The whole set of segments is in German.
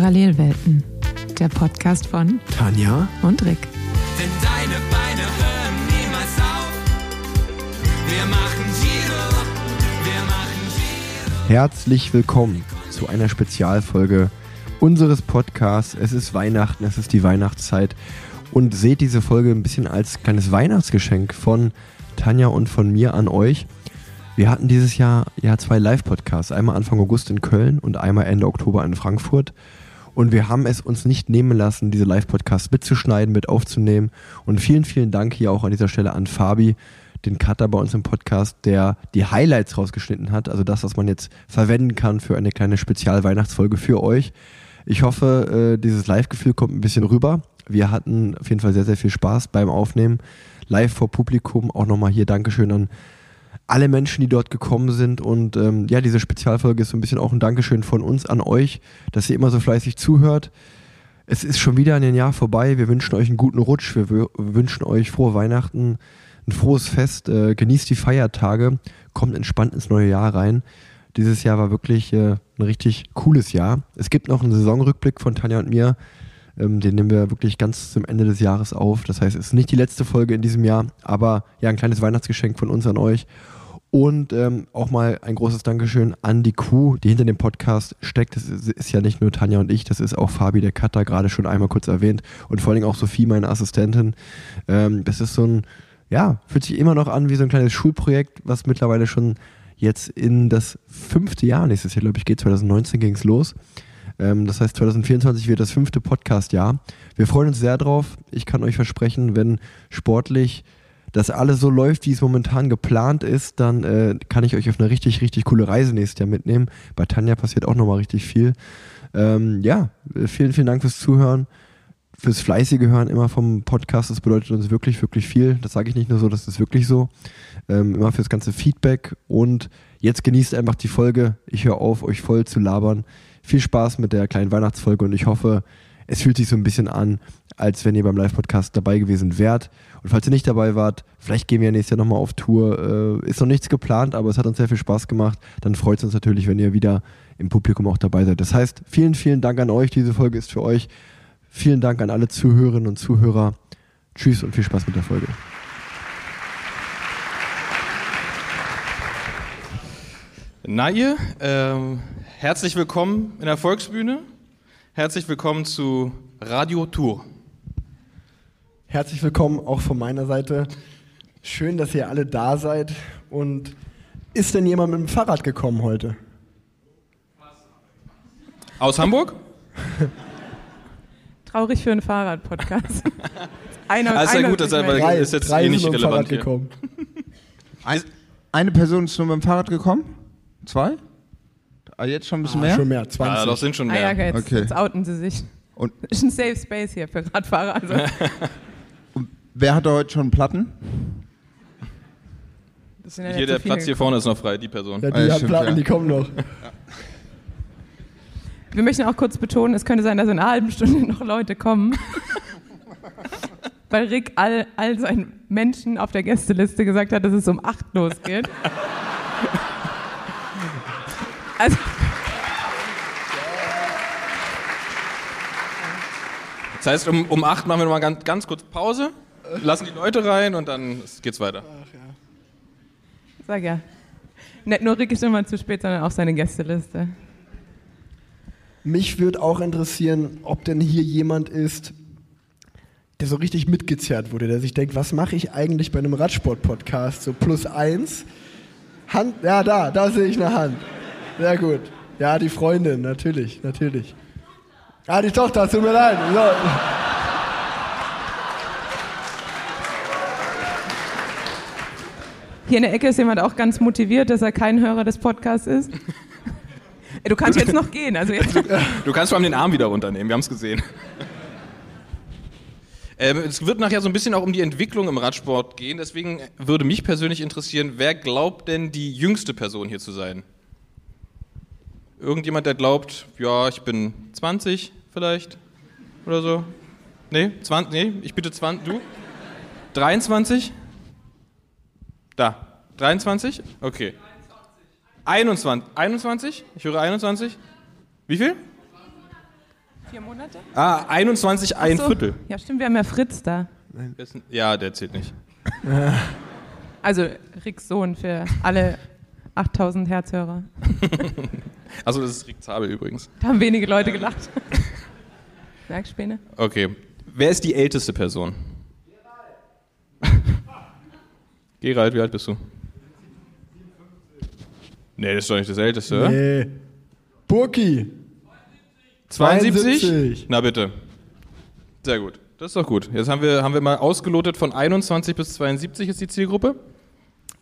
Parallelwelten, der Podcast von Tanja und Rick. Denn deine Beine hören niemals auf. Wir machen Giro, wir machen Giro. Herzlich willkommen zu einer Spezialfolge unseres Podcasts. Es ist Weihnachten, es ist die Weihnachtszeit und seht diese Folge ein bisschen als kleines Weihnachtsgeschenk von Tanja und von mir an euch. Wir hatten dieses Jahr ja zwei Live-Podcasts, einmal Anfang August in Köln und einmal Ende Oktober in Frankfurt. Und wir haben es uns nicht nehmen lassen, diese Live-Podcasts mitzuschneiden, mit aufzunehmen. Und vielen, vielen Dank hier auch an dieser Stelle an Fabi, den Cutter bei uns im Podcast, der die Highlights rausgeschnitten hat. Also das, was man jetzt verwenden kann für eine kleine Spezial-Weihnachtsfolge für euch. Ich hoffe, äh, dieses Live-Gefühl kommt ein bisschen rüber. Wir hatten auf jeden Fall sehr, sehr viel Spaß beim Aufnehmen. Live vor Publikum. Auch nochmal hier Dankeschön an alle Menschen, die dort gekommen sind. Und ähm, ja, diese Spezialfolge ist so ein bisschen auch ein Dankeschön von uns an euch, dass ihr immer so fleißig zuhört. Es ist schon wieder ein Jahr vorbei. Wir wünschen euch einen guten Rutsch. Wir wünschen euch frohe Weihnachten, ein frohes Fest. Äh, genießt die Feiertage. Kommt entspannt ins neue Jahr rein. Dieses Jahr war wirklich äh, ein richtig cooles Jahr. Es gibt noch einen Saisonrückblick von Tanja und mir. Ähm, den nehmen wir wirklich ganz zum Ende des Jahres auf. Das heißt, es ist nicht die letzte Folge in diesem Jahr, aber ja, ein kleines Weihnachtsgeschenk von uns an euch. Und ähm, auch mal ein großes Dankeschön an die Crew, die hinter dem Podcast steckt. Das ist, ist ja nicht nur Tanja und ich, das ist auch Fabi, der Cutter, gerade schon einmal kurz erwähnt. Und vor allem auch Sophie, meine Assistentin. Ähm, das ist so ein, ja, fühlt sich immer noch an wie so ein kleines Schulprojekt, was mittlerweile schon jetzt in das fünfte Jahr, nächstes Jahr, glaube ich, geht. 2019 ging es los. Ähm, das heißt, 2024 wird das fünfte Podcast-Jahr. Wir freuen uns sehr drauf. Ich kann euch versprechen, wenn sportlich das alles so läuft, wie es momentan geplant ist, dann äh, kann ich euch auf eine richtig, richtig coole Reise nächstes Jahr mitnehmen. Bei Tanja passiert auch nochmal richtig viel. Ähm, ja, äh, vielen, vielen Dank fürs Zuhören, fürs fleißige Hören immer vom Podcast. Das bedeutet uns wirklich, wirklich viel. Das sage ich nicht nur so, das ist wirklich so. Ähm, immer fürs ganze Feedback und jetzt genießt einfach die Folge. Ich höre auf, euch voll zu labern. Viel Spaß mit der kleinen Weihnachtsfolge und ich hoffe, es fühlt sich so ein bisschen an, als wenn ihr beim Live-Podcast dabei gewesen wärt. Und falls ihr nicht dabei wart, vielleicht gehen wir nächstes Jahr nochmal auf Tour. Äh, ist noch nichts geplant, aber es hat uns sehr viel Spaß gemacht. Dann freut es uns natürlich, wenn ihr wieder im Publikum auch dabei seid. Das heißt, vielen, vielen Dank an euch. Diese Folge ist für euch. Vielen Dank an alle Zuhörerinnen und Zuhörer. Tschüss und viel Spaß mit der Folge. Na ihr, ähm, herzlich willkommen in der Volksbühne. Herzlich willkommen zu Radio Tour. Herzlich willkommen auch von meiner Seite. Schön, dass ihr alle da seid. Und ist denn jemand mit dem Fahrrad gekommen heute? Aus Hamburg? Traurig für einen Fahrrad-Podcast. Einer sehr einer gut, das aber ist jetzt drei eh nicht sind mit dem relevant gekommen. Ein, eine Person ist nur mit dem Fahrrad gekommen? Zwei? Ah, jetzt schon ein bisschen Ah, mehr? Schon mehr, Ah, 20. doch sind schon Ah ja, mehr. okay, jetzt, Okay. jetzt outen sie sich. Und Ist ein Safe Space hier für Radfahrer. Also. wer hatte heute schon Platten? Das sind ja Hier der Platz hier vorne ist noch frei, die Person. ja, die ja, haben stimmt, Platten, ja. die kommen noch. Wir möchten auch kurz betonen, es könnte sein, dass in einer halben Stunde noch Leute kommen. Weil Rick all, all seinen Menschen auf der Gästeliste gesagt hat, dass es um 8 losgeht. Also, Das heißt, um, um 8 machen wir nochmal ganz, ganz kurz Pause, lassen die Leute rein und dann geht's weiter. sag ja. Nicht nur Rick ist immer zu spät, sondern auch seine Gästeliste. Mich würde auch interessieren, ob denn hier jemand ist, der so richtig mitgezerrt wurde, der sich denkt, was mache ich eigentlich bei einem Radsport-Podcast? So plus eins. Hand, ja, da, da sehe ich eine Hand. Sehr gut. Ja, die Freundin, natürlich, natürlich. Ah, die Tochter, tut mir leid. So. Hier in der Ecke ist jemand auch ganz motiviert, dass er kein Hörer des Podcasts ist. Du kannst jetzt noch gehen. Also jetzt, Du kannst vor allem den Arm wieder runternehmen, wir haben es gesehen. Ähm, es wird nachher so ein bisschen auch um die Entwicklung im Radsport gehen, deswegen würde mich persönlich interessieren, wer glaubt denn die jüngste Person hier zu sein? Irgendjemand, der glaubt, ja, ich bin 20 vielleicht oder so? Nee, 20, nee, ich bitte 20, du? 23? Da, 23? Okay. 21, 21? Ich höre 21. Wie viel? Vier Monate? Ah, 21, ein so. Viertel. Ja, stimmt, wir haben ja Fritz da. Ja, der zählt nicht. Also Ricks Sohn für alle 8000 Herzhörer. Also das ist Rick Zabel übrigens. Da haben wenige Leute gelacht. Merkspäne? Okay. Wer ist die älteste Person? Gerald, wie alt bist du? Nee, das ist doch nicht das Älteste, oder? Nee. Burki. 72? 72. Na bitte. Sehr gut. Das ist doch gut. Jetzt haben wir, haben wir mal ausgelotet von 21 bis 72 ist die Zielgruppe.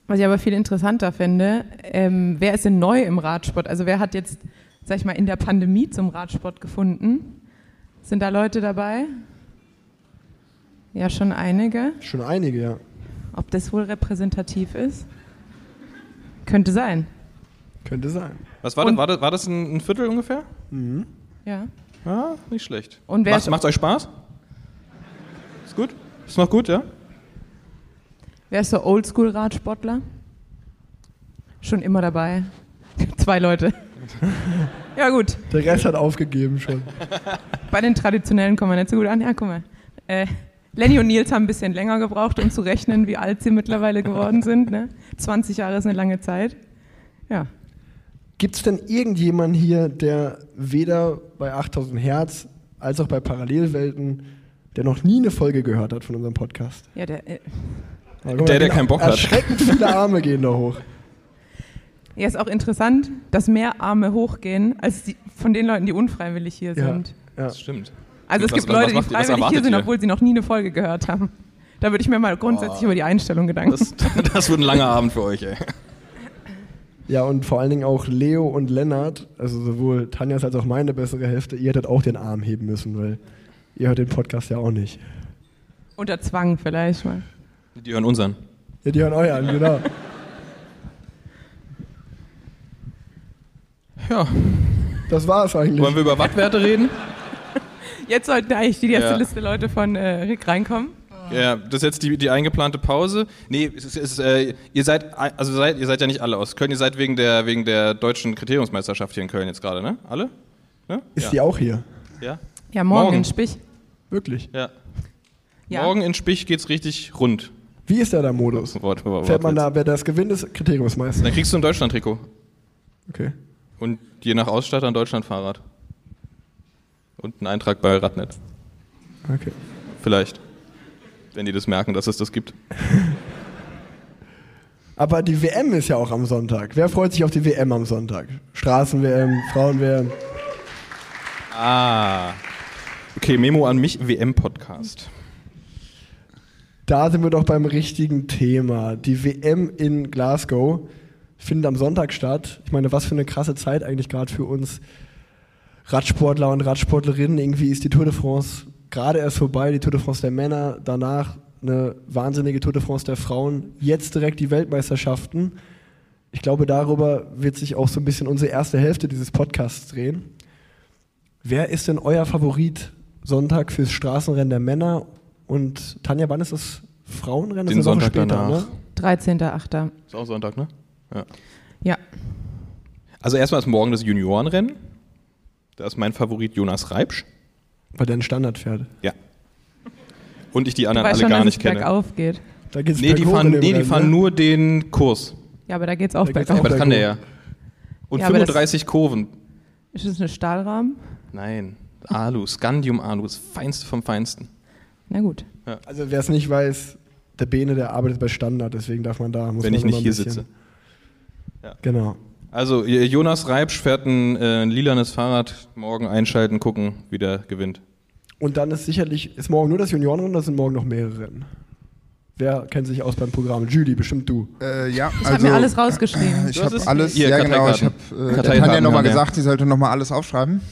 Was ich aber viel interessanter finde, ähm, wer ist denn neu im Radsport? Also wer hat jetzt, sag ich mal, in der Pandemie zum Radsport gefunden? Sind da Leute dabei? Ja, schon einige. Schon einige, ja. Ob das wohl repräsentativ ist? Könnte sein. Könnte sein. Was war das? War das, war das ein, ein Viertel ungefähr? Ja. Ja, nicht schlecht. Und wer Macht, ist, macht euch Spaß? Ist gut? Ist noch gut, ja? wer ist so Oldschool-Radsportler? Schon immer dabei. Zwei Leute. ja, gut. Der Rest hat aufgegeben schon. Bei den traditionellen kommen wir nicht so gut an. Ja, guck mal. Äh, Lenny und Nils haben ein bisschen länger gebraucht, um zu rechnen, wie alt sie mittlerweile geworden sind. Ne? 20 Jahre ist eine lange Zeit. Ja. Gibt es denn irgendjemanden hier, der weder bei 8000 Hertz als auch bei Parallelwelten, der noch nie eine Folge gehört hat von unserem Podcast? Ja, der, äh, mal, Der, der keinen Bock hat. Erschreckend viele Arme gehen da hoch. ja, ist auch interessant, dass mehr Arme hochgehen, als die, von den Leuten, die unfreiwillig hier Ja. sind. Ja. Das stimmt. Also es Was- gibt was- Leute, was die freiwillig hier sind, ihr? obwohl sie noch nie eine Folge gehört haben. Da würde ich mir mal grundsätzlich über die Einstellung Gedanken Das, das wird ein langer Abend für euch, ey. Ja, und vor allen Dingen auch Leo und Lennart, also sowohl Tanjas als auch meine bessere Hälfte, ihr hättet auch den Arm heben müssen, weil ihr hört den Podcast ja auch nicht. Unter Zwang vielleicht mal. Die hören unseren. Ja, die hören euren, genau. Ja. Das war es eigentlich. Wollen wir über Wattwerte reden? Jetzt sollten eigentlich die erste Ja. Liste Leute von äh, Rick reinkommen. Ja, das ist jetzt die, die eingeplante Pause. Nee, es ist, es ist, äh, ihr seid, also seid, ihr seid ja nicht alle aus Köln, ihr seid wegen der, wegen der deutschen Kriteriumsmeisterschaft hier in Köln jetzt gerade, ne? Alle? Ne? Ist ja. die auch hier? Ja? Ja, morgen, Morgen. in Spich. Wirklich? Ja. Ja. Morgen in Spich geht's richtig rund. Wie ist da der Modus? Wort, Wort, Fährt man Wortwitz. da, wer das gewinnt, ist Kriteriumsmeister. Dann kriegst du ein Deutschland-Trikot. Okay. Und je nach Ausstatter ein Deutschland-Fahrrad. Und ein Eintrag bei Radnet. okay. Vielleicht. Wenn die das merken, dass es das gibt. Aber die WM ist ja auch am Sonntag. Wer freut sich auf die WM am Sonntag? Straßen-WM, Frauen-WM. Ah. Okay, Memo an mich, WM-Podcast. Da sind wir doch beim richtigen Thema. Die WM in Glasgow findet am Sonntag statt. Ich meine, was für eine krasse Zeit eigentlich gerade für uns Radsportler und Radsportlerinnen. Irgendwie ist die Tour de France gerade erst vorbei, die Tour de France der Männer, danach eine wahnsinnige Tour de France der Frauen, jetzt direkt die Weltmeisterschaften. Ich glaube, darüber wird sich auch so ein bisschen unsere erste Hälfte dieses Podcasts drehen. Wer ist denn euer Favorit Sonntag fürs Straßenrennen der Männer? Und Tanja, wann ist das Frauenrennen? Das Den ist eine Woche Sonntag später, danach. ne? 13.8. Ist auch Sonntag, ne? Ja. Ja. Also erstmal ist morgen das Juniorenrennen. Da ist mein Favorit Jonas Reibsch. Weil der ein Standard fährt. Ja. Und ich die anderen alle schon, gar dass nicht es kenne. bergauf geht. Da geht's Nee, die berghoch fahren, in dem nee, die Rennen, fahren ne? nur den Kurs. Ja, aber da geht's auch Da geht's bergauf. auch Aber das kann der ja. Und Ja, aber das- 35 Kurven. Ist das eine Stahlrahmen? Nein. Alu, Scandium Alu, das feinste vom Feinsten. Na gut. Also wer es nicht weiß, der Bene, der arbeitet bei Standard, deswegen darf man da. Muss wenn man ich nicht immer ein hier bisschen- sitze. Genau. Also Jonas Reibsch fährt ein, äh, ein lilanes Fahrrad. Morgen einschalten, gucken, wie der gewinnt. Und dann ist sicherlich, ist morgen nur das Juniorenrennen oder sind morgen noch mehrere Rennen? Wer kennt sich aus beim Programm? Judy, bestimmt du. Äh, ja, Ich also, habe mir alles rausgeschrieben. Ich Du hast habe es- alles, Hier, ja genau, ich habe äh, Tanja nochmal wir. gesagt, sie sollte nochmal alles aufschreiben.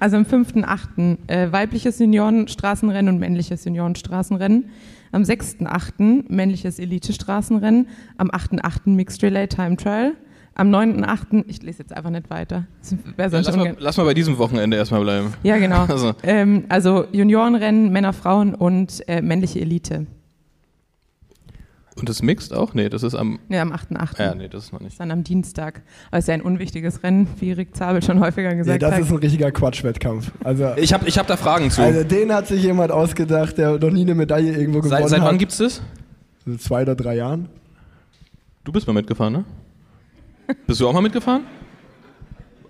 Also am 5.8. Äh, weibliches Juniorenstraßenrennen und männliches Juniorenstraßenrennen. Am 6.8. männliches Elite-Straßenrennen. Am 8.8. Mixed Relay Time Trial. Am 9.8. ich lese jetzt einfach nicht weiter. Das Ja, lass, mal, lass mal bei diesem Wochenende erstmal bleiben. Ja, genau. Also. Ähm, also Juniorenrennen, Männer, Frauen und äh, männliche Elite. Und das Mixed auch? Nee, das ist am. Ne, am 8.8. Ja, nee, das ist noch nicht. ist dann am Dienstag. Aber es ist ja ein unwichtiges Rennen, wie Rick Zabel schon häufiger Ja, gesagt das hat. ist ein richtiger Quatschwettkampf. Also, Ich habe ich hab da Fragen zu. also den hat sich jemand ausgedacht, der noch nie eine Medaille irgendwo gewonnen seit seit hat. wann gibt's das? So zwei oder drei Jahren. Du bist mal mitgefahren, ne? Bist du auch mal mitgefahren?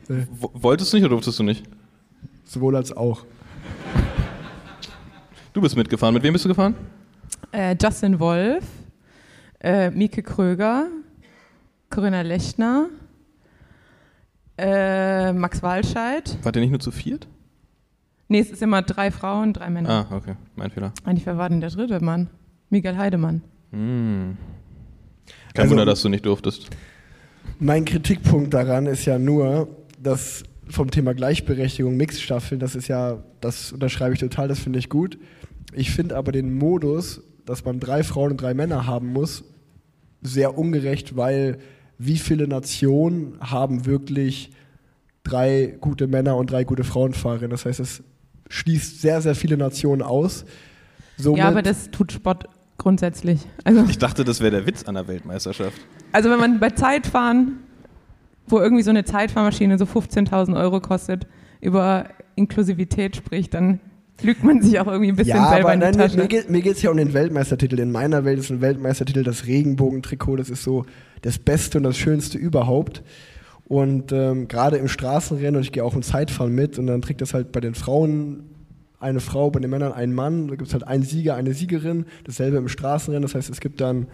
Nee. Wolltest du nicht oder durftest du nicht? Sowohl als auch. Du bist mitgefahren. Mit wem bist du gefahren? Äh, Justin Wolf, äh, Mieke Kröger, Corinna Lechner, äh, Max Walscheid. Wart ihr nicht nur zu viert? Nee, es ist immer drei Frauen, drei Männer. Ah, okay. Mein Fehler. Eigentlich, wer war denn der dritte Mann? Miguel Heidemann. Hm. Kein Also- Wunder, dass du nicht durftest. Mein Kritikpunkt daran ist ja nur, dass vom Thema Gleichberechtigung, Mixstaffeln, das ist ja, das unterschreibe ich total, das finde ich gut. Ich finde aber den Modus, dass man drei Frauen und drei Männer haben muss, sehr ungerecht, weil wie viele Nationen haben wirklich drei gute Männer und drei gute Frauenfahrerinnen? Das heißt, es schließt sehr, sehr viele Nationen aus. Somit, Ja, aber das tut Sport grundsätzlich. Also, Ich dachte, das wäre der Witz an der Weltmeisterschaft. also wenn man bei Zeitfahren, wo irgendwie so eine Zeitfahrmaschine so 15.000 Euro kostet, über Inklusivität spricht, dann lügt man sich auch irgendwie ein bisschen ja, selber aber in die nein, mir, Tasche. mir, geht, mir geht es ja um den Weltmeistertitel. In meiner Welt ist ein Weltmeistertitel das Regenbogentrikot. Das ist so das Beste und das Schönste überhaupt. Und ähm, gerade im Straßenrennen, und ich gehe auch im Zeitfahren mit, und dann trägt das halt bei den Frauen eine Frau, bei den Männern ein Mann. Da gibt es halt einen Sieger, eine Siegerin. Dasselbe im Straßenrennen. Das heißt, es gibt dann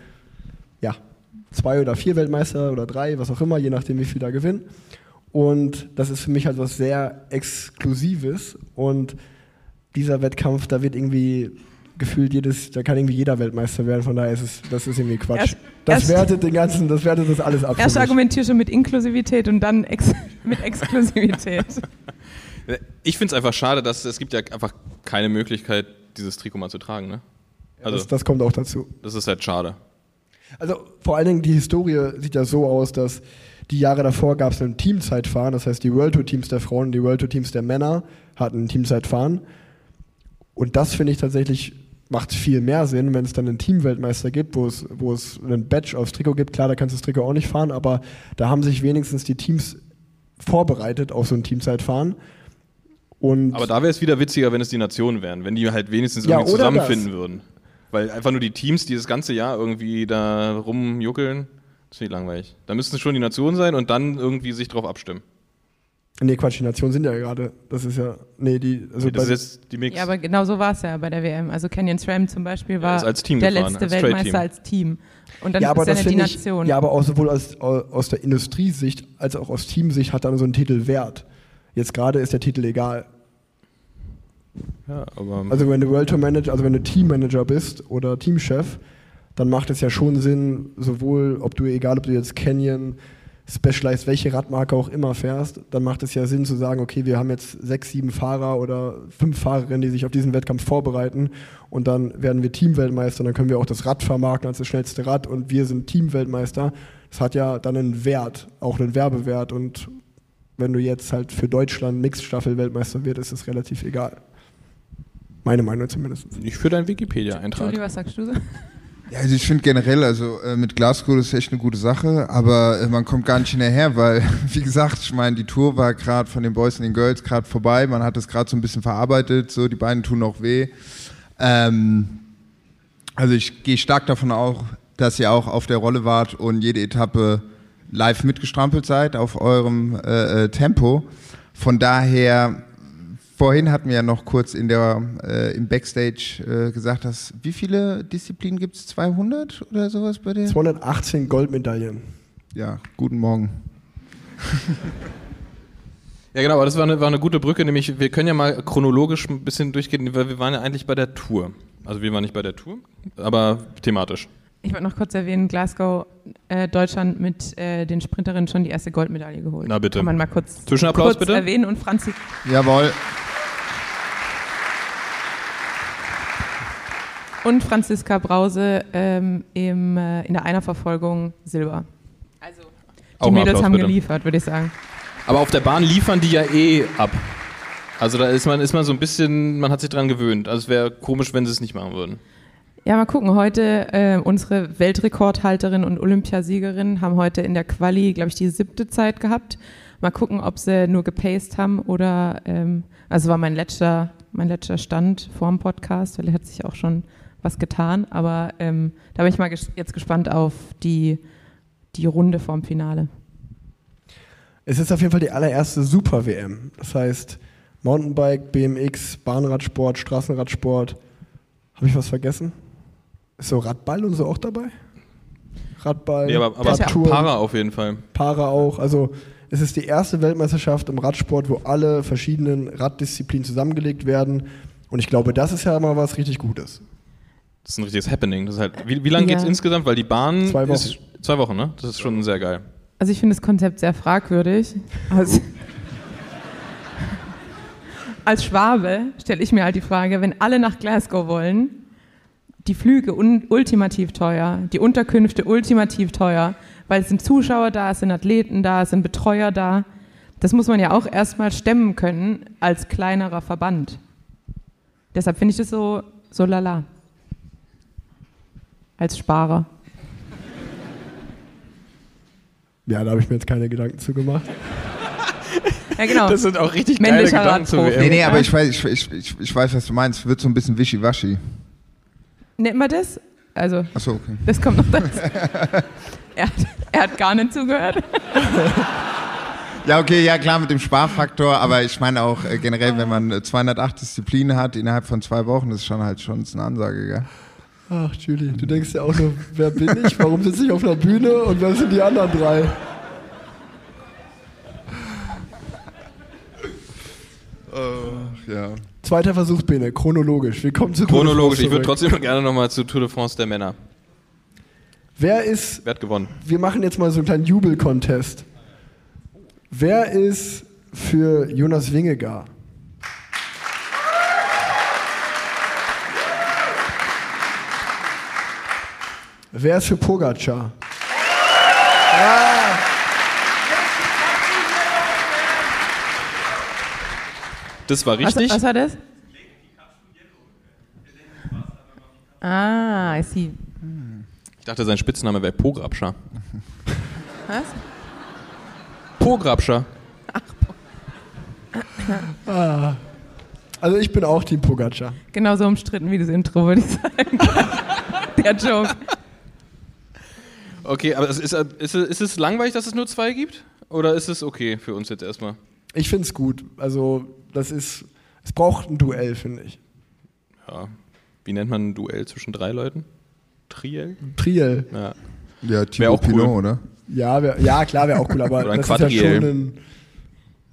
ja, zwei oder vier Weltmeister oder drei, was auch immer, je nachdem, wie viel da gewinnen. Und das ist für mich halt was sehr Exklusives. Und dieser Wettkampf, da wird irgendwie gefühlt jedes, da kann irgendwie jeder Weltmeister werden, von daher ist es, das ist irgendwie Quatsch. Erst- das erst- wertet den ganzen, das wertet das alles ab. Erst argumentierst du mit Inklusivität und dann ex mit Exklusivität. Ich finde es einfach schade, dass es gibt ja einfach keine Möglichkeit, dieses Trikot mal zu tragen. Ne? Also, das, das kommt auch dazu. das ist halt schade. Also vor allen Dingen die Historie sieht ja so aus, dass die Jahre davor gab es ein Teamzeitfahren, das heißt die World Tour Teams der Frauen und die World Tour Teams der Männer hatten ein Teamzeitfahren. Und das finde ich tatsächlich macht viel mehr Sinn, wenn es dann einen Teamweltmeister gibt, wo es, wo es einen Badge aufs Trikot gibt. Klar, da kannst du das Trikot auch nicht fahren, aber da haben sich wenigstens die Teams vorbereitet auf so ein Teamzeitfahren. Und Aber da wäre es wieder witziger, wenn es die Nationen wären, wenn die halt wenigstens Ja, irgendwie zusammenfinden würden. Weil einfach nur die Teams, die das ganze Jahr irgendwie da rumjuckeln, das finde ich langweilig. Da müssten es schon die Nationen sein und dann irgendwie sich drauf abstimmen. nee, Quatsch, die Nationen sind ja gerade, das ist ja, nee, die, also das bei- ist jetzt die Mix. Ja, aber genau so war es ja bei der WM. Also Canyon SRAM zum Beispiel war ist als Team der gefahren, letzte als Weltmeister Team. als Team. Und dann ja, aber ist ja das nicht die finde ich, Nation. ja, aber auch sowohl aus, aus der Industriesicht als auch aus Teamsicht hat dann so ein Titel Wert. Jetzt gerade ist der Titel egal. Ja, Also wenn du World Tour Manager, also wenn du Teammanager bist oder Teamchef, dann macht es ja schon Sinn, sowohl ob du, egal ob du jetzt Canyon, Specialized, welche Radmarke auch immer fährst, dann macht es ja Sinn zu sagen, okay, wir haben jetzt sechs, sieben Fahrer oder fünf Fahrerinnen, die sich auf diesen Wettkampf vorbereiten und dann werden wir Teamweltmeister und dann können wir auch das Rad vermarkten als das schnellste Rad und wir sind Teamweltmeister. Das hat ja dann einen Wert, auch einen Werbewert und wenn du jetzt halt für Deutschland Mixstaffel-Weltmeister wird, ist es relativ egal. Meine Meinung zumindest. nicht für deinen Wikipedia-Eintrag. Julie, was sagst du so? Ja, also ich finde generell, also äh, mit Glasgow das ist echt eine gute Sache, aber äh, man kommt gar nicht hinterher, weil, wie gesagt, ich meine, die Tour war gerade von den Boys und den Girls gerade vorbei, man hat das gerade so ein bisschen verarbeitet, so die Beine tun auch weh. Ähm, also ich gehe stark davon auch, dass ihr auch auf der Rolle wart und jede Etappe live mitgestrampelt seid auf eurem äh, äh, Tempo. Von daher, vorhin hatten wir ja noch kurz in der, äh, im Backstage äh, gesagt, dass wie viele Disziplinen gibt es? 200 oder sowas bei dir? 218 Goldmedaillen. Ja, guten Morgen. Ja, genau, aber das war eine, war eine gute Brücke, nämlich wir können ja mal chronologisch ein bisschen durchgehen, weil wir waren ja eigentlich bei der Tour. Also wir waren nicht bei der Tour, aber thematisch. Ich wollte noch kurz erwähnen, Glasgow, äh, Deutschland mit äh, den Sprinterinnen schon die erste Goldmedaille geholt. Na bitte. Kann man mal kurz, Zwischenapplaus kurz bitte. erwähnen und Franzi Jawohl. und Franziska Brause ähm, im, äh, in der Einerverfolgung Silber. Also Auch die mal Mädels Applaus, haben bitte. geliefert, würde ich sagen. Aber auf der Bahn liefern die ja eh ab. Also da ist man, ist man so ein bisschen, man hat sich dran gewöhnt. Also es wäre komisch, wenn sie es nicht machen würden. Ja, mal gucken. Heute äh, unsere Weltrekordhalterin und Olympiasiegerin haben heute in der Quali, glaube ich, die siebte Zeit gehabt. Mal gucken, ob sie nur gepaced haben oder, ähm, also war mein letzter, mein letzter Stand vor dem Podcast, weil er hat sich auch schon was getan. Aber ähm, da bin ich mal ges jetzt gespannt auf die, die Runde vorm Finale. Es ist auf jeden Fall die allererste Super-WM. Das heißt, Mountainbike, BMX, Bahnradsport, Straßenradsport. Habe ich was vergessen? Ist so Radball und so auch dabei? Radball, Nee, aber, aber ja Radtouren, Para auf jeden Fall. Para auch. Also es ist die erste Weltmeisterschaft im Radsport, wo alle verschiedenen Raddisziplinen zusammengelegt werden. Und ich glaube, das ist ja mal was richtig Gutes. Das ist ein richtiges Happening. Das ist halt, wie, wie lange Ja. geht's insgesamt? Weil die Bahn Zwei Wochen. ist zwei Wochen, ne? Das ist schon sehr geil. Also ich finde das Konzept sehr fragwürdig. Also, als Schwabe stelle ich mir halt die Frage, wenn alle nach Glasgow wollen, die Flüge un ultimativ teuer, die Unterkünfte ultimativ teuer, weil es sind Zuschauer da, es sind Athleten da, es sind Betreuer da. Das muss man ja auch erstmal stemmen können als kleinerer Verband. Deshalb finde ich das so, so lala. Als Sparer. Ja, da habe ich mir jetzt keine Gedanken zu gemacht. Ja, genau. sind auch richtig Männlicher Radprofi. Nee, nee, aber ich weiß, ich, ich, ich, weiß, was du meinst. Wird so ein bisschen wischiwaschi. Nennt man das? Also, Achso, okay. Das kommt noch dazu. er, hat, er hat gar nicht zugehört. Ja, okay, ja klar mit dem Sparfaktor, aber ich meine auch äh, generell, wenn man äh, 208 Disziplinen hat innerhalb von zwei Wochen, das ist schon halt schon ist eine Ansage, gell? Ach, Julie, du denkst ja auch nur, wer bin ich? Warum sitze ich auf einer Bühne und wer sind die anderen drei? Ja. Zweiter Versuch, Bene, chronologisch. Willkommen zu Chronologisch. Ich Tour de würde France trotzdem gerne nochmal zu Tour de France der Männer. Wer ist, Wer hat gewonnen? wir machen jetzt mal so einen kleinen Jubel-Contest. Wer ist für Jonas Wingegar? Wer ist für Pogacar? Das war Was, richtig. was war das? Ah, I see. Ich dachte, sein Spitzname wäre Pograbscher. Was? Pograbscher. Also ich bin auch Team Pogacar. Genauso umstritten wie das Intro, würde ich sagen. Der Joke. Okay, aber ist, ist, es- ist es langweilig, dass es nur zwei gibt? Oder ist es okay für uns jetzt erstmal? Ich finde es gut. Also das ist, es braucht ein Duell, finde ich. Ja. Wie nennt man ein Duell zwischen drei Leuten? Triel? Triel. Ja. Ja, Thibaut auch cool. Pinot, oder? Ja, wär, ja klar, wäre auch cool, aber Oder ein das ist ja Quadriel. schon ein.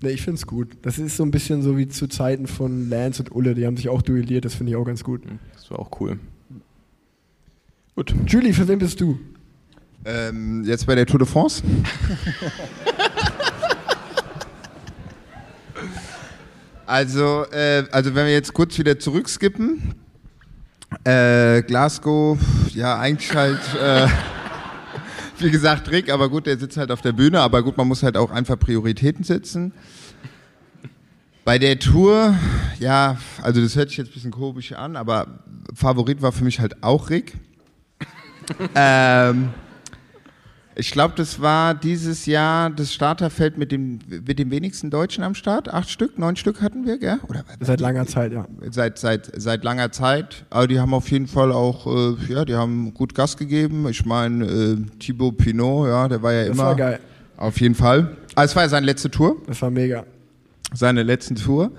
Ne, ich finde es gut. Das ist so ein bisschen so wie zu Zeiten von Lance und Ulle, die haben sich auch duelliert, das finde ich auch ganz gut. Das war auch cool. Gut. Julie, für wen bist du? Ähm, jetzt bei der Tour de France? also, äh, also wenn wir jetzt kurz wieder zurückskippen, äh, Glasgow, ja eigentlich halt, äh, wie gesagt Rick, aber gut, der sitzt halt auf der Bühne, aber gut, man muss halt auch einfach Prioritäten setzen. Bei der Tour, ja, also das hört sich jetzt ein bisschen komisch an, aber Favorit war für mich halt auch Rick. ähm, ich glaube, das war dieses Jahr das Starterfeld mit dem, mit dem wenigsten Deutschen am Start. Acht Stück, neun Stück hatten wir, gell? Oder Seit langer Zeit, ja. seit, seit, seit langer Zeit. Aber die haben auf jeden Fall auch, äh, ja, die haben gut Gas gegeben. Ich meine, äh, Thibaut Pinot, ja, der war ja Das immer. war geil. Auf jeden Fall. Ah, es war ja seine letzte Tour Das war mega. seine letzten Tour.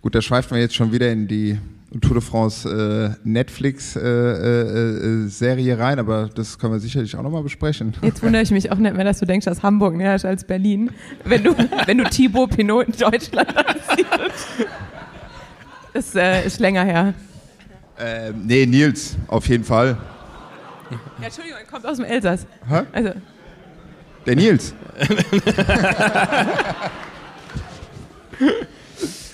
Gut, da schweift man jetzt schon wieder in die Tour de France äh, Netflix äh, äh, äh, Serie rein, aber das können wir sicherlich auch nochmal besprechen. Jetzt wundere ich mich auch nicht mehr, dass du denkst, dass Hamburg näher ist als Berlin. Wenn du, wenn du Thibaut Pinot in Deutschland ansiehst. Das äh, ist länger her. Ähm, nee, Nils, auf jeden Fall. Ja, Entschuldigung, er kommt aus dem Elsass. Hä? Also, Der Nils.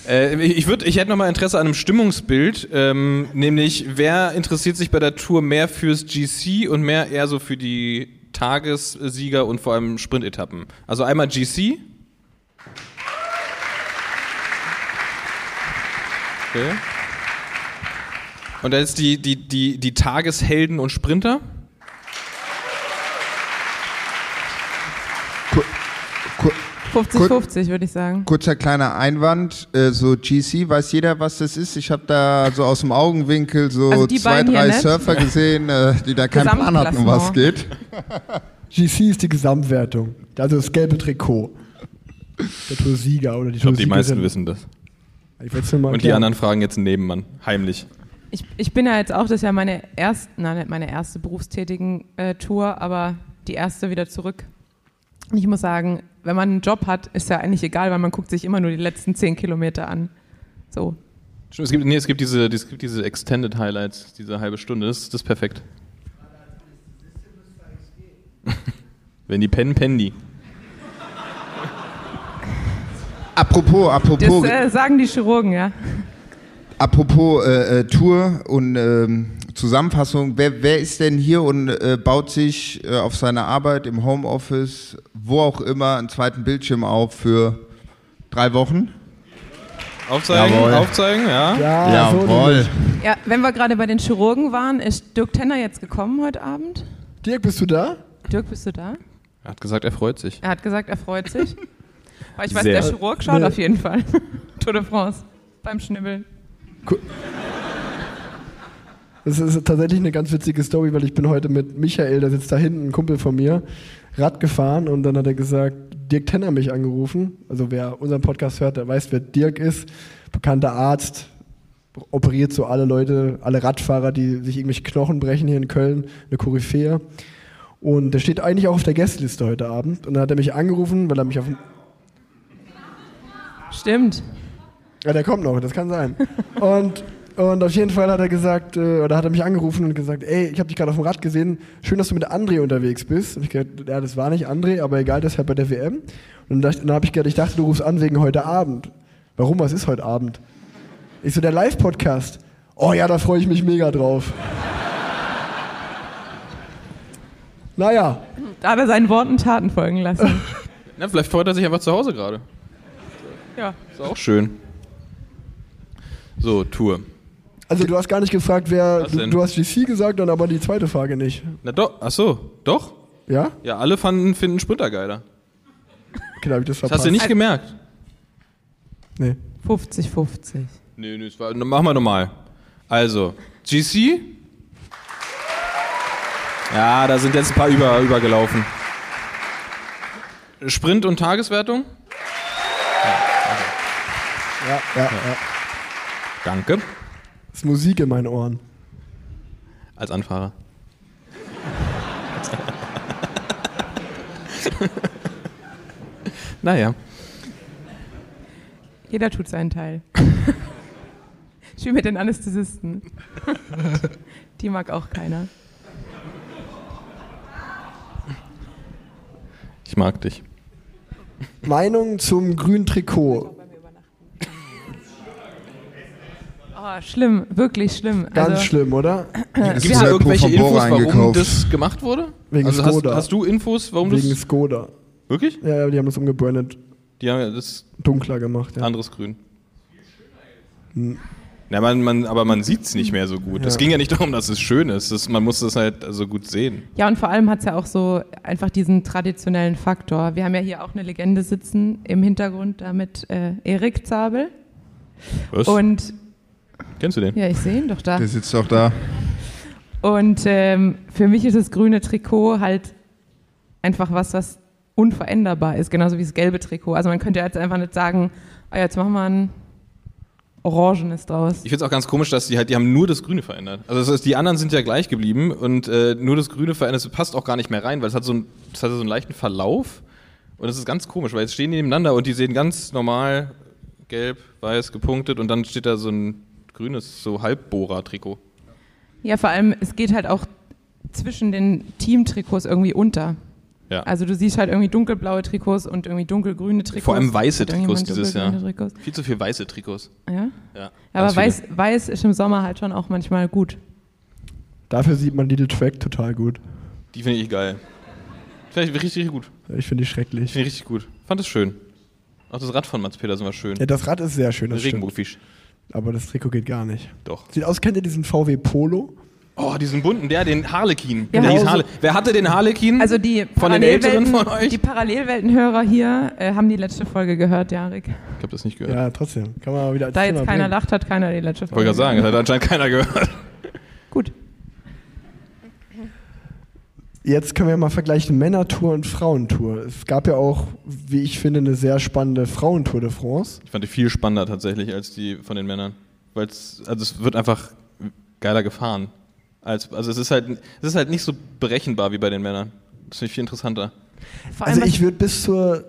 Äh, ich, würd, ich hätte nochmal Interesse an einem Stimmungsbild, ähm, nämlich wer interessiert sich bei der Tour mehr fürs GC und mehr eher so für die Tagessieger und vor allem Sprintetappen. Also einmal GC. Okay. Und dann ist die, die, die, die Tageshelden und Sprinter. 50-50, würde ich sagen. kurzer kleiner Einwand, äh, so GC, weiß jeder, was das ist? Ich habe da so aus dem Augenwinkel so Also zwei, drei nicht. Surfer gesehen, äh, die da keinen Plan hatten, um was geht. GC ist die Gesamtwertung. Also das gelbe Trikot. Der Tour-Sieger oder die Ich glaube, die meisten wissen das. Und die anderen fragen jetzt einen Nebenmann, heimlich. Ich, ich bin ja jetzt auch, das ist ja meine erste, nein, nicht meine erste berufstätigen äh, Tour, aber die erste wieder zurück. Und ich muss sagen, wenn man einen Job hat, ist ja eigentlich egal, weil man guckt sich immer nur die letzten zehn Kilometer an. So. Es gibt, nee, es gibt diese, es gibt diese Extended Highlights, diese halbe Stunde, das, das ist perfekt. Wenn die pennen, pennen die. Apropos, Das apropos, äh, sagen die Chirurgen, ja. apropos äh, äh, Tour und ähm, Zusammenfassung, wer, wer ist denn hier und äh, baut sich äh, auf seine Arbeit im Homeoffice, wo auch immer, einen zweiten Bildschirm auf für drei Wochen? Aufzeigen, Jawohl. aufzeigen, ja. Ja, so nämlich. Ja, wenn wir gerade bei den Chirurgen waren, ist Dirk Tenner jetzt gekommen heute Abend. Dirk, bist du da? Dirk, bist du da? Er hat gesagt, er freut sich. Er hat gesagt, er freut sich. Aber ich weiß, Sehr. der Chirurg schaut Nee. auf jeden Fall. Tour de France. Beim Schnibbeln. Das ist tatsächlich eine ganz witzige Story, weil ich bin heute mit Michael, der sitzt da hinten, ein Kumpel von mir, Rad gefahren und dann hat er gesagt, Dirk Tenner hat mich angerufen. Also wer unseren Podcast hört, der weiß, wer Dirk ist. Bekannter Arzt, operiert so alle Leute, alle Radfahrer, die sich irgendwelche Knochen brechen hier in Köln, eine Koryphäe. Und der steht eigentlich auch auf der Gästeliste heute Abend. Und dann hat er mich angerufen, weil er mich auf dem Stimmt. Ja, der kommt noch, das kann sein. Und, und auf jeden Fall hat er gesagt, äh, oder hat er mich angerufen und gesagt, ey, ich habe dich gerade auf dem Rad gesehen, schön, dass du mit André unterwegs bist. Und ich gesagt, ja, das war nicht André, aber egal, das ist halt bei der WM. Und dann, dachte- dann habe ich gedacht, ich dachte, du rufst an wegen heute Abend. Warum, was ist heute Abend? Ich so, der Live-Podcast. Oh ja, da freue ich mich mega drauf. naja, Da hat er seinen Worten Taten folgen lassen. Na, vielleicht freut er sich einfach zu Hause gerade. ja. Ist auch schön. So, Tour. Also du hast gar nicht gefragt, wer, du, du hast GC gesagt, dann aber die zweite Frage nicht. Na doch, ach so, doch? Ja? Ja, alle fanden, finden Sprinter geiler. Okay, da habe ich das Das verpasst. hast du nicht gemerkt. Nee. 50-50. Nee, nee, das war, machen wir nochmal. Also, GC? Ja, da sind jetzt ein paar über, übergelaufen. Sprint und Tageswertung? Ja, ja, ja. Danke. Das ist Musik in meinen Ohren. Als Anfahrer. naja. Jeder tut seinen Teil. Spiele mit den Anästhesisten. Die mag auch keiner. Ich mag dich. Meinung zum grünen Trikot. Oh, schlimm, wirklich schlimm. Ganz also, schlimm, oder? Gibt es da irgendwelche Infos, warum eingekauft. das gemacht wurde? Wegen also hast, Skoda. hast du Infos, warum Wegen das... Skoda. Wirklich? Ja, ja, die haben das umgebrandet, Die haben ja das dunkler gemacht. Ja. anderes Grün. Ja, man, man, aber man sieht es nicht mehr so gut. Es Ja. ging ja nicht darum, dass es schön ist. Das, man muss das halt so gut sehen. Ja, und vor allem hat es ja auch so einfach diesen traditionellen Faktor. Wir haben ja hier auch eine Legende sitzen im Hintergrund, da mit äh, Erik Zabel. Was? Und Kennst du den? ja, ich sehe ihn doch da. Der sitzt doch da. Und ähm, für mich ist das grüne Trikot halt einfach was, was unveränderbar ist, genauso wie das gelbe Trikot. Also man könnte jetzt einfach nicht sagen, ah, jetzt machen wir ein orangenes draus. Ich finde es auch ganz komisch, dass die halt, die haben nur das Grüne verändert. Also das heißt, die anderen sind ja gleich geblieben und äh, nur das Grüne verändert, das passt auch gar nicht mehr rein, weil es hat so, ein, es hat so einen leichten Verlauf und das ist ganz komisch, weil jetzt stehen die nebeneinander und die sehen ganz normal gelb, weiß, gepunktet und dann steht da so ein grünes, so Halbbohrer-Trikot. Ja, vor allem, es geht halt auch zwischen den Teamtrikots irgendwie unter. Ja. Also du siehst halt irgendwie dunkelblaue Trikots und irgendwie dunkelgrüne Trikots. Vor allem weiße Trikots dieses Jahr. Trikots. Viel zu viel weiße Trikots. Ja? Ja, aber weiß, weiß ist im Sommer halt schon auch manchmal gut. Dafür sieht man Little Track total gut. Die finde ich geil. Finde ich richtig, richtig gut. Ich finde die schrecklich. Finde ich richtig gut. Fand es schön. Auch das Rad von Mats Petersen war schön. Ja, das Rad ist sehr schön, das stimmt. Aber das Trikot geht gar nicht. Doch. Sieht aus, kennt ihr diesen VW Polo? Oh, diesen bunten, der, den Harlekin. Ja, der hieß Harle Wer hatte den Harlekin? Also die Von den Älteren von euch? Die Parallelweltenhörer hier äh, haben die letzte Folge gehört, Jarik. ich habe das nicht gehört. Ja, trotzdem. Kann man mal wieder als Da Thema jetzt keiner bringen. lacht, hat keiner die letzte Ich wollte Folge gerade sagen, das hat anscheinend keiner gehört. Gut. Jetzt können wir mal vergleichen Männertour und Frauentour. Es gab ja auch, wie ich finde, eine sehr spannende Frauentour de France. Ich fand die viel spannender tatsächlich als die von den Männern. Weil es, also es wird einfach geiler gefahren. Als, also es ist halt, es ist halt nicht so berechenbar wie bei den Männern. Das finde ich viel interessanter. Also ich würde bis zur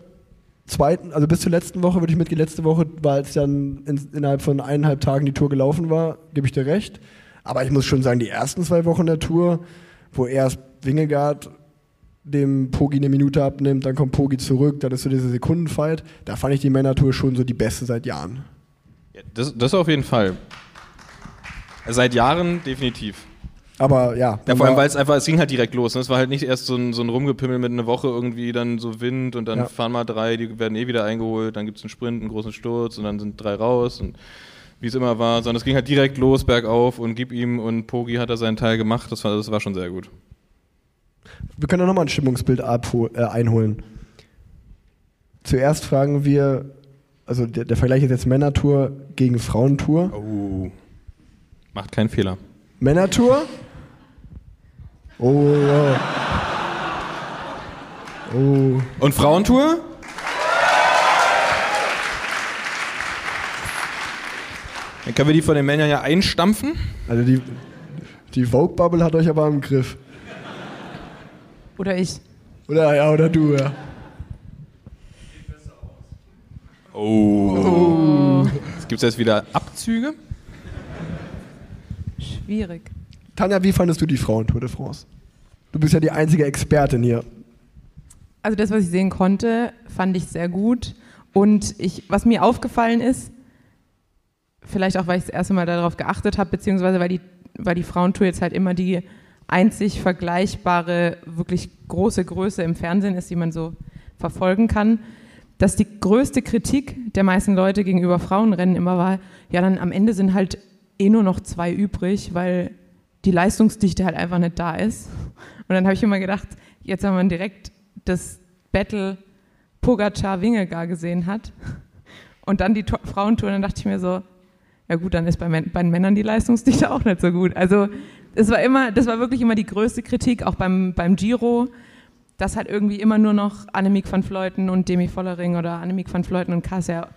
zweiten, also bis zur letzten Woche würde ich mitgehen. Letzte Woche, weil es dann in, innerhalb von eineinhalb Tagen die Tour gelaufen war, gebe ich dir recht. Aber ich muss schon sagen, die ersten zwei Wochen der Tour, wo erst Wingegaard dem Pogi eine Minute abnimmt, dann kommt Pogi zurück, dann ist so diese Sekundenfight. Da fand ich die Männertour schon so die beste seit Jahren. Ja, das, das auf jeden Fall. Seit Jahren definitiv. Aber ja. Ja, vor allem, weil es einfach, es ging halt direkt los. Ne? Es war halt nicht erst so ein, so ein Rumgepimmel mit einer Woche irgendwie dann so Wind und dann Ja. fahren mal drei, die werden eh wieder eingeholt, dann gibt es einen Sprint, einen großen Sturz und dann sind drei raus und wie es immer war, sondern es ging halt direkt los, bergauf und gib ihm und Pogi hat da seinen Teil gemacht. Das war, das war schon sehr gut. Wir können ja nochmal ein Stimmungsbild äh, einholen. Zuerst fragen wir, also der, der Vergleich ist jetzt Männertour gegen Frauentour. Oh. Macht keinen Fehler. Männertour? Oh, ja. Oh. Und Frauentour? Dann können wir die von den Männern ja einstampfen. Also die, die Vogue-Bubble hat euch aber im Griff. Oder ich. Oder ja, oder du, ja. Oh. Es gibt jetzt wieder Abzüge. Schwierig. Tanja, wie fandest du die Frauentour de France? Du bist ja die einzige Expertin hier. Also das, was ich sehen konnte, fand ich sehr gut. Und ich, was mir aufgefallen ist, vielleicht auch, weil ich das erste Mal darauf geachtet habe, beziehungsweise weil die, weil die Frauentour jetzt halt immer die einzig vergleichbare, wirklich große Größe im Fernsehen ist, die man so verfolgen kann, dass die größte Kritik der meisten Leute gegenüber Frauenrennen immer war, ja, dann am Ende sind halt eh nur noch zwei übrig, weil die Leistungsdichte halt einfach nicht da ist. Und dann habe ich immer gedacht, jetzt wenn man direkt das Battle Pogacar-Wingegar gesehen hat und dann die To Frauentour, dann dachte ich mir so, ja gut, dann ist bei, bei den Männern die Leistungsdichte auch nicht so gut. Also es war immer, das war wirklich immer die größte Kritik, auch beim, beim Giro, dass halt irgendwie immer nur noch Annemiek van Vleuten und Demi Vollering oder Annemiek van Vleuten und Kassia.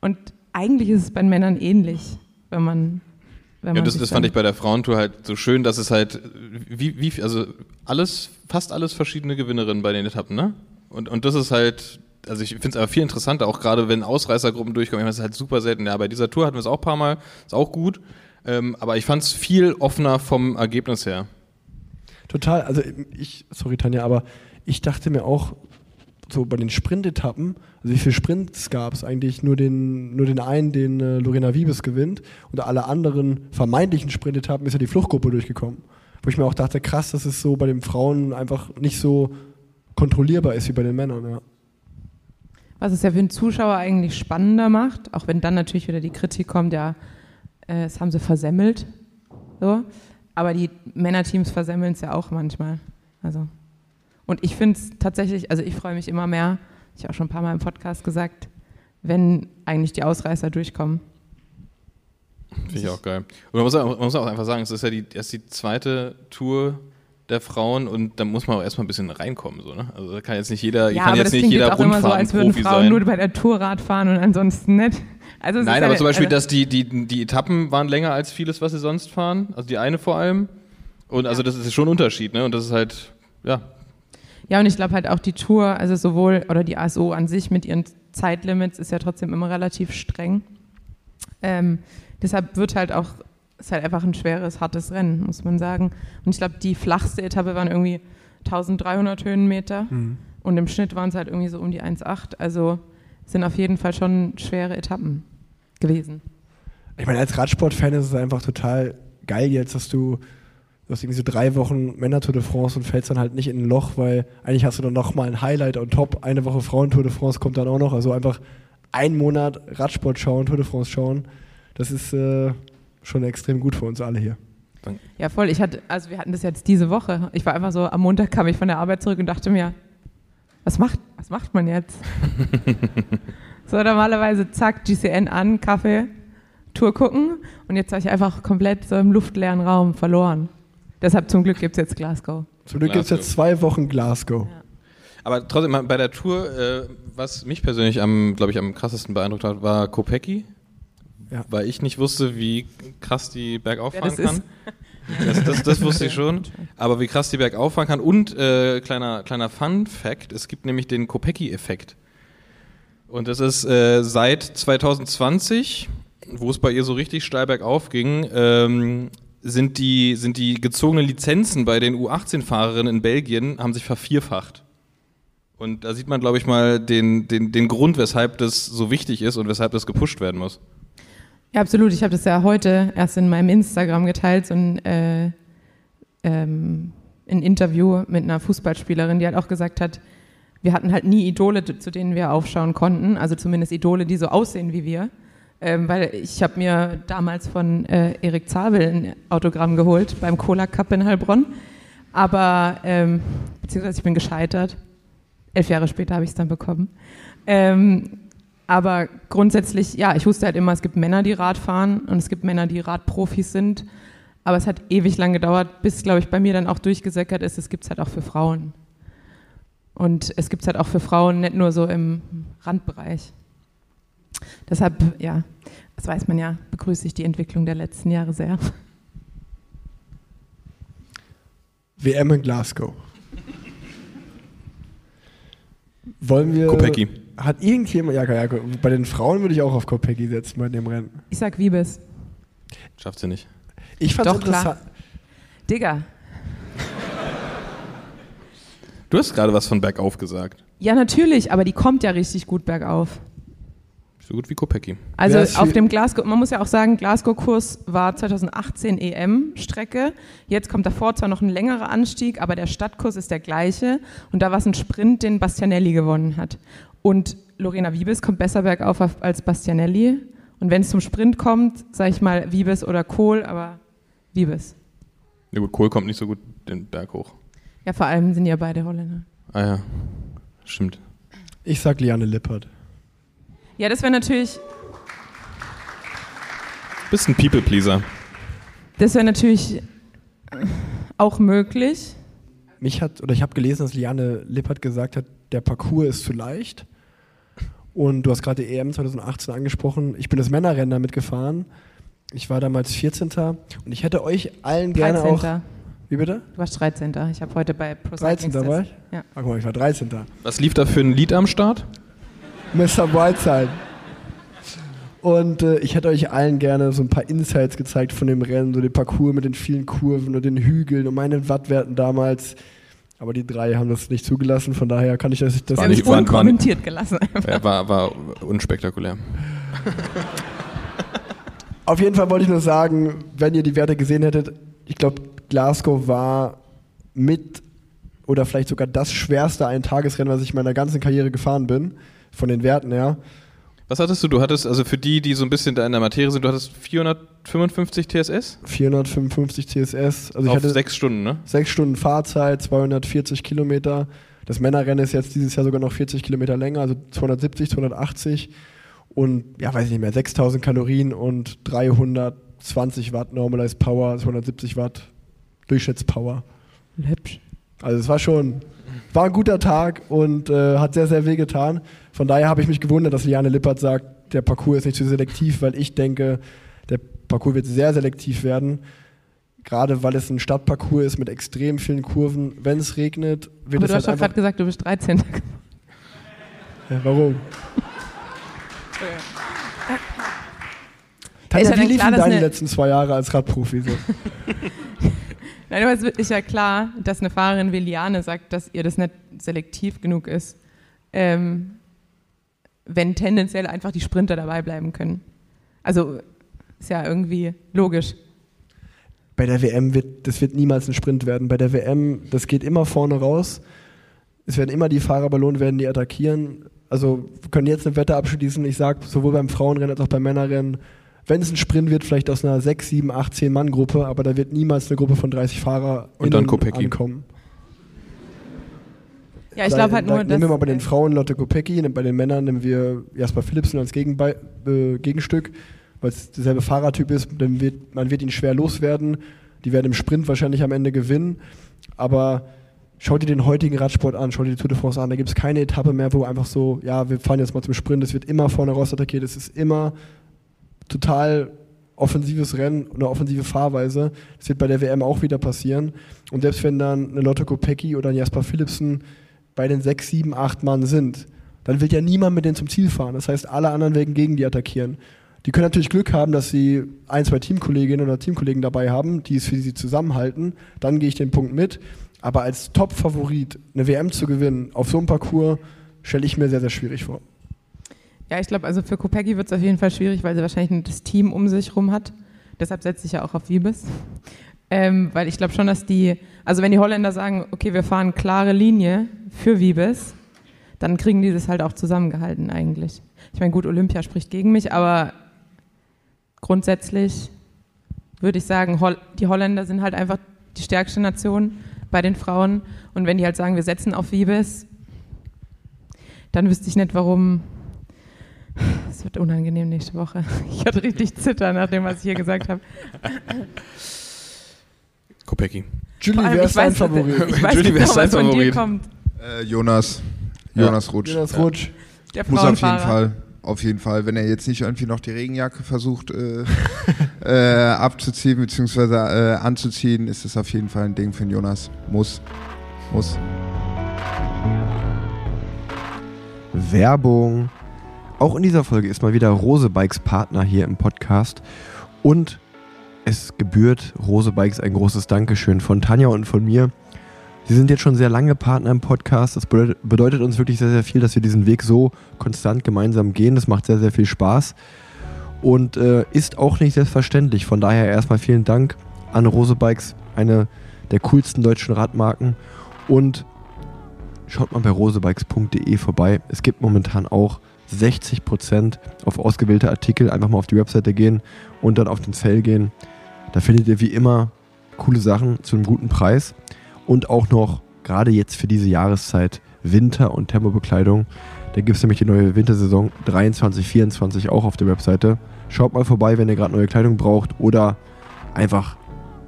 Und eigentlich ist es bei Männern ähnlich, wenn man wenn Ja, man das, das fand ich bei der Frauentour halt so schön, dass es halt, wie, wie, also alles, fast alles verschiedene Gewinnerinnen bei den Etappen, ne? Und, und das ist halt, also ich finde es aber viel interessanter, auch gerade wenn Ausreißergruppen durchkommen. Ich meine, das ist halt super selten. Ja, bei dieser Tour hatten wir es auch ein paar Mal, ist auch gut. Ähm, aber ich fand es viel offener vom Ergebnis her. Total, also ich, sorry Tanja, aber ich dachte mir auch, so bei den Sprintetappen, also wie viele Sprints gab es eigentlich? Nur den, nur den einen, den äh, Lorena Wiebes gewinnt und alle anderen vermeintlichen Sprintetappen ist ja die Fluchtgruppe durchgekommen. Wo ich mir auch dachte, krass, dass es so bei den Frauen einfach nicht so kontrollierbar ist wie bei den Männern. Ja. Was es ja für den Zuschauer eigentlich spannender macht, auch wenn dann natürlich wieder die Kritik kommt, ja, äh, das haben sie versemmelt. So. Aber die Männerteams versemmeln es ja auch manchmal. Also. Und ich finde es tatsächlich, also ich freue mich immer mehr, ich habe auch schon ein paar Mal im Podcast gesagt, wenn eigentlich die Ausreißer durchkommen. Finde ich auch geil. Und man muss, auch, man muss auch einfach sagen, es ist ja die, erst die zweite Tour der Frauen und da muss man auch erstmal ein bisschen reinkommen. So, ne? Also da kann jetzt nicht jeder, ja, kann jetzt nicht jeder jetzt auch immer so, als würden Rundfahrtenprofi Frauen sein. nur bei der Tour Rad fahren und ansonsten nicht. Also Nein, ja, aber zum Beispiel, also, dass die, die, die Etappen waren länger als vieles, was sie sonst fahren. Also die eine vor allem. Und also das ist schon ein Unterschied, ne? Und das ist halt, ja. Ja, und ich glaube halt auch die Tour, also sowohl, oder die ASO an sich mit ihren Zeitlimits ist ja trotzdem immer relativ streng. Ähm, deshalb wird halt auch, ist halt einfach ein schweres, hartes Rennen, muss man sagen. Und ich glaube, die flachste Etappe waren irgendwie 1300 Höhenmeter und im Schnitt waren es halt irgendwie so um die 1,8. Also sind auf jeden Fall schon schwere Etappen gewesen. Ich meine, als Radsportfan ist es einfach total geil jetzt, dass du, du hast irgendwie so drei Wochen Männer-Tour de France und fällst dann halt nicht in ein Loch, weil eigentlich hast du dann nochmal ein Highlight on top. Eine Woche Frauentour de France kommt dann auch noch. Also einfach einen Monat Radsport schauen, Tour de France schauen. Das ist äh, schon extrem gut für uns alle hier. Ja, voll. Ich hatte, also wir hatten das jetzt diese Woche. Ich war einfach so, am Montag kam ich von der Arbeit zurück und dachte mir, was macht, was macht man jetzt? so normalerweise zack, GCN an, Kaffee, Tour gucken und jetzt war ich einfach komplett so im luftleeren Raum verloren. Deshalb zum Glück gibt es jetzt Glasgow. Zum Glück gibt es jetzt zwei Wochen Glasgow. Ja. Aber trotzdem, bei der Tour, äh, was mich persönlich am, glaube ich, am krassesten beeindruckt hat, war Kopecki. Ja. Weil ich nicht wusste, wie krass die bergauf fahren das kann. Das, das, das wusste ich schon. Aber wie krass die bergauf fahren kann. Und äh, kleiner, kleiner Fun-Fact: Es gibt nämlich den Kopecki-Effekt. Und das ist äh, seit 2020, wo es bei ihr so richtig steil bergauf ging, ähm, sind, die, sind die gezogenen Lizenzen bei den U18-Fahrerinnen in Belgien haben sich vervierfacht. Und da sieht man, glaube ich, mal den, den, den Grund, weshalb das so wichtig ist und weshalb das gepusht werden muss. Ja, absolut. Ich habe das ja heute erst in meinem Instagram geteilt, so ein, äh, ähm, ein Interview mit einer Fußballspielerin, die halt auch gesagt hat, wir hatten halt nie Idole, zu denen wir aufschauen konnten, also zumindest Idole, die so aussehen wie wir. Ähm, weil ich habe mir damals von äh, Erik Zabel ein Autogramm geholt beim Cola Cup in Heilbronn. Aber, ähm, beziehungsweise ich bin gescheitert. Elf Jahre später habe ich es dann bekommen. Ähm, aber grundsätzlich, ja, ich wusste halt immer, es gibt Männer, die Rad fahren und es gibt Männer, die Radprofis sind. Aber es hat ewig lang gedauert, bis, glaube ich, bei mir dann auch durchgesäckert ist, es gibt es halt auch für Frauen. Und es gibt es halt auch für Frauen, nicht nur so im Randbereich. Deshalb, ja, das weiß man ja, begrüße ich die Entwicklung der letzten Jahre sehr. WM in Glasgow. Wollen wir. Kopecky. Hat irgendjemand. Ja, ja, bei den Frauen würde ich auch auf Kopecky setzen bei dem Rennen. Ich sag Wiebes. Schafft sie nicht. Ich fand's Doch, klar. interessant. Digga. Du hast gerade was von bergauf gesagt. Ja, natürlich, aber die kommt ja richtig gut bergauf. So gut wie Kopecky. Also auf dem Glasgow, man muss ja auch sagen, Glasgow-Kurs war 2018 EM-Strecke. Jetzt kommt davor zwar noch ein längerer Anstieg, aber der Stadtkurs ist der gleiche. Und da war es ein Sprint, den Bastianelli gewonnen hat. Und Lorena Wiebes kommt besser bergauf auf- als Bastianelli. Und wenn es zum Sprint kommt, sage ich mal Wiebes oder Kohl, aber Wiebes. Ja gut, Kohl kommt nicht so gut den Berg hoch. Ja, vor allem sind ja beide Holländer. Ah ja, stimmt. Ich sag Liane Lippert. Ja, das wäre natürlich, Bist ein People-Pleaser. das wäre natürlich auch möglich. Mich hat, oder ich habe gelesen, dass Liane Lippert gesagt hat, der Parcours ist zu leicht. Und du hast gerade die EM 2018 angesprochen. Ich bin das Männerrennen damit gefahren. Ich war damals 14. Und ich hätte euch allen gerne 13. auch. Wie bitte? Du warst 13. Ich habe heute bei Pro 13. Cycling war ich? Ja. Ach, guck mal, ich war 13. Was lief da für ein Lied am Start? Mr. Brightside. Und äh, ich hätte euch allen gerne so ein paar Insights gezeigt von dem Rennen, so den Parcours mit den vielen Kurven und den Hügeln und meinen Wattwerten damals. Aber die drei haben das nicht zugelassen, von daher kann ich das, das War nicht- es war- war- unkommentiert gelassen. Ja, war, war unspektakulär. Auf jeden Fall wollte ich nur sagen, wenn ihr die Werte gesehen hättet, ich glaube, Glasgow war mit oder vielleicht sogar das schwerste Eintagesrennen, was ich in meiner ganzen Karriere gefahren bin, von den Werten her. Was hattest du? Du hattest, also für die, die so ein bisschen da in der Materie sind, du hattest 455 TSS 455 CSS, also ich auf hatte sechs Stunden, ne? sechs Stunden Fahrzeit, 240 Kilometer. Das Männerrennen ist jetzt dieses Jahr sogar noch 40 Kilometer länger, also 270, 280 und ja, weiß ich nicht mehr, 6000 Kalorien und 320 Watt Normalized Power, 270 Watt Durchschnittspower. Hübsch. Also es war schon, war ein guter Tag und äh, hat sehr, sehr weh getan. Von daher habe ich mich gewundert, dass Liane Lippert sagt, der Parcours ist nicht zu selektiv, weil ich denke, der Parcours wird sehr selektiv werden. Gerade weil es ein Stadtparcours ist mit extrem vielen Kurven. Wenn es regnet, wird Aber es du hast halt doch gerade gesagt, du bist 13. Ja, warum? Tanja, ja wie liefen deine eine- letzten zwei Jahre als Radprofi so? Nein, aber es ist ja klar, dass eine Fahrerin wie Liane sagt, dass ihr das nicht selektiv genug ist, ähm, wenn tendenziell einfach die Sprinter dabei bleiben können. Also ist ja irgendwie logisch. Bei der WM wird, das wird niemals ein Sprint werden. Bei der WM, das geht immer vorne raus. Es werden immer die Fahrer belohnt werden, die attackieren. Also wir können jetzt eine Wette abschließen. Ich sage sowohl beim Frauenrennen als auch beim Männerrennen, wenn es ein Sprint wird, vielleicht aus einer 6, 7, 8, 10 Mann Gruppe, aber da wird niemals eine Gruppe von 30 Fahrer Und dann Kopecky. ankommen. Ja, ich glaube halt da nur, Nehmen wir mal bei den dass, Frauen Lotte Kopecki, bei den Männern nehmen wir Jasper Philipsen als Gegenbei äh, Gegenstück, weil es derselbe Fahrertyp ist. Dann wird, man wird ihn schwer loswerden. Die werden im Sprint wahrscheinlich am Ende gewinnen. Aber schau dir den heutigen Radsport an, schau dir die Tour de France an. Da gibt es keine Etappe mehr, wo einfach so, ja, wir fahren jetzt mal zum Sprint. Es wird immer vorne raus attackiert. Es ist immer total offensives Rennen eine offensive Fahrweise. Das wird bei der WM auch wieder passieren. Und selbst wenn dann eine Lotte Kopecki oder ein Jasper Philipsen bei den sechs, sieben, acht Mann sind, dann will ja niemand mit denen zum Ziel fahren. Das heißt, alle anderen werden gegen die attackieren. Die können natürlich Glück haben, dass sie ein, zwei Teamkolleginnen oder Teamkollegen dabei haben, die es für sie zusammenhalten. Dann gehe ich den Punkt mit. Aber als Top-Favorit eine WM zu gewinnen auf so einem Parcours, stelle ich mir sehr, sehr schwierig vor. Ja, ich glaube, also für Kopecky wird es auf jeden Fall schwierig, weil sie wahrscheinlich ein- das Team um sich rum hat. Deshalb setze ich ja auch auf Wiebes. Ähm, weil ich glaube schon, dass die, also wenn die Holländer sagen, okay, wir fahren klare Linie für Wiebes, dann kriegen die das halt auch zusammengehalten eigentlich. Ich meine, gut, Olympia spricht gegen mich, aber grundsätzlich würde ich sagen, die Holländer sind halt einfach die stärkste Nation bei den Frauen. Und wenn die halt sagen, wir setzen auf Wiebes, dann wüsste ich nicht, warum. Es wird unangenehm nächste Woche. Ich hatte richtig Zittern nach dem, was ich hier gesagt habe. Kopecki. Julie, allem, wer ist dein Favorit? Ich weiß Julie, wer ist dein Favorit? kommt. Äh, Jonas. Jonas Rutsch. Jonas Rutsch. Der Muss auf jeden. Fall. Auf jeden Fall. Wenn er jetzt nicht irgendwie noch die Regenjacke versucht äh, äh, abzuziehen bzw. Äh, anzuziehen, ist es auf jeden Fall ein Ding für den Jonas. Muss. Muss. Werbung. Auch in dieser Folge ist mal wieder Rose Bikes Partner hier im Podcast. Und es gebührt Rose Bikes ein großes Dankeschön von Tanja und von mir. Sie sind jetzt schon sehr lange Partner im Podcast. Das bedeutet, uns wirklich sehr, sehr viel, dass wir diesen Weg so konstant gemeinsam gehen. Das macht sehr, sehr viel Spaß und äh, ist auch nicht selbstverständlich. Von daher erstmal vielen Dank an Rose Bikes, eine der coolsten deutschen Radmarken. Und schaut mal bei rosebikes.de vorbei. Es gibt momentan auch 60% auf ausgewählte Artikel. Einfach mal auf die Webseite gehen und dann auf den Sale gehen. Da findet ihr wie immer coole Sachen zu einem guten Preis und auch noch gerade jetzt für diese Jahreszeit Winter- und Thermobekleidung. Da gibt es nämlich die neue Wintersaison 23, 24 auch auf der Webseite. Schaut mal vorbei, wenn ihr gerade neue Kleidung braucht oder einfach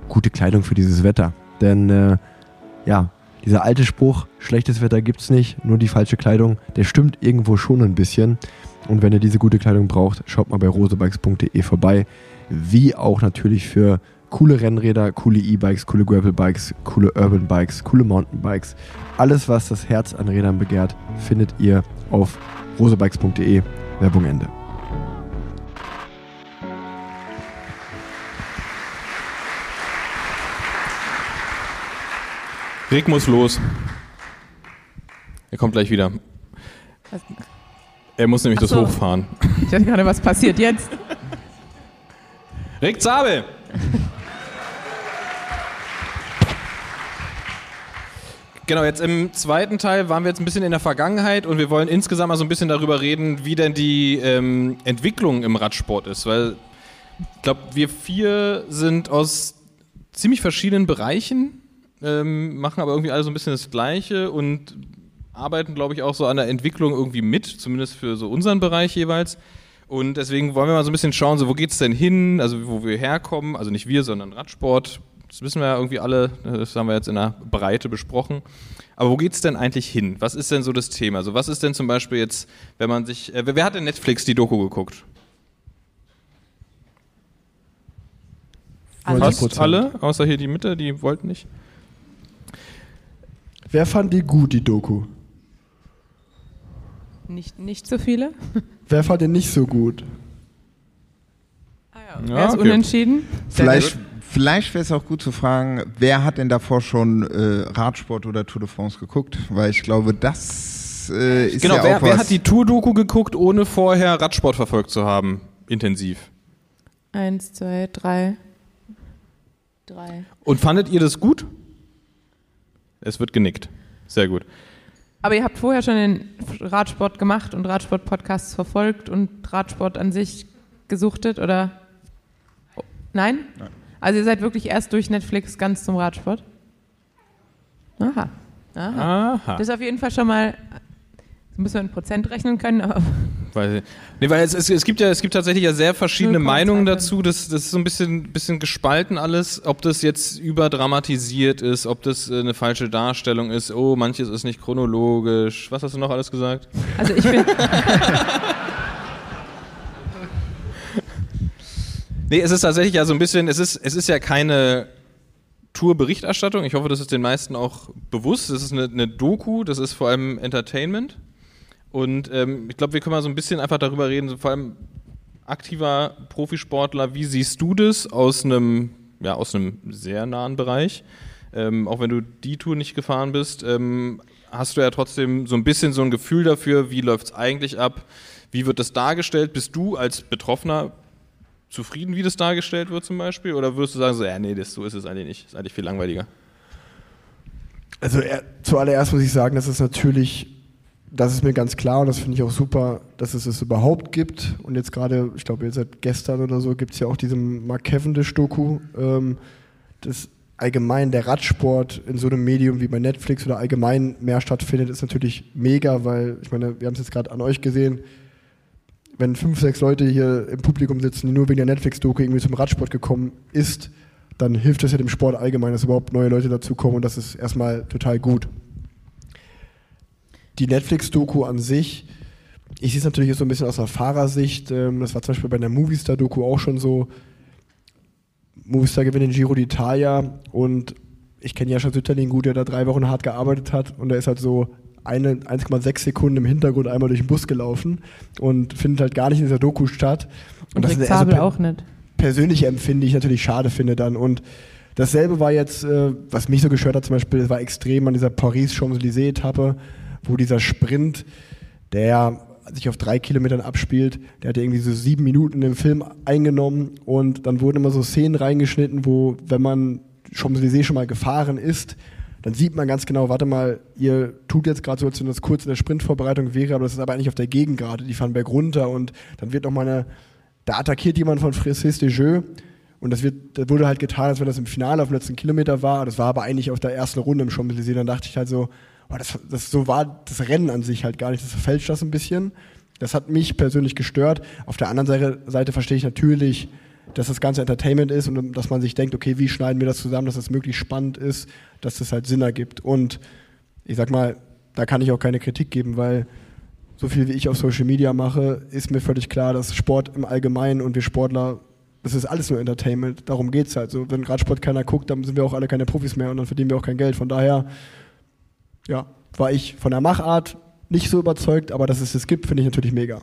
gute Kleidung für dieses Wetter. Denn äh, ja, dieser alte Spruch, schlechtes Wetter gibt's nicht, nur die falsche Kleidung, der stimmt irgendwo schon ein bisschen. Und wenn ihr diese gute Kleidung braucht, schaut mal bei rosebikes.de vorbei. Wie auch natürlich für coole Rennräder, coole E-Bikes, coole Gravel-Bikes, coole Urban-Bikes, coole Mountainbikes. Alles, was das Herz an Rädern begehrt, findet ihr auf rosebikes.de. Werbung Ende. Rick muss los. Er kommt gleich wieder. Er muss nämlich Ach das so. hochfahren. Ich dachte gerade, was passiert jetzt? Rick Zabel! Genau, jetzt im zweiten Teil waren wir jetzt ein bisschen in der Vergangenheit und wir wollen insgesamt mal so ein bisschen darüber reden, wie denn die ähm, Entwicklung im Radsport ist. Weil ich glaube, wir vier sind aus ziemlich verschiedenen Bereichen, ähm, machen aber irgendwie alle so ein bisschen das Gleiche und arbeiten, glaube ich, auch so an der Entwicklung irgendwie mit, zumindest für so unseren Bereich jeweils. Und deswegen wollen wir mal so ein bisschen schauen, so wo geht's denn hin, also wo wir herkommen, also nicht wir, sondern Radsport. Das wissen wir ja irgendwie alle, das haben wir jetzt in der Breite besprochen. Aber wo geht's denn eigentlich hin? Was ist denn so das Thema? Also was ist denn zum Beispiel jetzt, wenn man sich, äh, wer hat denn Netflix die Doku geguckt? Alle. Fast. Fast alle, außer hier die Mitte, die wollten nicht. Wer fand die gut, die Doku? Nicht, nicht so viele. Wer fand den nicht so gut? Ah Ja, Wer ist okay. unentschieden? Vielleicht, vielleicht wäre es auch gut zu fragen, wer hat denn davor schon äh, Radsport oder Tour de France geguckt? Weil ich glaube, das äh, ist Genau, ja wer, auch wer was. hat die Tour-Doku geguckt, ohne vorher Radsport verfolgt zu haben? Intensiv. Eins, zwei, drei. Drei. Und fandet ihr das gut? Es wird genickt. Sehr gut. Aber ihr habt vorher schon den Radsport gemacht und Radsport-Podcasts verfolgt und Radsport an sich gesuchtet, oder? Nein? Also ihr seid wirklich erst durch Netflix ganz zum Radsport? Aha. Aha. Aha. Das ist auf jeden Fall schon mal, das müssen wir in Prozent rechnen können, aber Weil, nee, weil es, es, es gibt ja es gibt tatsächlich ja sehr verschiedene 0,2 Meinungen dazu. Das, das ist so ein bisschen, bisschen gespalten alles, ob das jetzt überdramatisiert ist, ob das äh, eine falsche Darstellung ist. Oh, manches ist nicht chronologisch. Was hast du noch alles gesagt? also ich finde, Nee, es ist tatsächlich ja so ein bisschen, es ist, es ist ja keine Tour-Berichterstattung. Ich hoffe, das ist den meisten auch bewusst. Es ist eine, eine Doku, das ist vor allem Entertainment. Und ähm, ich glaube, wir können mal so ein bisschen einfach darüber reden, so vor allem aktiver Profisportler, wie siehst du das aus einem, ja, aus einem sehr nahen Bereich? Ähm, auch wenn du die Tour nicht gefahren bist, ähm, hast du ja trotzdem so ein bisschen so ein Gefühl dafür, wie läuft es eigentlich ab? Wie wird das dargestellt? Bist du als Betroffener zufrieden, wie das dargestellt wird zum Beispiel? Oder würdest du sagen, so, ja, nee, das, so ist es eigentlich nicht. Ist eigentlich viel langweiliger. Also er, zuallererst muss ich sagen, dass es natürlich, das ist mir ganz klar und das finde ich auch super, dass es es überhaupt gibt. Und jetzt gerade, ich glaube jetzt seit gestern oder so, gibt es ja auch diesen Mark Cavendish-Doku. Ähm, das allgemein der Radsport in so einem Medium wie bei Netflix oder allgemein mehr stattfindet, ist natürlich mega, weil ich meine, wir haben es jetzt gerade an euch gesehen, wenn fünf, sechs Leute hier im Publikum sitzen, die nur wegen der Netflix-Doku irgendwie zum Radsport gekommen ist, dann hilft das ja dem Sport allgemein, dass überhaupt neue Leute dazukommen und das ist erstmal total gut. Die Netflix-Doku an sich, ich sehe es natürlich jetzt so ein bisschen aus der Fahrersicht, ähm, das war zum Beispiel bei der Movistar-Doku auch schon so, Movistar gewinnt den Giro d'Italia und ich kenne ja schon Sütterlin gut, der da drei Wochen hart gearbeitet hat und der ist halt so eine 1,6 Sekunden im Hintergrund einmal durch den Bus gelaufen und findet halt gar nicht in dieser Doku statt. und das Rick ist eher so Zabel per- auch nicht. persönlich empfinde ich natürlich schade finde dann. Und dasselbe war jetzt, äh, was mich so gestört hat zum Beispiel, das war extrem an dieser Paris-Champs-Élysées-Etappe, wo dieser Sprint, der sich auf drei Kilometern abspielt, der hat irgendwie so sieben Minuten im Film eingenommen und dann wurden immer so Szenen reingeschnitten, wo, wenn man Champs-Élysées schon mal gefahren ist, dann sieht man ganz genau, warte mal, ihr tut jetzt gerade so, als wenn das kurz in der Sprintvorbereitung wäre, aber das ist aber eigentlich auf der Gegend gerade, die fahren berg runter und dann wird noch mal eine, da attackiert jemand von Francis de Jeux und das, wird, das wurde halt getan, als wenn das im Finale auf dem letzten Kilometer war. Das war aber eigentlich auf der ersten Runde im Champs-Élysées. Dann dachte ich halt so, oh, das, das so war das Rennen an sich halt gar nicht. Das verfälscht das ein bisschen. Das hat mich persönlich gestört. Auf der anderen Seite, Seite verstehe ich natürlich, dass das ganze Entertainment ist und dass man sich denkt, okay, wie schneiden wir das zusammen, dass das möglichst spannend ist, dass das halt Sinn ergibt. Und ich sag mal, da kann ich auch keine Kritik geben, weil so viel wie ich auf Social Media mache, ist mir völlig klar, dass Sport im Allgemeinen und wir Sportler, das ist alles nur Entertainment. Darum geht's halt. So, wenn Radsport keiner guckt, dann sind wir auch alle keine Profis mehr und dann verdienen wir auch kein Geld. Von daher, ja, war ich von der Machart nicht so überzeugt, aber dass es das gibt, finde ich natürlich mega.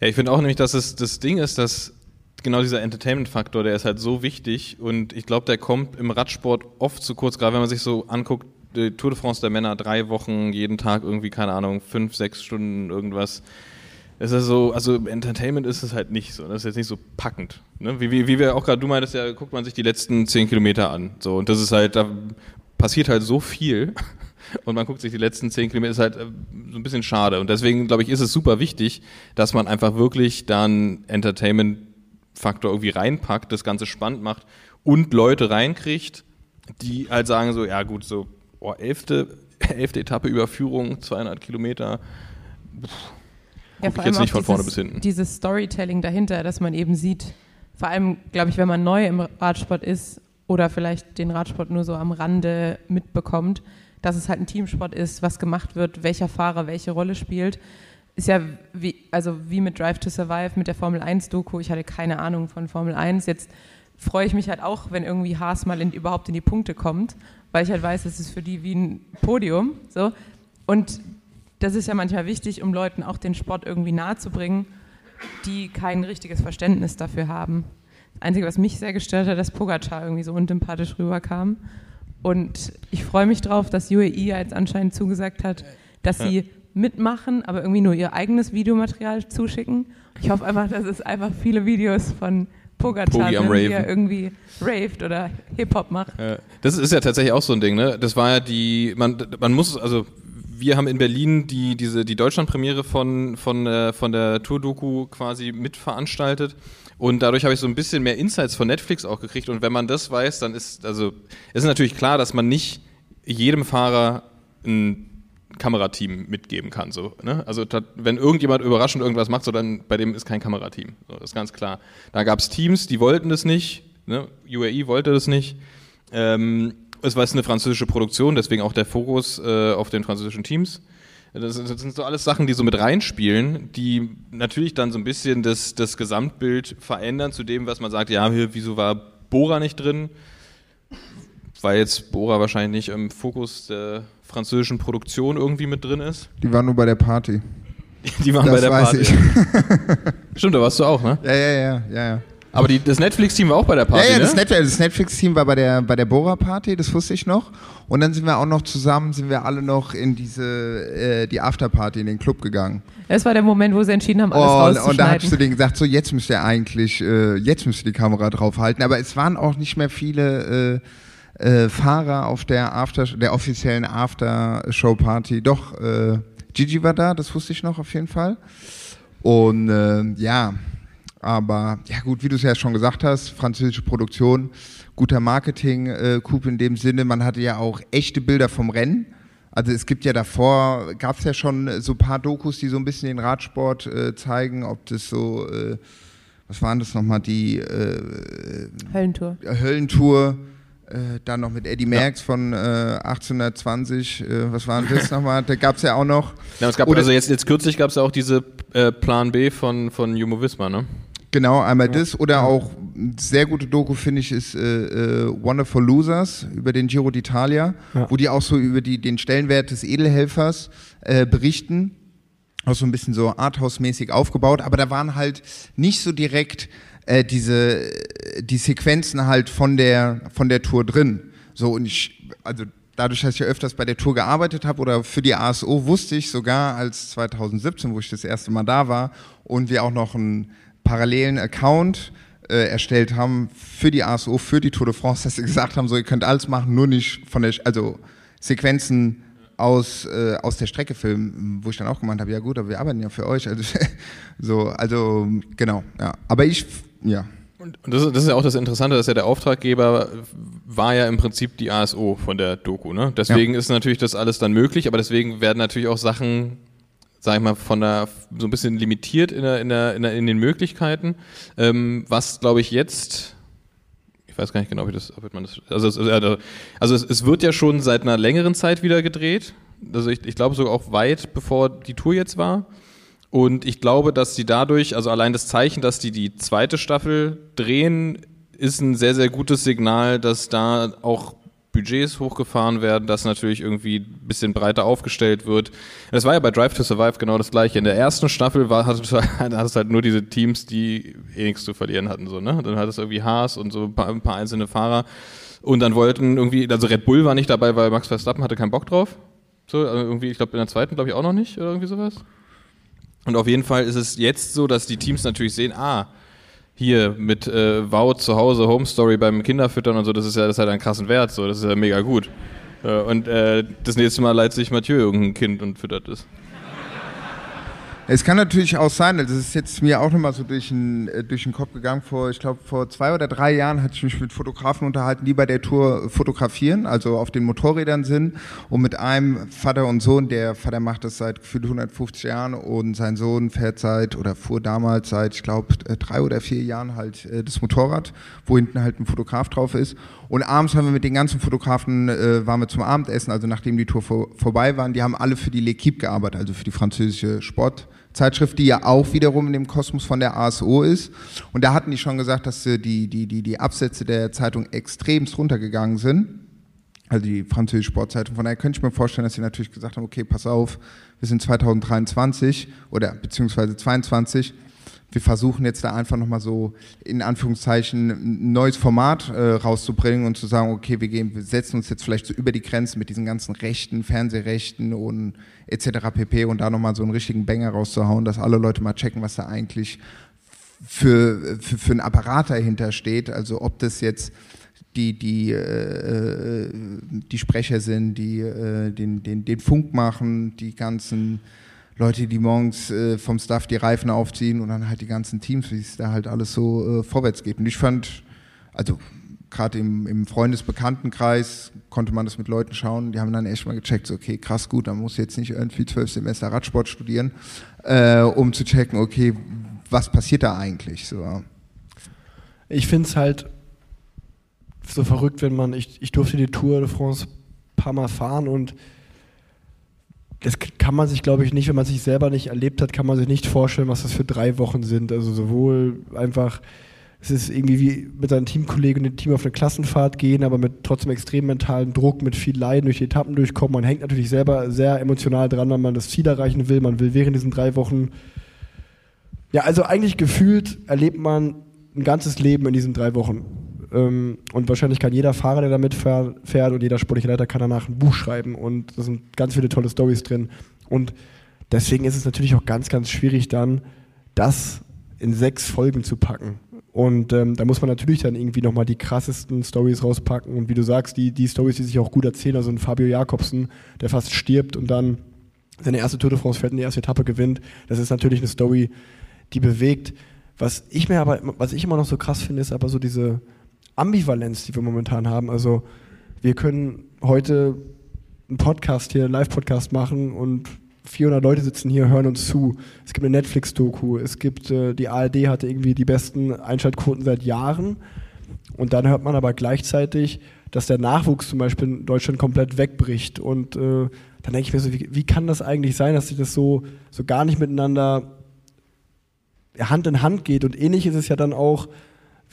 Ja, ich finde auch nämlich, dass es das Ding ist, dass genau dieser Entertainment-Faktor, der ist halt so wichtig und ich glaube, der kommt im Radsport oft zu kurz, gerade wenn man sich so anguckt, die Tour de France der Männer, drei Wochen, jeden Tag irgendwie, keine Ahnung, fünf, sechs Stunden irgendwas. Es ist so, also Entertainment ist es halt nicht so, das ist jetzt nicht so packend. Ne? Wie, wie, wie wir auch gerade, du meintest ja, guckt man sich die letzten zehn Kilometer an. So, und das ist halt, da passiert halt so viel und man guckt sich die letzten zehn Kilometer, ist halt äh, so ein bisschen schade. Und deswegen, glaube ich, ist es super wichtig, dass man einfach wirklich dann Entertainment-Faktor irgendwie reinpackt, das Ganze spannend macht und Leute reinkriegt, die halt sagen so, ja gut, so oh, elfte, elfte Etappe Überführung, 200 Kilometer, Ja, Guck ich jetzt nicht von vorne dieses, bis hinten. Dieses Storytelling dahinter, dass man eben sieht, vor allem, glaube ich, wenn man neu im Radsport ist oder vielleicht den Radsport nur so am Rande mitbekommt, dass es halt ein Teamsport ist, was gemacht wird, welcher Fahrer welche Rolle spielt. Ist ja wie, also wie mit Drive to Survive, mit der Formel 1 Doku. Ich hatte keine Ahnung von Formel 1. Jetzt freue ich mich halt auch, wenn irgendwie Haas mal in, überhaupt in die Punkte kommt, weil ich halt weiß, es ist für die wie ein Podium. So. Und das ist ja manchmal wichtig, um Leuten auch den Sport irgendwie nahezubringen, die kein richtiges Verständnis dafür haben. Das Einzige, was mich sehr gestört hat, dass Pogacar irgendwie so unsympathisch rüberkam. Und ich freue mich drauf, dass UAE jetzt anscheinend zugesagt hat, dass sie mitmachen, aber irgendwie nur ihr eigenes Videomaterial zuschicken. Ich hoffe einfach, dass es einfach viele Videos von Pogacar er Raven. irgendwie raved oder Hip-Hop macht. Ja. Das ist ja tatsächlich auch so ein Ding, ne? Das war ja die, man, man muss, also wir haben in Berlin die, diese, die Deutschlandpremiere von, von, äh, von der Tour-Doku quasi mitveranstaltet. Und dadurch habe ich so ein bisschen mehr Insights von Netflix auch gekriegt. Und wenn man das weiß, dann ist, also, ist natürlich klar, dass man nicht jedem Fahrer ein Kamerateam mitgeben kann. So, ne? Also wenn irgendjemand überraschend irgendwas macht, so dann bei dem ist kein Kamerateam. So, das ist ganz klar. Da gab es Teams, die wollten das nicht. Ne? UAE wollte das nicht. Ähm, es war eine französische Produktion, deswegen auch der Fokus äh, auf den französischen Teams. Das, das, sind so alles Sachen, die so mit reinspielen, die natürlich dann so ein bisschen das, das Gesamtbild verändern zu dem, was man sagt, ja, hier, wieso war Bora nicht drin? Weil jetzt Bora wahrscheinlich nicht im Fokus der französischen Produktion irgendwie mit drin ist. Die waren nur bei der Party. Die waren Das bei der weiß Party. ich. Stimmt, da warst du auch, ne? Ja, ja, ja, ja, ja. Aber die, das Netflix-Team war auch bei der Party, ja, ja, ne? das, Net das Netflix-Team war bei der, bei der Bora-Party, das wusste ich noch. Und dann sind wir auch noch zusammen, sind wir alle noch in diese, äh, die Afterparty in den Club gegangen. Das war der Moment, wo sie entschieden haben, alles rauszuschneiden. und da hast du denen gesagt, so jetzt müsst ihr eigentlich, äh, jetzt müsst ihr die Kamera draufhalten. Aber es waren auch nicht mehr viele äh, äh, Fahrer auf der After, der offiziellen After-Show-Party. Doch, äh, Gigi war da, das wusste ich noch auf jeden Fall. Und äh, ja, aber ja gut, wie du es ja schon gesagt hast, französische Produktion, guter Marketing-Coup in dem Sinne. Man hatte ja auch echte Bilder vom Rennen. Also es gibt ja davor, gab es ja schon so ein paar Dokus, die so ein bisschen den Radsport äh, zeigen, ob das so, äh, was waren das nochmal, die äh, Höllentour. Höllentour, äh, dann noch mit Eddie Merckx von äh, 1820, äh, was waren das nochmal, da gab es ja auch noch. Ja, es gab, Oder- also jetzt, jetzt kürzlich gab es ja auch diese äh, Plan B von, von Jumbo Visma, ne? Genau, einmal das oder auch sehr gute Doku finde ich ist äh, äh, Wonderful Losers über den Giro d'Italia, Ja. wo die auch so über die, den Stellenwert des Edelhelfers äh, berichten. Auch so ein bisschen so Arthouse-mäßig aufgebaut, aber da waren halt nicht so direkt äh, diese die Sequenzen halt von der von der Tour drin. So und ich also dadurch, dass ich ja öfters bei der Tour gearbeitet habe oder für die ASO, wusste ich sogar als 2017, wo ich das erste Mal da war und wir auch noch einen parallelen Account äh, erstellt haben für die ASO, für die Tour de France, dass sie gesagt haben, so ihr könnt alles machen, nur nicht von der, also Sequenzen aus, äh, aus der Strecke filmen, wo ich dann auch gemeint habe, ja gut, aber wir arbeiten ja für euch. Also, so, also genau, ja. Aber ich, ja. Und das, ist- das ist ja auch das Interessante, dass ja der Auftraggeber war ja im Prinzip die ASO von der Doku. Ne? Deswegen ist natürlich das alles dann möglich, aber deswegen werden natürlich auch Sachen, sag ich mal, von der so ein bisschen limitiert in, der, in, der, in, der, in den Möglichkeiten. Ähm, was glaube ich jetzt, ich weiß gar nicht genau, ob, ich das, ob man das, also, es, also, also es, es wird ja schon seit einer längeren Zeit wieder gedreht. Also ich, ich glaube sogar auch weit bevor die Tour jetzt war. Und ich glaube, dass sie dadurch, also allein das Zeichen, dass die die zweite Staffel drehen, ist ein sehr, sehr gutes Signal, dass da auch Budgets hochgefahren werden, dass natürlich irgendwie ein bisschen breiter aufgestellt wird. Das war ja bei Drive to Survive genau das gleiche. In der ersten Staffel war, hattest du hattest halt nur diese Teams, die eh nichts zu verlieren hatten. So, ne? Dann hattest du irgendwie Haas und so ein paar, ein paar einzelne Fahrer. Und dann wollten irgendwie, also Red Bull war nicht dabei, weil Max Verstappen hatte keinen Bock drauf. So, also irgendwie, ich glaube, in der zweiten glaube ich auch noch nicht oder irgendwie sowas. Und auf jeden Fall ist es jetzt so, dass die Teams natürlich sehen, ah, hier mit äh, Wout zu Hause, Home Story beim Kinderfüttern und so, das ist ja, das hat einen krassen Wert, so, das ist ja mega gut. Äh, und äh, das nächste Mal leiht sich Mathieu irgendein Kind und füttert es. Es kann natürlich auch sein, es ist jetzt mir auch nochmal so durch den, äh, durch den Kopf gegangen, vor, ich glaube, vor zwei oder drei Jahren hatte ich mich mit Fotografen unterhalten, die bei der Tour fotografieren, also auf den Motorrädern sind und mit einem Vater und Sohn, der Vater macht das seit gefühlt 150 Jahren und sein Sohn fährt seit oder fuhr damals seit, ich glaube, drei oder vier Jahren halt äh, das Motorrad, wo hinten halt ein Fotograf drauf ist. Und abends haben wir mit den ganzen Fotografen, äh, waren wir zum Abendessen, also nachdem die Tour vor, vorbei waren, die haben alle für die L'Equipe gearbeitet, also für die französische Sportzeitschrift, die ja auch wiederum in dem Kosmos von der ASO ist. Und da hatten die schon gesagt, dass äh, die, die, die, die Absätze der Zeitung extremst runtergegangen sind. Also die französische Sportzeitung. Von daher könnte ich mir vorstellen, dass sie natürlich gesagt haben, okay, pass auf, wir sind 2023 oder beziehungsweise 22. Wir versuchen jetzt da einfach nochmal so in Anführungszeichen ein neues Format äh, rauszubringen und zu sagen, okay, wir, gehen, wir setzen uns jetzt vielleicht so über die Grenzen mit diesen ganzen Rechten, Fernsehrechten und etc. pp. und da nochmal so einen richtigen Banger rauszuhauen, dass alle Leute mal checken, was da eigentlich für, für, für ein Apparat dahinter steht. Also ob das jetzt die, die, äh, die Sprecher sind, die äh, den, den, den Funk machen, die ganzen Leute, die morgens äh, vom Staff die Reifen aufziehen und dann halt die ganzen Teams, wie es da halt alles so äh, vorwärts geht. Und ich fand, also gerade im, im Freundesbekanntenkreis konnte man das mit Leuten schauen, die haben dann echt mal gecheckt, so, okay, krass gut, dann muss jetzt nicht irgendwie zwölf Semester Radsport studieren, äh, um zu checken, okay, was passiert da eigentlich? So. Ich finde es halt so verrückt, wenn man, ich, ich durfte die Tour de France ein paar Mal fahren und das kann man sich, glaube ich, nicht, wenn man sich selber nicht erlebt hat, kann man sich nicht vorstellen, was das für drei Wochen sind. Also sowohl einfach, es ist irgendwie wie mit seinen Teamkollegen und dem Team auf eine Klassenfahrt gehen, aber mit trotzdem extrem mentalen Druck, mit viel Leiden durch die Etappen durchkommen. Man hängt natürlich selber sehr emotional dran, wenn man das Ziel erreichen will. Man will während diesen drei Wochen, ja, also eigentlich gefühlt erlebt man ein ganzes Leben in diesen drei Wochen. Ähm, und wahrscheinlich kann jeder Fahrer, der damit fährt und jeder sportliche Leiter kann danach ein Buch schreiben. Und da sind ganz viele tolle Stories drin. Und deswegen ist es natürlich auch ganz, ganz schwierig dann, das in sechs Folgen zu packen. Und ähm, da muss man natürlich dann irgendwie nochmal die krassesten Stories rauspacken. Und wie du sagst, die, die Stories, die sich auch gut erzählen. Also ein Fabio Jakobsen, der fast stirbt und dann seine erste Tour de France fährt und die erste Etappe gewinnt. Das ist natürlich eine Story, die bewegt. Was ich mir aber, was ich immer noch so krass finde, ist aber so diese, Ambivalenz, die wir momentan haben. Also wir können heute einen Podcast hier, einen Live-Podcast machen und 400 Leute sitzen hier, hören uns zu. Es gibt eine Netflix-Doku, es gibt, äh, die ARD hatte irgendwie die besten Einschaltquoten seit Jahren. Und dann hört man aber gleichzeitig, dass der Nachwuchs zum Beispiel in Deutschland komplett wegbricht. Und äh, dann denke ich mir so, wie, wie, kann das eigentlich sein, dass sich das so, so gar nicht miteinander Hand in Hand geht? Und ähnlich ist es ja dann auch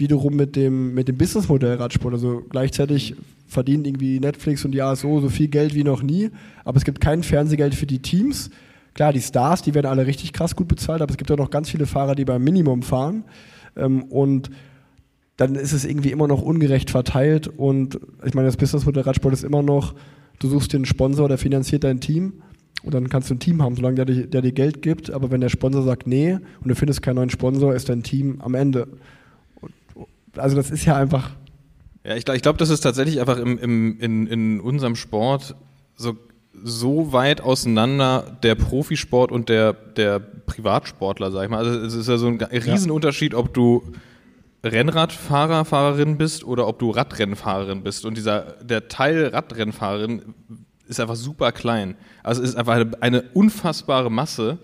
wiederum mit dem, mit dem Businessmodell Radsport. Also gleichzeitig verdient irgendwie Netflix und die ASO so viel Geld wie noch nie, aber es gibt kein Fernsehgeld für die Teams. Klar, die Stars, die werden alle richtig krass gut bezahlt, aber es gibt auch noch ganz viele Fahrer, die beim Minimum fahren. Ähm, und dann ist es irgendwie immer noch ungerecht verteilt. Und ich meine, das Businessmodell Radsport ist immer noch, du suchst dir einen Sponsor, der finanziert dein Team. Und dann kannst du ein Team haben, solange der, der dir Geld gibt. Aber wenn der Sponsor sagt, nee, und du findest keinen neuen Sponsor, ist dein Team am Ende also das ist ja einfach. Ja, ich glaube, ich glaub, das ist tatsächlich einfach im, im, in, in unserem Sport so, so weit auseinander, der Profisport und der, der Privatsportler, sag ich mal. Also es ist ja so ein Riesenunterschied, ob du Rennradfahrer, Fahrerin bist oder ob du Radrennfahrerin bist. Und dieser, der Teil Radrennfahrerin ist einfach super klein. Also es ist einfach eine, eine unfassbare Masse,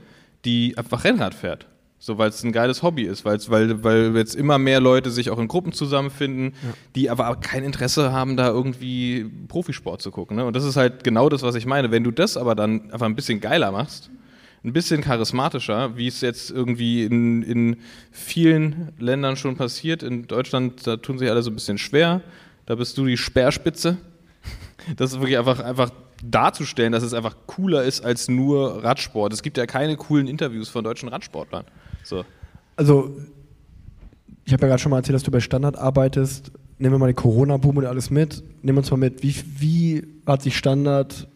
die einfach Rennrad fährt. So, weil es ein geiles Hobby ist, weil's, weil, weil jetzt immer mehr Leute sich auch in Gruppen zusammenfinden, ja. die aber kein Interesse haben, da irgendwie Profisport zu gucken. Ne? Und das ist halt genau das, was ich meine. Wenn du das aber dann einfach ein bisschen geiler machst, ein bisschen charismatischer, wie es jetzt irgendwie in, in vielen Ländern schon passiert. In Deutschland, da tun sich alle so ein bisschen schwer. Da bist du die Speerspitze. Das ist wirklich einfach, einfach darzustellen, dass es einfach cooler ist als nur Radsport. Es gibt ja keine coolen Interviews von deutschen Radsportlern. So. Also, ich habe ja gerade schon mal erzählt, dass du bei Standard arbeitest. Nehmen wir mal den Corona-Boom und alles mit. Nehmen wir uns mal mit, wie, wie hat sich Standard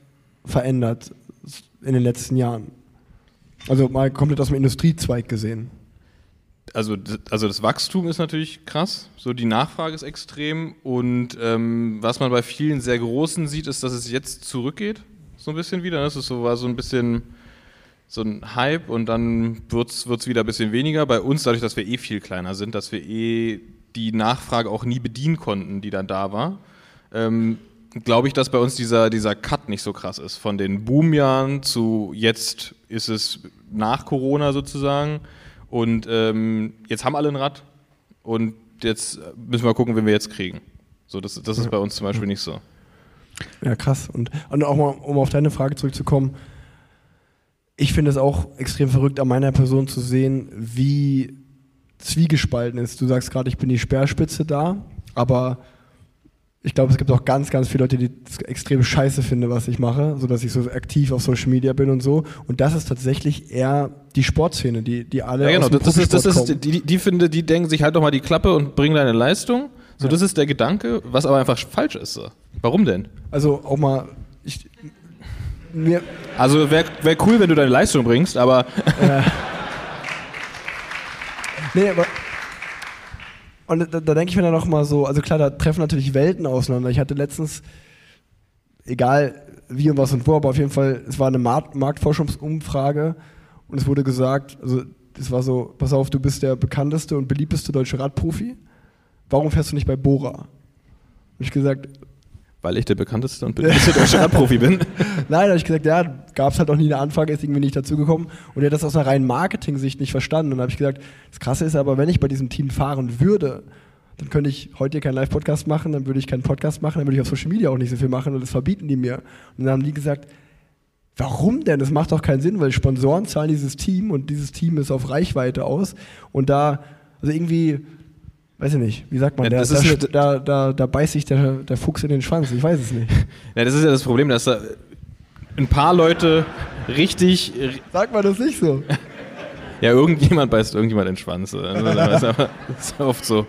verändert in den letzten Jahren? Also mal komplett aus dem Industriezweig gesehen. Also, also das Wachstum ist natürlich krass, so die Nachfrage ist extrem und ähm, was man bei vielen sehr Großen sieht, ist, dass es jetzt zurückgeht, so ein bisschen wieder. Das ist so, war so ein bisschen so ein Hype und dann wird es wieder ein bisschen weniger. Bei uns, dadurch, dass wir eh viel kleiner sind, dass wir eh die Nachfrage auch nie bedienen konnten, die dann da war, ähm, glaube ich, dass bei uns dieser, dieser Cut nicht so krass ist. Von den Boomjahren zu jetzt ist es nach Corona sozusagen und ähm, jetzt haben alle ein Rad und jetzt müssen wir gucken, wen wir jetzt kriegen. So, das, das ist bei uns zum Beispiel nicht so. Ja, krass. Und, und auch mal, um auf deine Frage zurückzukommen, ich finde es auch extrem verrückt, an meiner Person zu sehen, wie zwiegespalten ist. Du sagst gerade, ich bin die Speerspitze da, aber ich glaube, es gibt auch ganz, ganz viele Leute, die es extrem scheiße finden, was ich mache, so dass ich so aktiv auf Social Media bin und so. Und das ist tatsächlich eher die Sportszene, die, die alle. Ja, genau, das ist, das ist, die, die finde, die denken sich halt doch mal die Klappe und bringen deine Leistung. So, ja. das ist der Gedanke, was aber einfach falsch ist. So. Warum denn? Also auch mal, ich, mir also wäre wär cool, wenn du deine Leistung bringst, aber. Ja. nee, aber. Und da, da denke ich mir dann noch mal so, also klar, da treffen natürlich Welten auseinander. Ich hatte letztens, egal wie und was und wo, aber auf jeden Fall, es war eine Markt Marktforschungsumfrage und es wurde gesagt, also es war so, pass auf, du bist der bekannteste und beliebteste deutsche Radprofi. Warum fährst du nicht bei Bora? Und ich gesagt, Weil ich der bekannteste und beliebteste deutsche Radprofi bin. Nein, da habe ich gesagt, ja, gab es halt noch nie eine Anfrage, ist irgendwie nicht dazugekommen. Und er hat das aus einer reinen Marketing-Sicht nicht verstanden. Und dann habe ich gesagt, das Krasse ist aber, wenn ich bei diesem Team fahren würde, dann könnte ich heute keinen Live-Podcast machen, dann würde ich keinen Podcast machen, dann würde ich auf Social Media auch nicht so viel machen und das verbieten die mir. Und dann haben die gesagt, warum denn? Das macht doch keinen Sinn, weil Sponsoren zahlen dieses Team und dieses Team ist auf Reichweite aus. Und da, also irgendwie, weiß ich nicht, wie sagt man, Ja, der, das da, ist eine- da, da, da beißt sich der, der Fuchs in den Schwanz, ich weiß es nicht. Ja, das ist ja das Problem, dass da ein paar Leute richtig. Sagt man das nicht so? Ja, irgendjemand beißt irgendjemand in den Schwanz. Das ist ist oft so.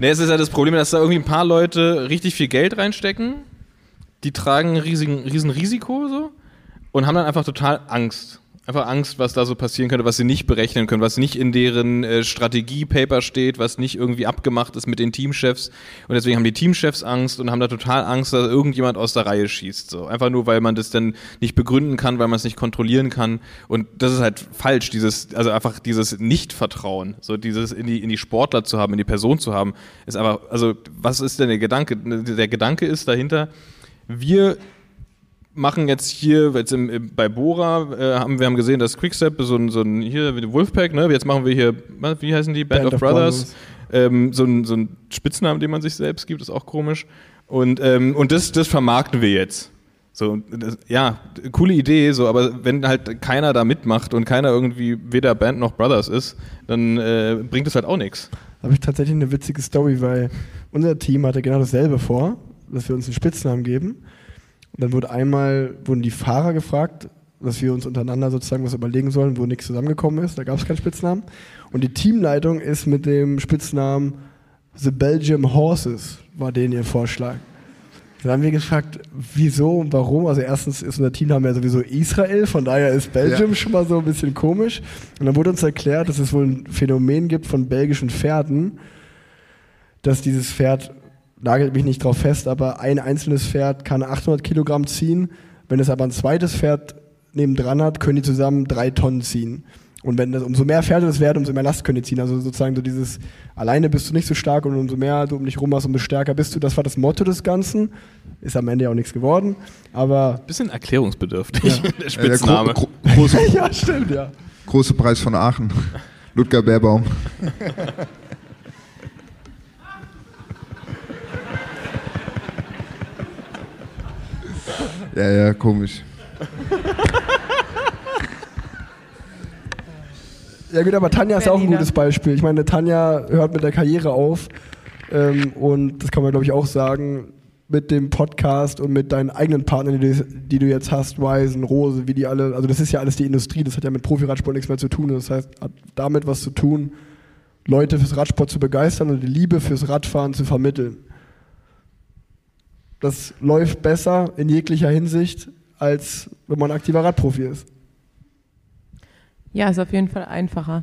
Nee, es ist ja das Problem, dass da irgendwie ein paar Leute richtig viel Geld reinstecken, die tragen ein riesigen, riesen Risiko so und haben dann einfach total Angst. Einfach Angst, was da so passieren könnte, was sie nicht berechnen können, was nicht in deren äh, Strategiepaper steht, was nicht irgendwie abgemacht ist mit den Teamchefs. Und deswegen haben die Teamchefs Angst und haben da total Angst, dass irgendjemand aus der Reihe schießt. So. Einfach nur, weil man das dann nicht begründen kann, weil man es nicht kontrollieren kann. Und das ist halt falsch, dieses, also einfach dieses Nicht-Vertrauen, so dieses in die, in die Sportler zu haben, in die Person zu haben, ist einfach, also was ist denn der Gedanke? Der Gedanke ist dahinter, wir machen jetzt hier jetzt im, im, bei Bora äh, haben wir haben gesehen, dass Quickstep so ein, so ein hier Wolfpack, ne? Jetzt machen wir hier, wie heißen die Band, Band of, of Brothers, ähm, so ein so ein Spitznamen, den man sich selbst gibt, ist auch komisch. Und ähm, und das das vermarkten wir jetzt. So das, ja, coole Idee, so, aber wenn halt keiner da mitmacht und keiner irgendwie weder Band noch Brothers ist, dann äh, bringt es halt auch nichts. habe ich tatsächlich eine witzige Story, weil unser Team hatte genau dasselbe vor, dass wir uns einen Spitznamen geben. Und dann wurde einmal, wurden die Fahrer gefragt, dass wir uns untereinander sozusagen was überlegen sollen, wo nichts zusammengekommen ist. Da gab es keinen Spitznamen. Und die Teamleitung ist mit dem Spitznamen The Belgium Horses, war denen ihr Vorschlag. Dann haben wir gefragt, wieso und warum. Also erstens ist unser Teamname ja sowieso Israel, von daher ist Belgium Ja. schon mal so ein bisschen komisch. Und dann wurde uns erklärt, dass es wohl ein Phänomen gibt von belgischen Pferden, dass dieses Pferd, nagelt mich nicht drauf fest, aber ein einzelnes Pferd kann 800 Kilogramm ziehen. Wenn es aber ein zweites Pferd nebendran hat, können die zusammen drei Tonnen ziehen. Und wenn das, umso mehr Pferde das werden, umso mehr Last können die ziehen. Also sozusagen so dieses, alleine bist du nicht so stark und umso mehr du um dich rum hast, umso stärker bist du. Das war das Motto des Ganzen. Ist am Ende ja auch nichts geworden. Aber Bisschen erklärungsbedürftig, der Äh, der Spitzname. gro gro große, ja, stimmt, ja. große Preis von Aachen. Ludger Baerbaum. ja, ja, komisch. Ja gut, aber Tanja ist auch ein Berliner. gutes Beispiel. Ich meine, Tanja hört mit der Karriere auf ähm, und das kann man glaube ich auch sagen mit dem Podcast und mit deinen eigenen Partnern, die du, die du jetzt hast, Ryzen, Rose, wie die alle, also das ist ja alles die Industrie, das hat ja mit Profi-Radsport nichts mehr zu tun. Das heißt, hat damit was zu tun, Leute fürs Radsport zu begeistern und die Liebe fürs Radfahren zu vermitteln. Das läuft besser in jeglicher Hinsicht, als wenn man aktiver Radprofi ist. Ja, ist auf jeden Fall einfacher.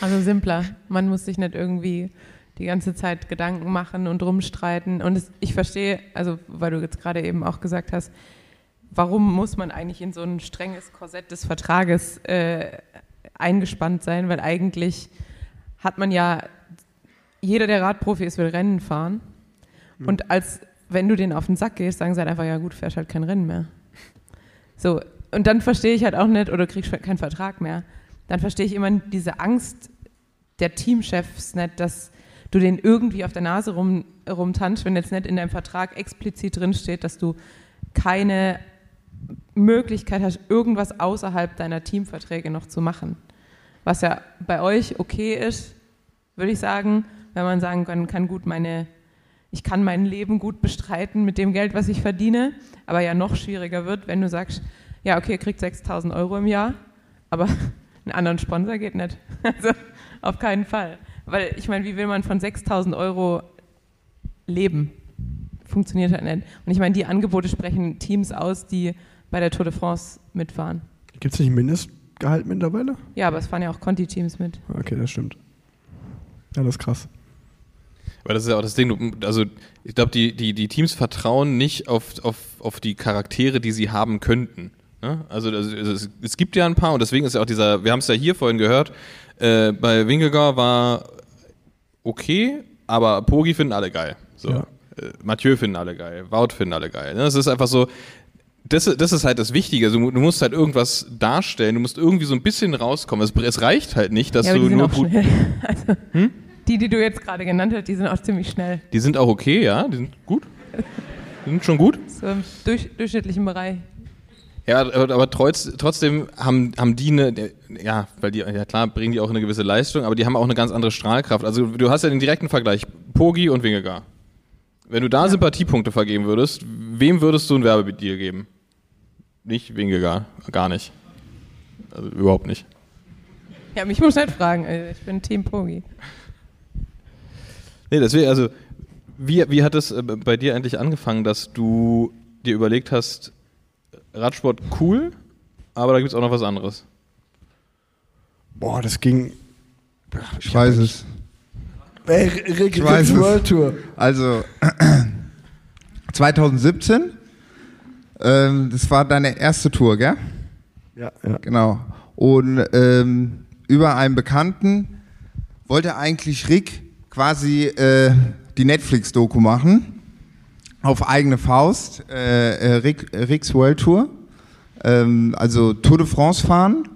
Also simpler. Man muss sich nicht irgendwie die ganze Zeit Gedanken machen und rumstreiten. Und es, ich verstehe, also weil du jetzt gerade eben auch gesagt hast, warum muss man eigentlich in so ein strenges Korsett des Vertrages äh, eingespannt sein? Weil eigentlich hat man ja, jeder der Radprofi ist, will Rennen fahren. Und als wenn du den auf den Sack gehst, sagen sie halt einfach, ja gut, fährst halt kein Rennen mehr. So, und dann verstehe ich halt auch nicht, oder kriegst keinen Vertrag mehr. Dann verstehe ich immer diese Angst der Teamchefs nicht, dass du den irgendwie auf der Nase rum, rumtanzt, wenn jetzt nicht in deinem Vertrag explizit drinsteht, dass du keine Möglichkeit hast, irgendwas außerhalb deiner Teamverträge noch zu machen. Was ja bei euch okay ist, würde ich sagen, wenn man sagen kann, kann gut meine, ich kann mein Leben gut bestreiten mit dem Geld, was ich verdiene, aber ja noch schwieriger wird, wenn du sagst, ja, okay, ihr kriegt 6000 Euro im Jahr, aber einen anderen Sponsor geht nicht. Also auf keinen Fall. Weil ich meine, wie will man von 6000 Euro leben? Funktioniert halt nicht. Und ich meine, die Angebote sprechen Teams aus, die bei der Tour de France mitfahren. Gibt es nicht ein Mindestgehalt mittlerweile? Ja, aber es fahren ja auch Conti-Teams mit. Okay, das stimmt. Ja, das ist krass. Aber das ist ja auch das Ding, also ich glaube, die, die, die Teams vertrauen nicht auf, auf, auf die Charaktere, die sie haben könnten. Ne? Also, also es, es gibt ja ein paar und deswegen ist ja auch dieser, wir haben es ja hier vorhin gehört, äh, bei Winkelgar war okay, aber Pogi finden alle geil. So. Ja. Äh, Mathieu finden alle geil, Wout finden alle geil. Ne? Es ist einfach so, das, das ist halt das Wichtige. Also, du musst halt irgendwas darstellen, du musst irgendwie so ein bisschen rauskommen. Es, es reicht halt nicht, dass ja, aber du die sind nur auch gut. schnell. Also, Die, die du jetzt gerade genannt hast, die sind auch ziemlich schnell. Die sind auch okay, ja, die sind gut. Die sind schon gut. So im durch, durchschnittlichen Bereich. Ja, aber, trotz, trotzdem haben, haben die eine, ja, weil die, ja klar, bringen die auch eine gewisse Leistung, aber die haben auch eine ganz andere Strahlkraft. Also du hast ja den direkten Vergleich, Pogi und Wingegar. Wenn du da Sympathiepunkte vergeben würdest, wem würdest du einen Werbedeal geben? Nicht Wingegar, gar nicht. Also überhaupt nicht. Ja, mich muss nicht fragen. also Ich bin Team Pogi. Nee, deswegen, also, wie, wie hat es äh, bei dir eigentlich angefangen, dass du dir überlegt hast, Radsport cool, aber da gibt es auch noch was anderes? Boah, das ging. Ich weiß es. Ey, Rick, Ich weiß. World Tour. Also 2017, ähm, das war deine erste Tour, gell? Ja, ja. Genau. Und ähm, über einen Bekannten wollte eigentlich Rick quasi äh, die Netflix-Doku machen. Auf eigene Faust. Äh, äh, Rick, Ricks World Tour. Ähm, also Tour de France fahren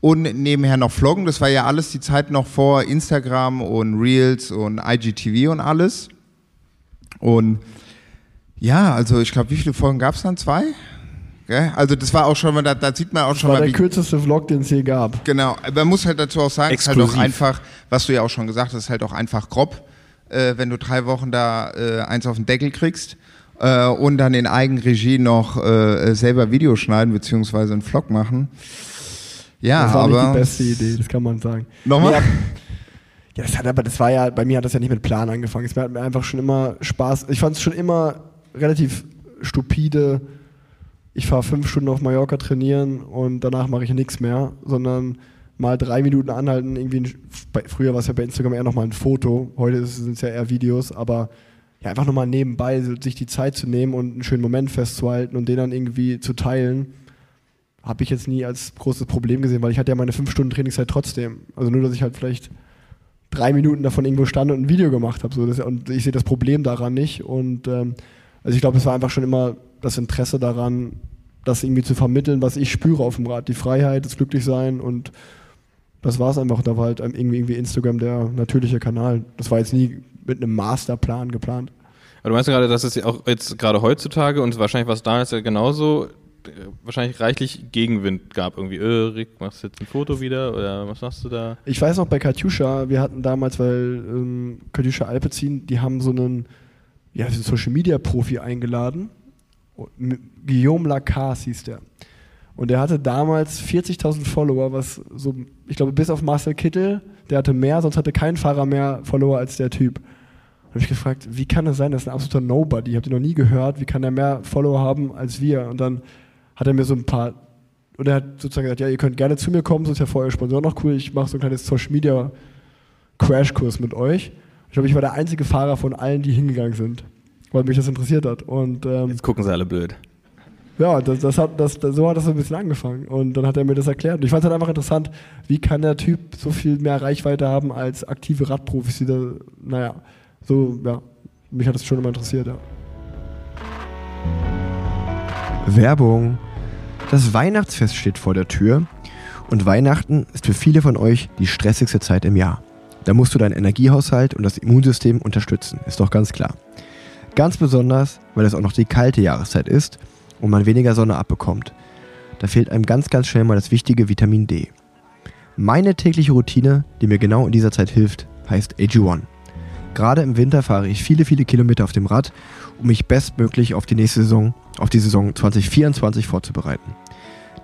und nebenher noch vloggen. Das war ja alles die Zeit noch vor Instagram und Reels und IGTV und alles. Und ja, also ich glaube, wie viele Folgen gab es dann? Zwei? Gell? Also das war auch schon mal, da, da sieht man auch Das schon war mal, der wie, kürzeste Vlog, den es je gab. Genau, man muss halt dazu auch sagen, es ist halt auch einfach, was du ja auch schon gesagt hast, ist halt auch einfach grob, äh, wenn du drei Wochen da äh, eins auf den Deckel kriegst äh, und dann in Eigenregie noch äh, selber Video schneiden beziehungsweise einen Vlog machen. Ja, das war aber nicht die beste Idee, das kann man sagen. Nochmal? Ja, ja, das hat aber, das war ja, bei mir hat das ja nicht mit Plan angefangen. Es hat mir einfach schon immer Spaß. Ich fand es schon immer relativ stupide. Ich fahre fünf Stunden auf Mallorca trainieren und danach mache ich nichts mehr, sondern mal drei Minuten anhalten. Irgendwie ein, früher war es ja bei Instagram eher nochmal ein Foto, heute sind es ja eher Videos, aber ja, einfach nochmal nebenbei sich die Zeit zu nehmen und einen schönen Moment festzuhalten und den dann irgendwie zu teilen habe ich jetzt nie als großes Problem gesehen, weil ich hatte ja meine fünf Stunden Trainingszeit trotzdem. Also nur, dass ich halt vielleicht drei Minuten davon irgendwo stand und ein Video gemacht habe. So, und ich sehe das Problem daran nicht. Und ähm, also ich glaube, es war einfach schon immer das Interesse daran, das irgendwie zu vermitteln, was ich spüre auf dem Rad. Die Freiheit, das Glücklichsein und das war es einfach. Da war halt irgendwie, irgendwie Instagram der natürliche Kanal. Das war jetzt nie mit einem Masterplan geplant. Aber du meinst ja gerade, dass es ja auch jetzt gerade heutzutage und wahrscheinlich war es damals ja genauso, äh, wahrscheinlich reichlich Gegenwind gab. Irgendwie, äh, Rick, machst du jetzt ein Foto wieder oder was machst du da? Ich weiß noch bei Katjuscha, wir hatten damals, weil ähm, Katjuscha Alpecin, die haben so einen, ja, Social Media Profi eingeladen. Guillaume Lacasse hieß der. Und der hatte damals 40.000 Follower, was so, ich glaube, bis auf Marcel Kittel, der hatte mehr, sonst hatte kein Fahrer mehr Follower als der Typ. Da habe ich gefragt, wie kann es sein, das ist ein absoluter Nobody, habe den noch nie gehört, wie kann er mehr Follower haben als wir? Und dann hat er mir so ein paar und er hat sozusagen gesagt, ja, ihr könnt gerne zu mir kommen, sonst ist ja vorher Sponsor noch cool, ich mache so ein kleines Social Media Crashkurs mit euch. Ich glaube, ich war der einzige Fahrer von allen, die hingegangen sind, weil mich das interessiert hat. Und ähm, Jetzt gucken sie alle blöd. ja, das, das hat, das, das, so hat das so ein bisschen angefangen. Und dann hat er mir das erklärt. Und ich fand es halt einfach interessant, wie kann der Typ so viel mehr Reichweite haben als aktive Radprofis, die da, naja, so, ja, mich hat das schon immer interessiert, ja. Werbung. Das Weihnachtsfest steht vor der Tür und Weihnachten ist für viele von euch die stressigste Zeit im Jahr. Da musst du deinen Energiehaushalt und das Immunsystem unterstützen, ist doch ganz klar. Ganz besonders, weil es auch noch die kalte Jahreszeit ist und man weniger Sonne abbekommt. Da fehlt einem ganz, ganz schnell mal das wichtige Vitamin D. Meine tägliche Routine, die mir genau in dieser Zeit hilft, heißt AG1. Gerade im Winter fahre ich viele, viele Kilometer auf dem Rad, um mich bestmöglich auf die nächste Saison, auf die Saison 2024 vorzubereiten.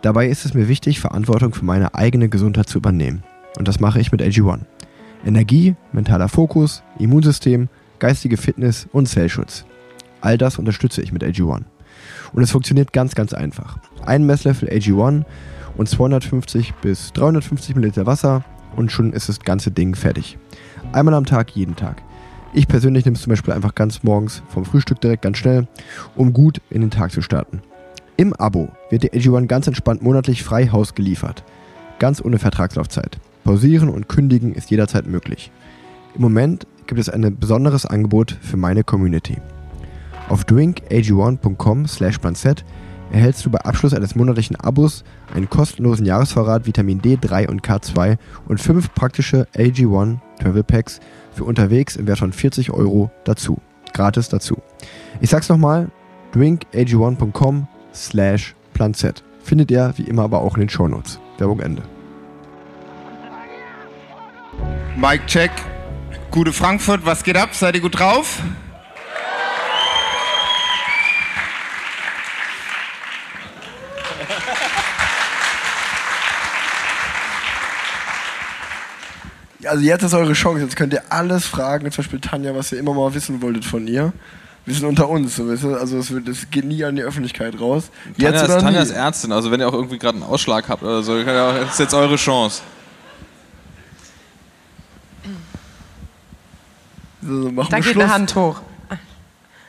Dabei ist es mir wichtig, Verantwortung für meine eigene Gesundheit zu übernehmen. Und das mache ich mit AG1. Energie, mentaler Fokus, Immunsystem, geistige Fitness und Zellschutz. All das unterstütze ich mit AG1. Und es funktioniert ganz, ganz einfach. Ein Messlöffel AG1 und 250 bis 350 Milliliter Wasser und schon ist das ganze Ding fertig. Einmal am Tag, jeden Tag. Ich persönlich nehme es zum Beispiel einfach ganz morgens vom Frühstück direkt ganz schnell, um gut in den Tag zu starten. Im Abo wird der AG1 ganz entspannt monatlich frei Haus geliefert. Ganz ohne Vertragslaufzeit. Pausieren und kündigen ist jederzeit möglich. Im Moment gibt es ein besonderes Angebot für meine Community. Auf drinkag1.com slash erhältst du bei Abschluss eines monatlichen Abos einen kostenlosen Jahresvorrat Vitamin D3 und K2 und fünf praktische AG1 Travel Packs für unterwegs im Wert von 40 Euro dazu. Gratis dazu. Ich sag's nochmal, drinkag1.com slash planzett. Findet ihr wie immer aber auch in den Shownotes. Werbung Ende. Mike Check. Gute Frankfurt, was geht ab? Seid ihr gut drauf? Also jetzt ist eure Chance. Jetzt könnt ihr alles fragen, zum Beispiel Tanja, was ihr immer mal wissen wolltet von ihr. Wir sind unter uns, so, weißt du? also es wird, das geht nie an die Öffentlichkeit raus. Tanja, Jetzt ist, Tanja ist Ärztin, also wenn ihr auch irgendwie gerade einen Ausschlag habt oder so, ist jetzt eure Chance. So, machen Da wir geht Schluss. eine Hand hoch.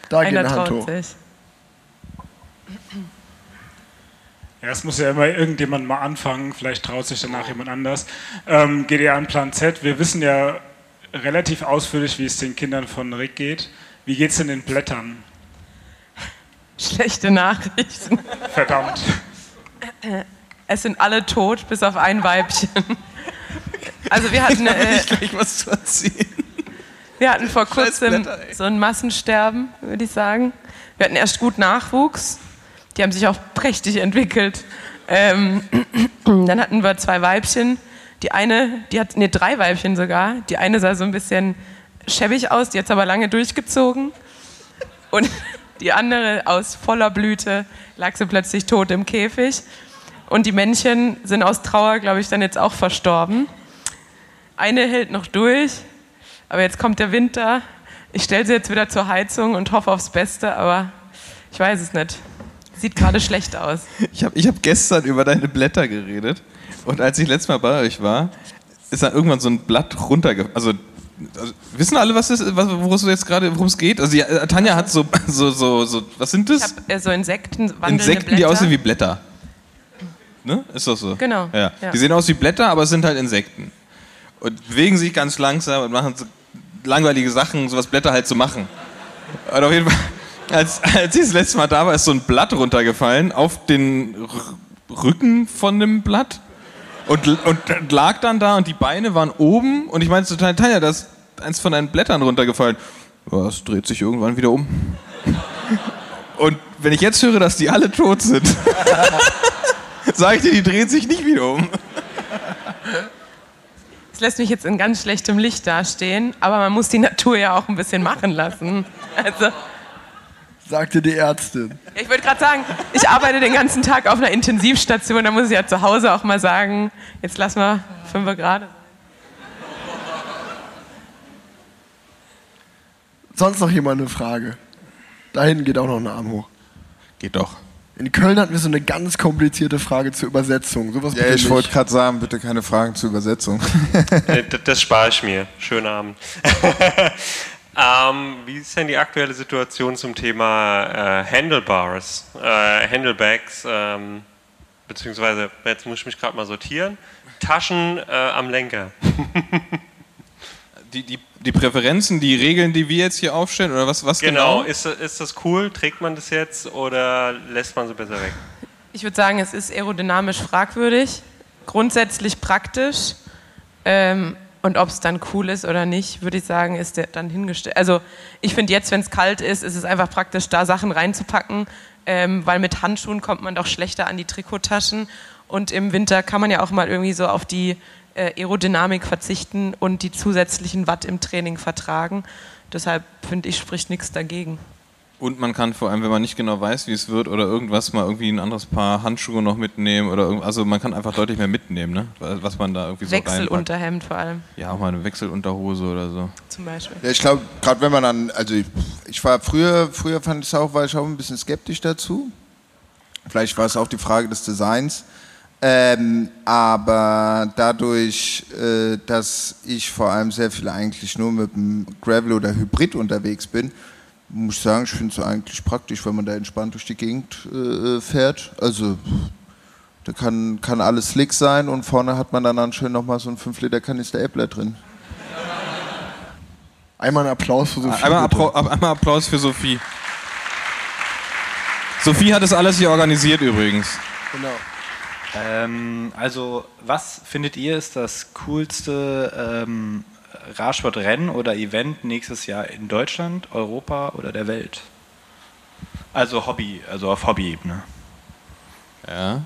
Da geht Einer eine Hand traut hoch. sich. Ja, es muss ja immer irgendjemand mal anfangen, vielleicht traut sich danach jemand anders. Ähm, GDA an Plan Z, wir wissen ja relativ ausführlich, wie es den Kindern von Rick geht. Wie geht's denn den Blättern? Schlechte Nachrichten. Verdammt. Es sind alle tot, bis auf ein Weibchen. Also wir hatten, äh, gleich was zu erzählen. Wir hatten vor kurzem so ein Massensterben, würde ich sagen. Wir hatten erst gut Nachwuchs. Die haben sich auch prächtig entwickelt. Ähm, dann hatten wir zwei Weibchen. Die eine, die hat, nee, drei Weibchen sogar. Die eine sah so ein bisschen schäbig aus, die hat aber lange durchgezogen. Und die andere aus voller Blüte lag sie plötzlich tot im Käfig. Und die Männchen sind aus Trauer, glaube ich, dann jetzt auch verstorben. Eine hält noch durch, aber jetzt kommt der Winter. Ich stelle sie jetzt wieder zur Heizung und hoffe aufs Beste, aber ich weiß es nicht. Sieht gerade schlecht aus. Ich habe ich hab gestern über deine Blätter geredet und als ich letztes Mal bei euch war, ist dann irgendwann so ein Blatt runtergefallen. Also, also, wissen alle, was das, was, worum es jetzt gerade, worum es geht? Also die, äh, Tanja hat so, so, so, so, was sind Ich das? habe äh, so Insekten, Insekten, Blätter. die aussehen wie Blätter. Ne? Ist doch so. Genau, Ja. ja. Die sehen aus wie Blätter, aber es sind halt Insekten. Und bewegen sich ganz langsam und machen so langweilige Sachen, so was Blätter halt so machen. Und auf jeden Fall, als, als ich das letzte Mal da war, ist so ein Blatt runtergefallen auf den R Rücken von dem Blatt. Und, und lag dann da und die Beine waren oben und ich meinte zu Tanja, Tanja, da ist eins von deinen Blättern runtergefallen. Ja, dreht sich irgendwann wieder um. Und wenn ich jetzt höre, dass die alle tot sind, sage ich dir, die drehen sich nicht wieder um. Das lässt mich jetzt in ganz schlechtem Licht dastehen, aber man muss die Natur ja auch ein bisschen machen lassen. Also, Sagte die Ärztin. ja, ich wollte gerade sagen, ich arbeite den ganzen Tag auf einer Intensivstation, da muss ich ja zu Hause auch mal sagen, jetzt lassen wir fünf Grad. Sonst noch jemand eine Frage? Da hinten geht auch noch ein Arm hoch. Geht doch. In Köln hatten wir so eine ganz komplizierte Frage zur Übersetzung. Sowas Ja, ich wollte gerade sagen, bitte keine Fragen zur Übersetzung. Äh, d- Das spare ich mir. Schönen Abend. ähm, wie ist denn die aktuelle Situation zum Thema äh, Handlebars, äh, Handlebags, ähm, beziehungsweise, jetzt muss ich mich gerade mal sortieren, Taschen äh, am Lenker. Die, die, die Präferenzen, die Regeln, die wir jetzt hier aufstellen, oder was, was genau? Genau, ist, ist das cool? Trägt man das jetzt oder lässt man sie besser weg? Ich würde sagen, es ist aerodynamisch fragwürdig, grundsätzlich praktisch. Ähm, und ob es dann cool ist oder nicht, würde ich sagen, ist der dann hingestellt. Also ich finde jetzt, wenn es kalt ist, ist es einfach praktisch, da Sachen reinzupacken, ähm, weil mit Handschuhen kommt man doch schlechter an die Trikottaschen. Und im Winter kann man ja auch mal irgendwie so auf die Aerodynamik verzichten und die zusätzlichen Watt im Training vertragen. Deshalb finde ich, spricht nichts dagegen. Und man kann vor allem, wenn man nicht genau weiß, wie es wird oder irgendwas, mal irgendwie ein anderes Paar Handschuhe noch mitnehmen oder irgend, also man kann einfach deutlich mehr mitnehmen, ne? Was man da irgendwie so reinpackt. Wechselunterhemd vor allem, Ja, auch mal eine Wechselunterhose oder so. zum Beispiel. Ja, ich glaube, gerade wenn man dann, also ich, ich war früher, früher fand ich es auch, war ich auch ein bisschen skeptisch dazu. Vielleicht war es auch die Frage des Designs. Ähm, aber dadurch, äh, dass ich vor allem sehr viel eigentlich nur mit dem Gravel oder Hybrid unterwegs bin, muss ich sagen, ich finde es eigentlich praktisch, wenn man da entspannt durch die Gegend äh, fährt. Also da kann, kann alles slick sein und vorne hat man dann, dann schön nochmal so einen 5 Liter Kanister Äppler drin. Einmal einen Applaus für Sophie. Einmal, einmal Applaus für Sophie. Sophie hat das alles hier organisiert übrigens. Genau. Ähm, also, was findet ihr ist das coolste ähm, Radsportrennen oder Event nächstes Jahr in Deutschland, Europa oder der Welt? Also Hobby, also auf Hobbyebene. Ja.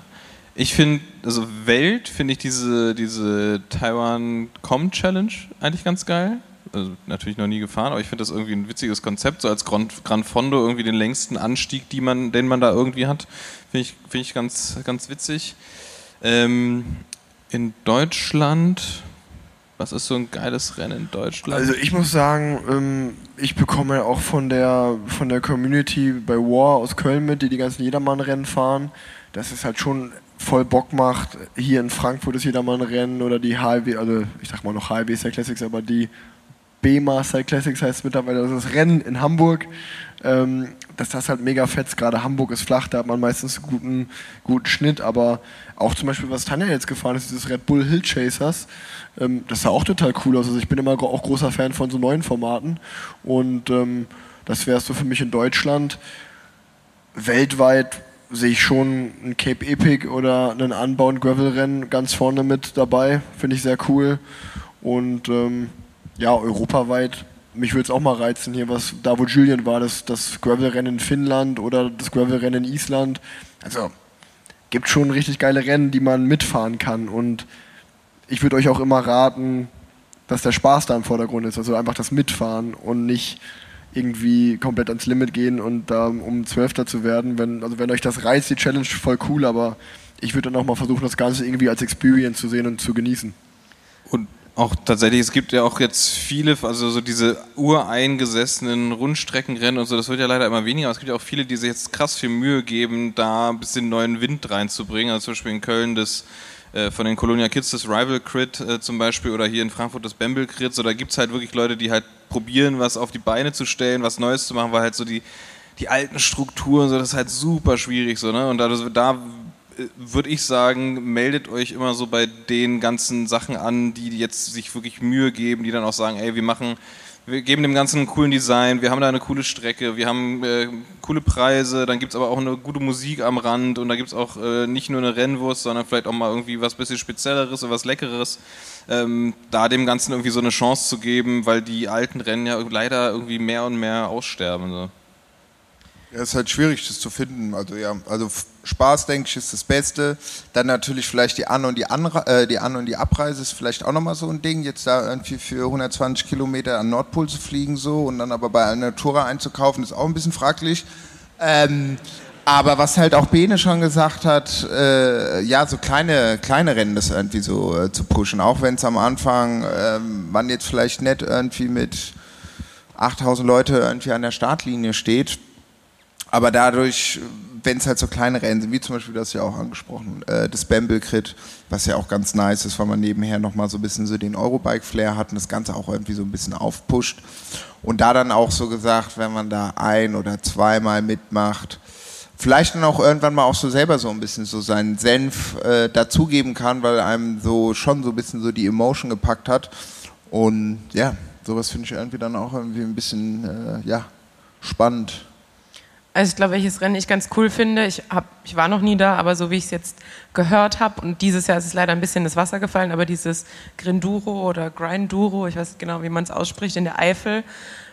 Ich finde, also Welt finde ich diese, diese Taiwan Com Challenge eigentlich ganz geil. Also natürlich noch nie gefahren, aber ich finde das irgendwie ein witziges Konzept, so als Grand, Gran Fondo irgendwie den längsten Anstieg, man, den man da irgendwie hat, finde ich, finde ich ganz, ganz witzig. Ähm, in Deutschland, was ist so ein geiles Rennen in Deutschland? Also ich muss sagen, ähm, ich bekomme auch von der, von der Community bei War aus Köln mit, die die ganzen Jedermann-Rennen fahren, dass es halt schon voll Bock macht. Hier in Frankfurt ist Jedermann-Rennen oder die HW, also ich sag mal noch HW Cyclassics, Classics, aber die Cyclassics Classics heißt mittlerweile das ist Rennen in Hamburg. Ähm, dass das halt mega fetzt. Gerade Hamburg ist flach, da hat man meistens einen guten, guten Schnitt, aber auch zum Beispiel, was Tanja jetzt gefahren ist, dieses Red Bull Hill Chasers, ähm, das sah auch total cool aus. Also ich bin immer auch großer Fan von so neuen Formaten und ähm, das wäre so für mich in Deutschland. Weltweit sehe ich schon ein Cape Epic oder einen Unbound Gravel Rennen ganz vorne mit dabei, finde ich sehr cool und ähm, ja, europaweit mich würde es auch mal reizen, hier was, da wo Julian war, das, das Gravel-Rennen in Finnland oder das Gravel-Rennen in Island. Also gibt schon richtig geile Rennen, die man mitfahren kann. Und ich würde euch auch immer raten, dass der Spaß da im Vordergrund ist. Also einfach das Mitfahren und nicht irgendwie komplett ans Limit gehen und da um Zwölfter zu werden. Wenn, also wenn euch das reizt, die Challenge voll cool, aber ich würde dann auch mal versuchen, das Ganze irgendwie als Experience zu sehen und zu genießen. Und auch tatsächlich, es gibt ja auch jetzt viele, also so diese ureingesessenen Rundstreckenrennen und so, das wird ja leider immer weniger, aber es gibt ja auch viele, die sich jetzt krass viel Mühe geben, da ein bisschen neuen Wind reinzubringen. Also zum Beispiel in Köln das äh, von den Colonia Kids das Rival Crit äh, zum Beispiel oder hier in Frankfurt das Bamble Crit. So, da gibt es halt wirklich Leute, die halt probieren, was auf die Beine zu stellen, was Neues zu machen, weil halt so die, die alten Strukturen, so, das ist halt super schwierig so, ne? Und da, da würde ich sagen, meldet euch immer so bei den ganzen Sachen an, die jetzt sich wirklich Mühe geben, die dann auch sagen, ey, wir machen, wir geben dem Ganzen einen coolen Design, wir haben da eine coole Strecke, wir haben äh, coole Preise, dann gibt es aber auch eine gute Musik am Rand und da gibt es auch äh, nicht nur eine Rennwurst, sondern vielleicht auch mal irgendwie was bisschen Spezielleres oder was Leckeres. Ähm, da dem Ganzen irgendwie so eine Chance zu geben, weil die alten Rennen ja leider irgendwie mehr und mehr aussterben. So. Ja, ist halt schwierig, das zu finden. Also ja, also Spaß, denke ich, ist das Beste. Dann natürlich vielleicht die An- und die, Anre äh, die An- und die Abreise ist vielleicht auch nochmal so ein Ding, jetzt da irgendwie für 120 Kilometer an Nordpol zu fliegen so und dann aber bei einer Tour einzukaufen, ist auch ein bisschen fraglich. Ähm, aber was halt auch Bene schon gesagt hat, äh, ja, so kleine, kleine Rennen das irgendwie so äh, zu pushen, auch wenn es am Anfang ähm, man jetzt vielleicht nicht irgendwie mit 8000 Leute irgendwie an der Startlinie steht, aber dadurch, wenn es halt so kleine Rennen sind, wie zum Beispiel das ja auch angesprochen, äh, das Bamble Crit, was ja auch ganz nice ist, weil man nebenher nochmal so ein bisschen so den Eurobike-Flair hat und das Ganze auch irgendwie so ein bisschen aufpusht. Und da dann auch so gesagt, wenn man da ein- oder zweimal mitmacht, vielleicht dann auch irgendwann mal auch so selber so ein bisschen so seinen Senf äh, dazugeben kann, weil einem so schon so ein bisschen so die Emotion gepackt hat. Und ja, sowas finde ich irgendwie dann auch irgendwie ein bisschen, äh, ja, spannend. Also ich glaube, welches Rennen ich ganz cool finde, ich, hab, ich war noch nie da, aber so wie ich es jetzt gehört habe, und dieses Jahr ist es leider ein bisschen ins Wasser gefallen, aber dieses Grinduro oder Grinduro, ich weiß genau, wie man es ausspricht, in der Eifel,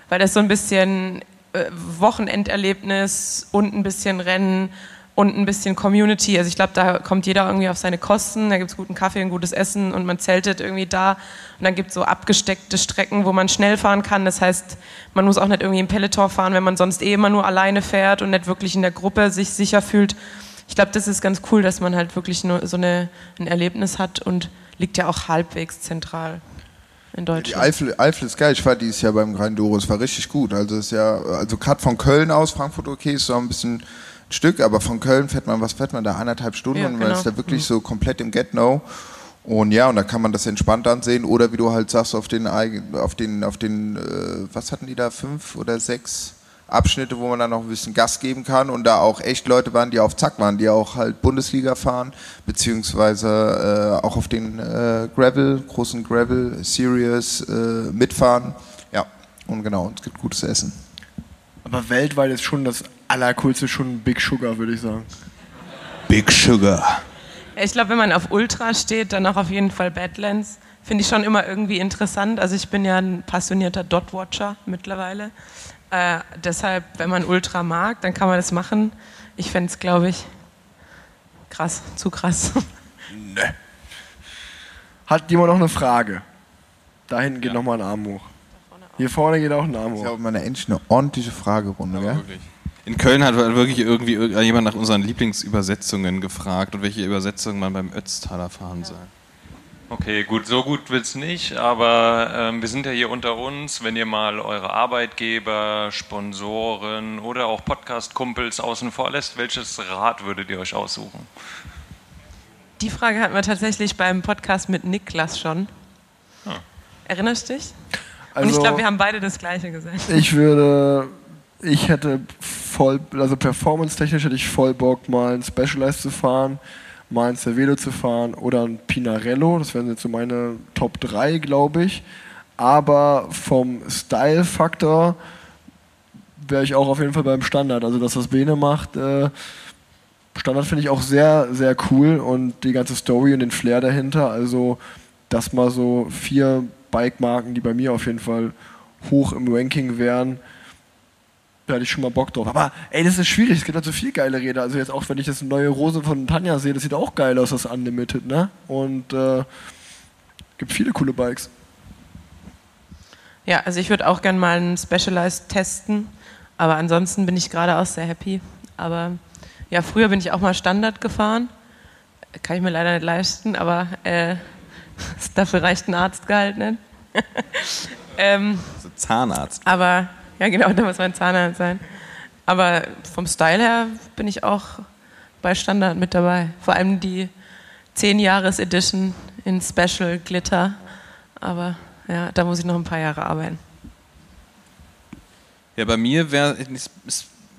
weil das so ein bisschen äh, Wochenenderlebnis und ein bisschen Rennen und ein bisschen Community. Also ich glaube, da kommt jeder irgendwie auf seine Kosten, da gibt es guten Kaffee und gutes Essen und man zeltet irgendwie da. Und dann gibt es so abgesteckte Strecken, wo man schnell fahren kann. Das heißt, man muss auch nicht irgendwie im Peloton fahren, wenn man sonst eh immer nur alleine fährt und nicht wirklich in der Gruppe sich sicher fühlt. Ich glaube, das ist ganz cool, dass man halt wirklich nur so eine, ein Erlebnis hat und liegt ja auch halbwegs zentral in Die Deutschland. Eifel, Eifel ist geil. Ich war dieses Jahr beim Grinduro. Es war richtig gut. Also es ist ja, also gerade von Köln aus, Frankfurt okay, ist so ein bisschen Stück, aber von Köln fährt man, was fährt man da, anderthalb Stunden Ja, und man genau. ist da wirklich so komplett im Get-No. Und ja, und da kann man das entspannt ansehen oder wie du halt sagst, auf den, auf den, auf den, äh, was hatten die da, fünf oder sechs Abschnitte, wo man dann noch ein bisschen Gas geben kann und da auch echt Leute waren, die auf Zack waren, die auch halt Bundesliga fahren, beziehungsweise äh, auch auf den äh, Gravel, großen Gravel Series äh, mitfahren. Ja, und genau, und es gibt gutes Essen. Aber weltweit ist schon das Allercoolste schon Big Sugar, würde ich sagen. Big Sugar. Ja, Ich glaube, wenn man auf Ultra steht, dann auch auf jeden Fall Badlands. Finde ich schon immer irgendwie interessant. Also ich bin ja ein passionierter Dot-Watcher mittlerweile. Äh, deshalb, wenn man Ultra mag, dann kann man das machen. Ich fände es, glaube ich, krass, zu krass. Hat jemand noch eine Frage? Da hinten geht nochmal ein Arm hoch. Hier vorne geht auch ein Arm Das ist hoch. ja auch mal eine, endlich eine ordentliche Fragerunde, gell? Wirklich. In Köln hat wirklich irgendwie irgend- jemand nach unseren Lieblingsübersetzungen gefragt und welche Übersetzungen man beim Ötztaler fahren soll. Okay, gut, so gut wird's nicht, aber ähm, wir sind ja hier unter uns. Wenn ihr mal eure Arbeitgeber, Sponsoren oder auch Podcast-Kumpels außen vor lässt, welches Rad würdet ihr euch aussuchen? Die Frage hatten wir tatsächlich beim Podcast mit Niklas schon. Erinnerst du dich? Und ich Also- glaube, wir haben beide das Gleiche gesagt. Ich würde, ich hätte voll, also performance-technisch hätte ich voll Bock, mal ein Specialized zu fahren, mal ein Cervelo zu fahren oder ein Pinarello. Das wären jetzt so meine Top 3, glaube ich. Aber vom Style-Faktor wäre ich auch auf jeden Fall beim Standard. Also, dass das Bene macht, äh, Standard finde ich auch sehr, sehr cool und die ganze Story und den Flair dahinter. Also, das mal so vier Bike-Marken, die bei mir auf jeden Fall hoch im Ranking wären, da hätte ich schon mal Bock drauf. Aber ey, das ist schwierig, es gibt halt so viel geile Räder. Also jetzt auch, wenn ich das neue Rose von Tanja sehe, das sieht auch geil aus, das Unlimited, ne? Und äh, gibt viele coole Bikes. Ja, also ich würde auch gerne mal einen Specialized testen, aber ansonsten bin ich gerade auch sehr happy. Aber ja, früher bin ich auch mal Standard gefahren. Kann ich mir leider nicht leisten, aber äh, dafür reicht ein Arztgehalt nicht. ähm, Also Zahnarzt. aber ja, genau, da muss mein Zahnarzt sein. Aber vom Style her bin ich auch bei Standard mit dabei. Vor allem die 10-Jahres-Edition in Special Glitter. Aber ja, da muss ich noch ein paar Jahre arbeiten. Ja, bei mir wäre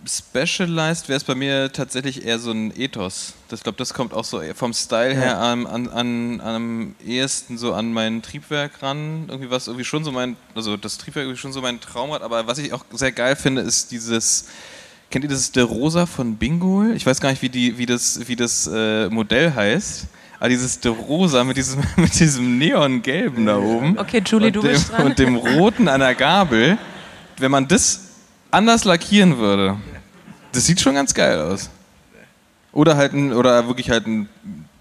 Specialized wäre es bei mir tatsächlich eher so ein Ethos. Das- Ich glaube, das kommt auch so vom Style her an, an, an, am ehesten so an mein Triebwerk ran. Irgendwie was irgendwie schon so mein, also das Triebwerk irgendwie schon so mein Traumrad. Aber was ich auch sehr geil finde, ist dieses. Kennt ihr das De Rosa von Bingol? Ich weiß gar nicht, wie, die, wie das, wie das äh, Modell heißt. Aber dieses De Rosa mit diesem, mit diesem Neongelben da oben. Okay, Julie, und du dem, bist dran. Und dem Roten an der Gabel. Wenn man das anders lackieren würde, das sieht schon ganz geil aus. Oder halt ein, oder wirklich halt ein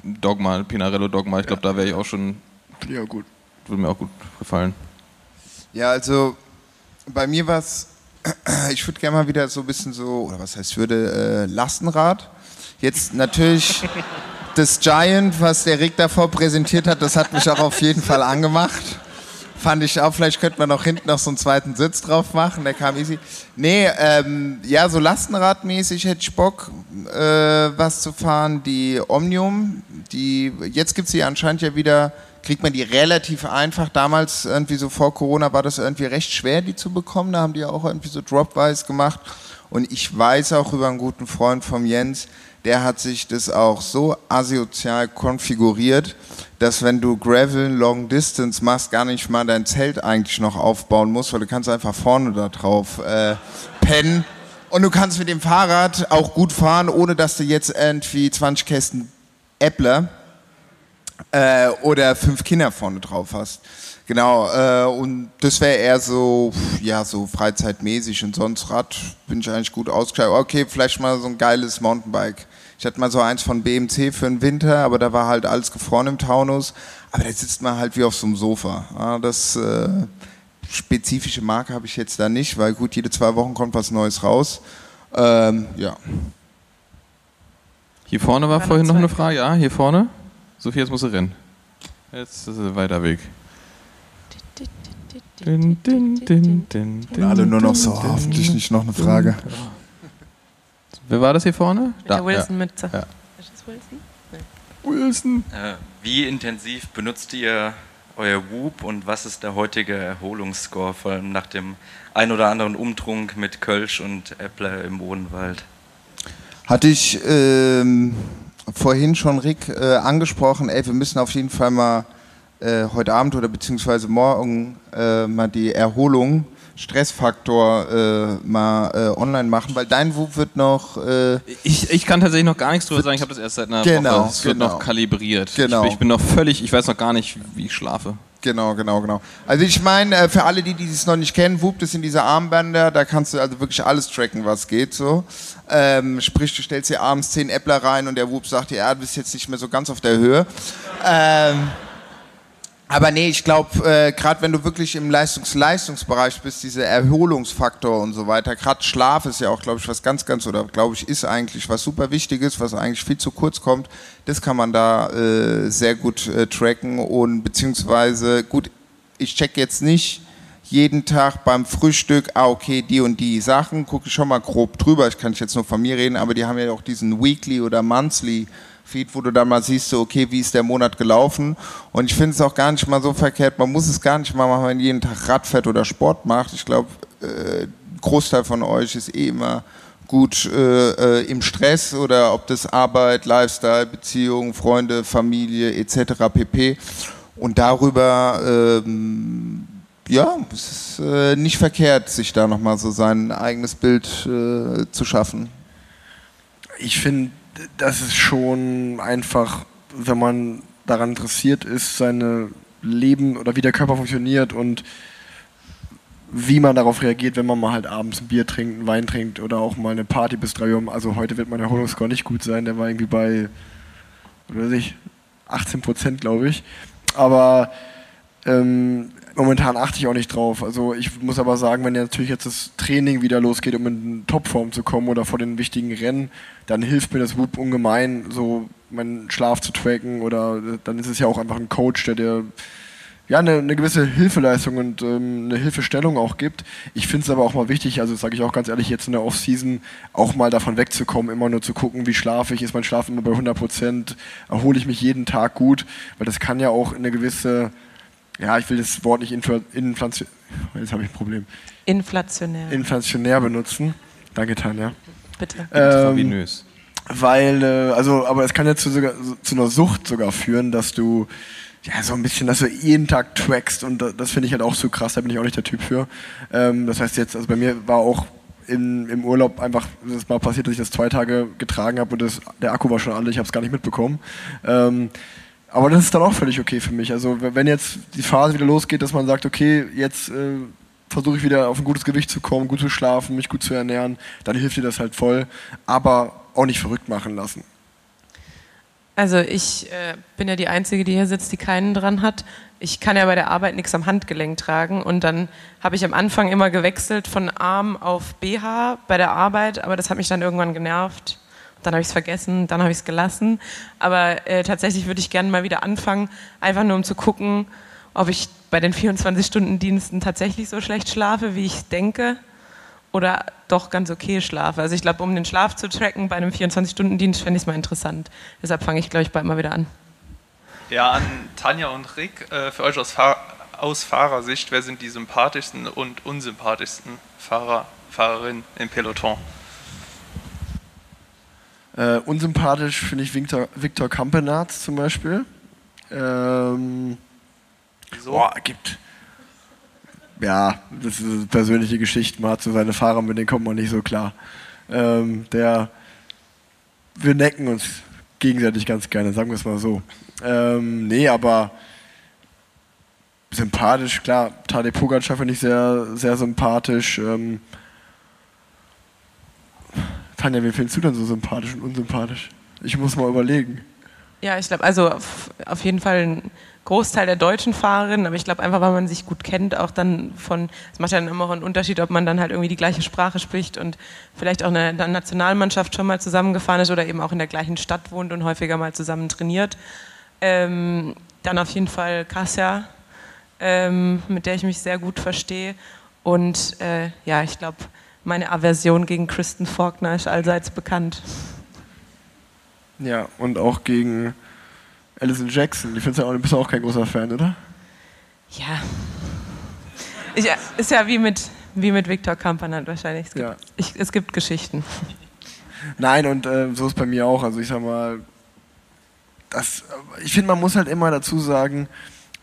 Dogma, ein Pinarello Dogma. Ich glaube, da wäre ich auch schon, auch gut. würde mir auch gut gefallen. Ja, also bei mir war es, ich würde gerne mal wieder so ein bisschen so, oder was heißt, ich würde äh, Lastenrad. Jetzt natürlich das Giant, was der Rick davor präsentiert hat, das hat mich auch auf jeden Fall angemacht. Fand ich auch, vielleicht könnte man noch hinten noch so einen zweiten Sitz drauf machen, der kam easy. Nee, ähm, ja, so Lastenradmäßig hätte ich Bock, äh, was zu fahren. Die Omnium, die, jetzt gibt es die anscheinend ja wieder, kriegt man die relativ einfach. Damals, irgendwie so vor Corona, war das irgendwie recht schwer, die zu bekommen. Da haben die ja auch irgendwie so Dropwise gemacht. Und ich weiß auch über einen guten Freund vom Jens, der hat sich das auch so asozial konfiguriert, dass wenn du Gravel Long Distance machst, gar nicht mal dein Zelt eigentlich noch aufbauen musst, weil du kannst einfach vorne da drauf äh, pennen. Und du kannst mit dem Fahrrad auch gut fahren, ohne dass du jetzt irgendwie 20 Kästen Äppler äh, oder fünf Kinder vorne drauf hast. Genau, äh, und das wäre eher so, ja, so freizeitmäßig und sonst Rad bin ich eigentlich gut ausgestattet. Okay, vielleicht mal so ein geiles Mountainbike. Ich hatte mal so eins von BMC für den Winter, aber da war halt alles gefroren im Taunus. Aber da sitzt man halt wie auf so einem Sofa. Das äh, spezifische Marke habe ich jetzt da nicht, weil gut, jede zwei Wochen kommt was Neues raus. Ähm, ja. Hier vorne war vorhin noch eine. Frage. Ja, hier vorne. Sophie, jetzt musst du rennen. Jetzt ist es ein weiter Weg. Din, Alle nur noch so, hoffentlich nicht noch eine Frage. Wer war das hier vorne? Mit der Wilson mit. Ja. Ist das Wilson? Wilson. Äh, wie intensiv benutzt ihr euer Whoop und was ist der heutige Erholungsscore, vor allem nach dem ein oder anderen Umtrunk mit Kölsch und Äppler im Odenwald? Hatte ich ähm, vorhin schon Rick äh, angesprochen, ey, wir müssen auf jeden Fall mal äh, heute Abend oder beziehungsweise morgen äh, mal die Erholung, Stressfaktor äh, mal äh, online machen, weil dein Whoop wird noch äh, Ich, ich kann tatsächlich noch gar nichts drüber sagen. Ich habe das erst seit einer Genau, Woche. Es wird genau. noch kalibriert. Genau. Ich, bin- ich bin noch völlig, ich weiß noch gar nicht, wie ich schlafe. Genau, genau, genau. Also ich meine, äh, für alle, die die es noch nicht kennen, Whoop, das sind diese Armbänder, da kannst du also wirklich alles tracken, was geht so. Ähm, sprich, du stellst dir abends 10 Äppler rein und der Whoop sagt dir, ja, du bist jetzt nicht mehr so ganz auf der Höhe. Ähm, aber nee, ich glaube, äh, gerade wenn du wirklich im Leistungs-Leistungsbereich bist, dieser Erholungsfaktor und so weiter, gerade Schlaf ist ja auch, glaube ich, was ganz, ganz, oder glaube ich, ist eigentlich was super Wichtiges, was eigentlich viel zu kurz kommt. Das kann man da äh, sehr gut äh, tracken und beziehungsweise, gut, ich check jetzt nicht jeden Tag beim Frühstück, ah, okay, die und die Sachen, gucke ich schon mal grob drüber. Ich kann jetzt nur von mir reden, aber die haben ja auch diesen Weekly oder Monthly Feed, wo du dann mal siehst, so, okay, wie ist der Monat gelaufen. Und ich finde es auch gar nicht mal so verkehrt. Man muss es gar nicht mal machen, wenn man jeden Tag Radfett oder Sport macht. Ich glaube, äh, Großteil von euch ist eh immer gut äh, äh, im Stress oder ob das Arbeit, Lifestyle, Beziehung, Freunde, Familie etc. pp. Und darüber, ähm, ja, es ist äh, nicht verkehrt, sich da nochmal so sein eigenes Bild äh, zu schaffen. Ich finde, das ist schon einfach, wenn man daran interessiert ist, seine Leben oder wie der Körper funktioniert und wie man darauf reagiert, wenn man mal halt abends ein Bier trinkt, einen Wein trinkt oder auch mal eine Party bis drei Uhr. Also heute wird mein Erholungsscore nicht gut sein, der war irgendwie bei, weiß ich, 18 Prozent, glaube ich. Aber ähm, momentan achte ich auch nicht drauf. Also ich muss aber sagen, wenn ja natürlich jetzt das Training wieder losgeht, um in Topform zu kommen oder vor den wichtigen Rennen, dann hilft mir das Whoop ungemein, so meinen Schlaf zu tracken oder äh, dann ist es ja auch einfach ein Coach, der dir ja, eine, eine gewisse Hilfeleistung und ähm, eine Hilfestellung auch gibt. Ich finde es aber auch mal wichtig, also sage ich auch ganz ehrlich, jetzt in der Offseason auch mal davon wegzukommen, immer nur zu gucken, wie schlafe ich, ist mein Schlaf immer bei 100 Prozent, erhole ich mich jeden Tag gut, weil das kann ja auch eine gewisse, ja, ich will das Wort nicht infla, inflation, jetzt habe ich ein Problem, Inflationär. inflationär benutzen. Danke, Tanja. Bitte. Ähm, Intravenös. weil, äh, also, aber es kann ja zu, sogar, zu einer Sucht sogar führen, dass du ja so ein bisschen, dass du jeden Tag trackst und da- das finde ich halt auch so krass, da bin ich auch nicht der Typ für. Ähm, das heißt jetzt, also bei mir war auch in, im Urlaub einfach das mal passiert, dass ich das zwei Tage getragen habe und das, der Akku war schon alle, ich habe es gar nicht mitbekommen. Ähm, aber das ist dann auch völlig okay für mich. Also wenn jetzt die Phase wieder losgeht, dass man sagt, okay, jetzt äh, versuche ich wieder auf ein gutes Gewicht zu kommen, gut zu schlafen, mich gut zu ernähren, dann hilft dir das halt voll. Aber auch nicht verrückt machen lassen. Also ich äh, bin ja die Einzige, die hier sitzt, die keinen dran hat. Ich kann ja bei der Arbeit nichts am Handgelenk tragen und dann habe ich am Anfang immer gewechselt von Arm auf BH bei der Arbeit, aber das hat mich dann irgendwann genervt. Dann habe ich es vergessen, dann habe ich es gelassen. Aber äh, tatsächlich würde ich gerne mal wieder anfangen, einfach nur um zu gucken, ob ich bei den 24-Stunden-Diensten tatsächlich so schlecht schlafe, wie ich denke oder doch ganz okay schlafe. Also ich glaube, um den Schlaf zu tracken bei einem 24-Stunden-Dienst, fände ich es mal interessant. Deshalb fange ich, glaube ich, bald mal wieder an. Ja, an Tanja und Rick, äh, für euch aus, Fahr aus Fahrersicht, wer sind die sympathischsten und unsympathischsten Fahrer, Fahrerinnen im Peloton? Äh, unsympathisch finde ich Victor, Victor Kampenarz zum Beispiel. Ähm, Wieso? boah, gibt. Ja, das ist persönliche Geschichten. Man hat so seine Fahrer, mit denen kommt man nicht so klar. Ähm, der. Wir necken uns gegenseitig ganz gerne, sagen wir es mal so. Ähm, nee, aber sympathisch, klar. Tadej Pogacar finde ich sehr, sehr sympathisch. Ähm, Tanja, wen findest du denn so sympathisch und unsympathisch? Ich muss mal überlegen. Ja, ich glaube, also auf, auf jeden Fall ein Großteil der deutschen Fahrerinnen, aber ich glaube einfach, weil man sich gut kennt, auch dann von, es macht ja dann immer auch einen Unterschied, ob man dann halt irgendwie die gleiche Sprache spricht und vielleicht auch eine, eine Nationalmannschaft schon mal zusammengefahren ist oder eben auch in der gleichen Stadt wohnt und häufiger mal zusammen trainiert. Ähm, dann auf jeden Fall Kasia, ähm, mit der ich mich sehr gut verstehe. Und äh, ja, ich glaube, meine Aversion gegen Kristen Faulkner ist allseits bekannt. Ja, und auch gegen Alison Jackson. Die findest du, auch, du bist auch kein großer Fan, oder? Ja. Ich, ist ja wie mit, wie mit Viktor Kampanat wahrscheinlich. Es gibt, Ja. ich, es gibt Geschichten. Nein, und äh, so ist bei mir auch. Also ich sag mal, das, ich finde, man muss halt immer dazu sagen,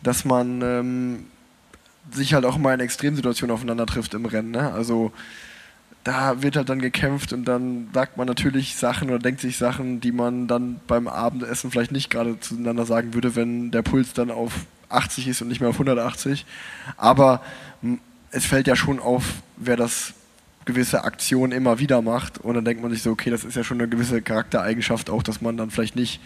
dass man ähm, sich halt auch mal in Extremsituationen aufeinander trifft im Rennen. Ne? Also da wird halt dann gekämpft und dann sagt man natürlich Sachen oder denkt sich Sachen, die man dann beim Abendessen vielleicht nicht gerade zueinander sagen würde, wenn der Puls dann auf 80 ist und nicht mehr auf 180. Aber es fällt ja schon auf, wer das gewisse Aktionen immer wieder macht und dann denkt man sich so, okay, das ist ja schon eine gewisse Charaktereigenschaft auch, dass man dann vielleicht nicht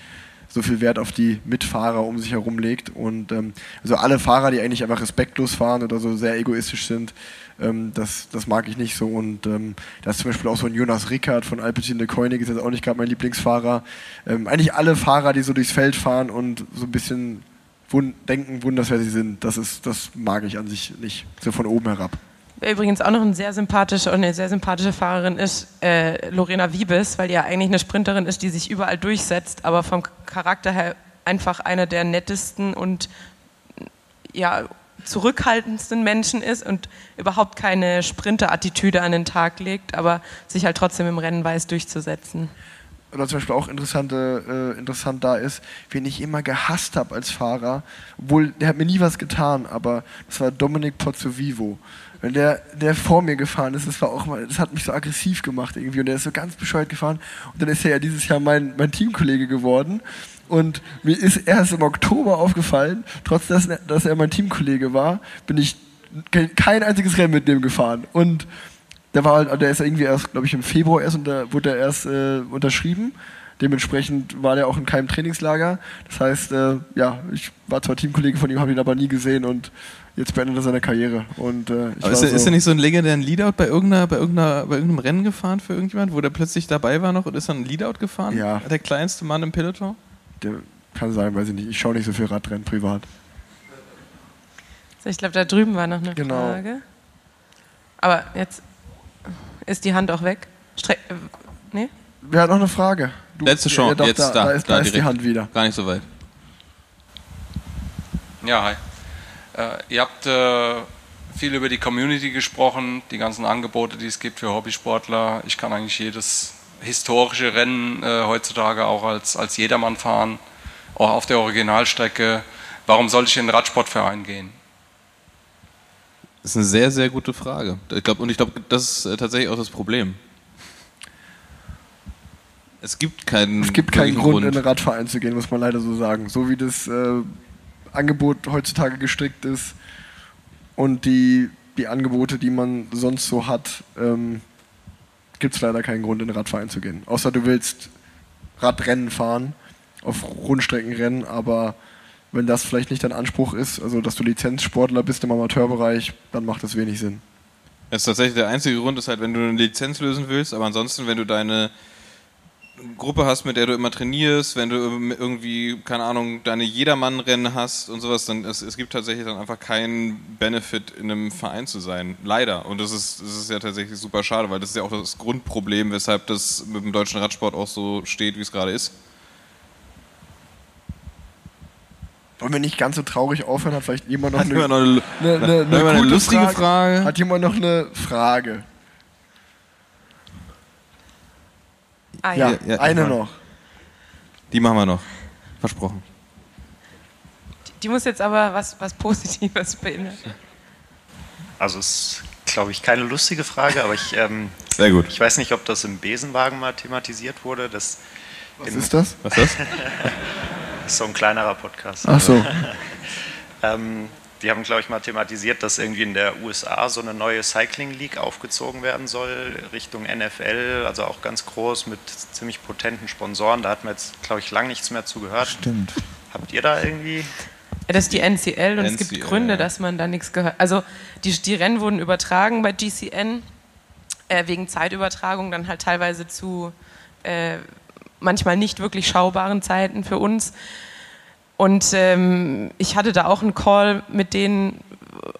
so viel Wert auf die Mitfahrer um sich herum legt und ähm, also alle Fahrer, die eigentlich einfach respektlos fahren oder so sehr egoistisch sind, ähm, das, das mag ich nicht so und ähm, da ist zum Beispiel auch so ein Jonas Rickard von Alpecin de Koenig, ist jetzt auch nicht gerade mein Lieblingsfahrer. Ähm, eigentlich alle Fahrer, die so durchs Feld fahren und so ein bisschen wun denken, wunders, wer sie sind, das ist, das mag ich an sich nicht, so von oben herab. Wer übrigens auch noch eine sehr sympathische eine sehr sympathische Fahrerin ist, äh, Lorena Wiebes, weil die ja eigentlich eine Sprinterin ist, die sich überall durchsetzt, aber vom Charakter her einfach einer der nettesten und ja, zurückhaltendsten Menschen ist und überhaupt keine Sprinter-Attitüde an den Tag legt, aber sich halt trotzdem im Rennen weiß durchzusetzen. oder zum Beispiel auch interessante, äh, interessant da ist, wen ich immer gehasst habe als Fahrer, obwohl der hat mir nie was getan, aber das war Dominic Pozzovivo. Wenn der, der vor mir gefahren ist, das war auch mal, das hat mich so aggressiv gemacht irgendwie und der ist so ganz bescheuert gefahren und dann ist er ja dieses Jahr mein, mein Teamkollege geworden und mir ist erst im Oktober aufgefallen, trotz dass, dass er mein Teamkollege war, bin ich ke- kein einziges Rennen mit dem gefahren und der war halt, der ist irgendwie erst, glaube ich, im Februar erst unter, wurde er erst äh, unterschrieben. Dementsprechend war der auch in keinem Trainingslager. Das heißt, äh, ja, ich war zwar Teamkollege von ihm, habe ihn aber nie gesehen und jetzt beendet er seine Karriere. Und, äh, ist, er, ist so- er nicht so ein legendären Leadout bei, irgendeiner, bei, irgendeiner, bei irgendeinem Rennen gefahren für irgendjemand, wo der plötzlich dabei war noch und ist dann ein Leadout gefahren? Ja. Der kleinste Mann im Peloton? Der kann sein, weiß ich nicht. Ich schaue nicht so viel Radrennen privat. So, ich glaube, da drüben war noch eine Genau. Frage. Aber jetzt ist die Hand auch weg. Stre äh, nee? Wer hat noch eine Frage? Du- Letzte ja, Chance, doch, jetzt da, da. da ist, da ist die direkt. Hand wieder. Gar nicht so weit. Ja, hi. Äh, ihr habt äh, viel über die Community gesprochen, die ganzen Angebote, die es gibt für Hobbysportler. Ich kann eigentlich jedes historische Rennen äh, heutzutage auch als, als Jedermann fahren, auch auf der Originalstrecke. Warum soll ich in einen Radsportverein gehen? Das ist eine sehr, sehr gute Frage. Ich glaub, und ich glaube, das ist äh, tatsächlich auch das Problem. Es gibt keinen, Es gibt keinen wirklichen Grund, in einen Radverein zu gehen, muss man leider so sagen. So wie das äh, Angebot heutzutage gestrickt ist und die, die Angebote, die man sonst so hat, ähm, gibt es leider keinen Grund, in einen Radverein zu gehen. Außer du willst Radrennen fahren, auf Rundstreckenrennen, aber wenn das vielleicht nicht dein Anspruch ist, also dass du Lizenzsportler bist im Amateurbereich, dann macht das wenig Sinn. Das ist tatsächlich der einzige Grund, ist halt, wenn du eine Lizenz lösen willst, aber ansonsten, wenn du deine Gruppe hast, mit der du immer trainierst, wenn du irgendwie, keine Ahnung, deine Jedermann-Rennen hast und sowas, dann es, es gibt tatsächlich dann einfach keinen Benefit, in einem Verein zu sein. Leider. Und das ist, das ist ja tatsächlich super schade, weil das ist ja auch das Grundproblem, weshalb das mit dem deutschen Radsport auch so steht, wie es gerade ist. Wollen wir nicht ganz so traurig aufhören? Hat vielleicht jemand noch Hat eine, jemand noch eine- eine, eine, hat jemand eine gute lustige Frage? Hat jemand noch eine Frage? Ah, Ja, ja. Ja, eine noch. Die machen wir noch. Versprochen. Die muss jetzt aber was, was Positives beinhalten. Also es ist, glaube ich, keine lustige Frage, aber ich, ähm, Sehr gut. ich weiß nicht, ob das im Besenwagen mal thematisiert wurde. Das Was ist das? Was ist das? ist so ein kleinerer Podcast. Ach so. ähm, die haben, glaube ich, mal thematisiert, dass irgendwie in der USA so eine neue Cycling League aufgezogen werden soll, Richtung NFL, also auch ganz groß mit ziemlich potenten Sponsoren. Da hat man jetzt, glaube ich, lang nichts mehr zu gehört. Stimmt. Habt ihr da irgendwie Ja, das ist die NCL und es gibt NCL, Gründe, ja. dass man da nichts gehört. Also die, die Rennen wurden übertragen bei GCN äh, wegen Zeitübertragung, dann halt teilweise zu äh, manchmal nicht wirklich schaubaren Zeiten für uns. Und ähm, ich hatte da auch einen Call mit denen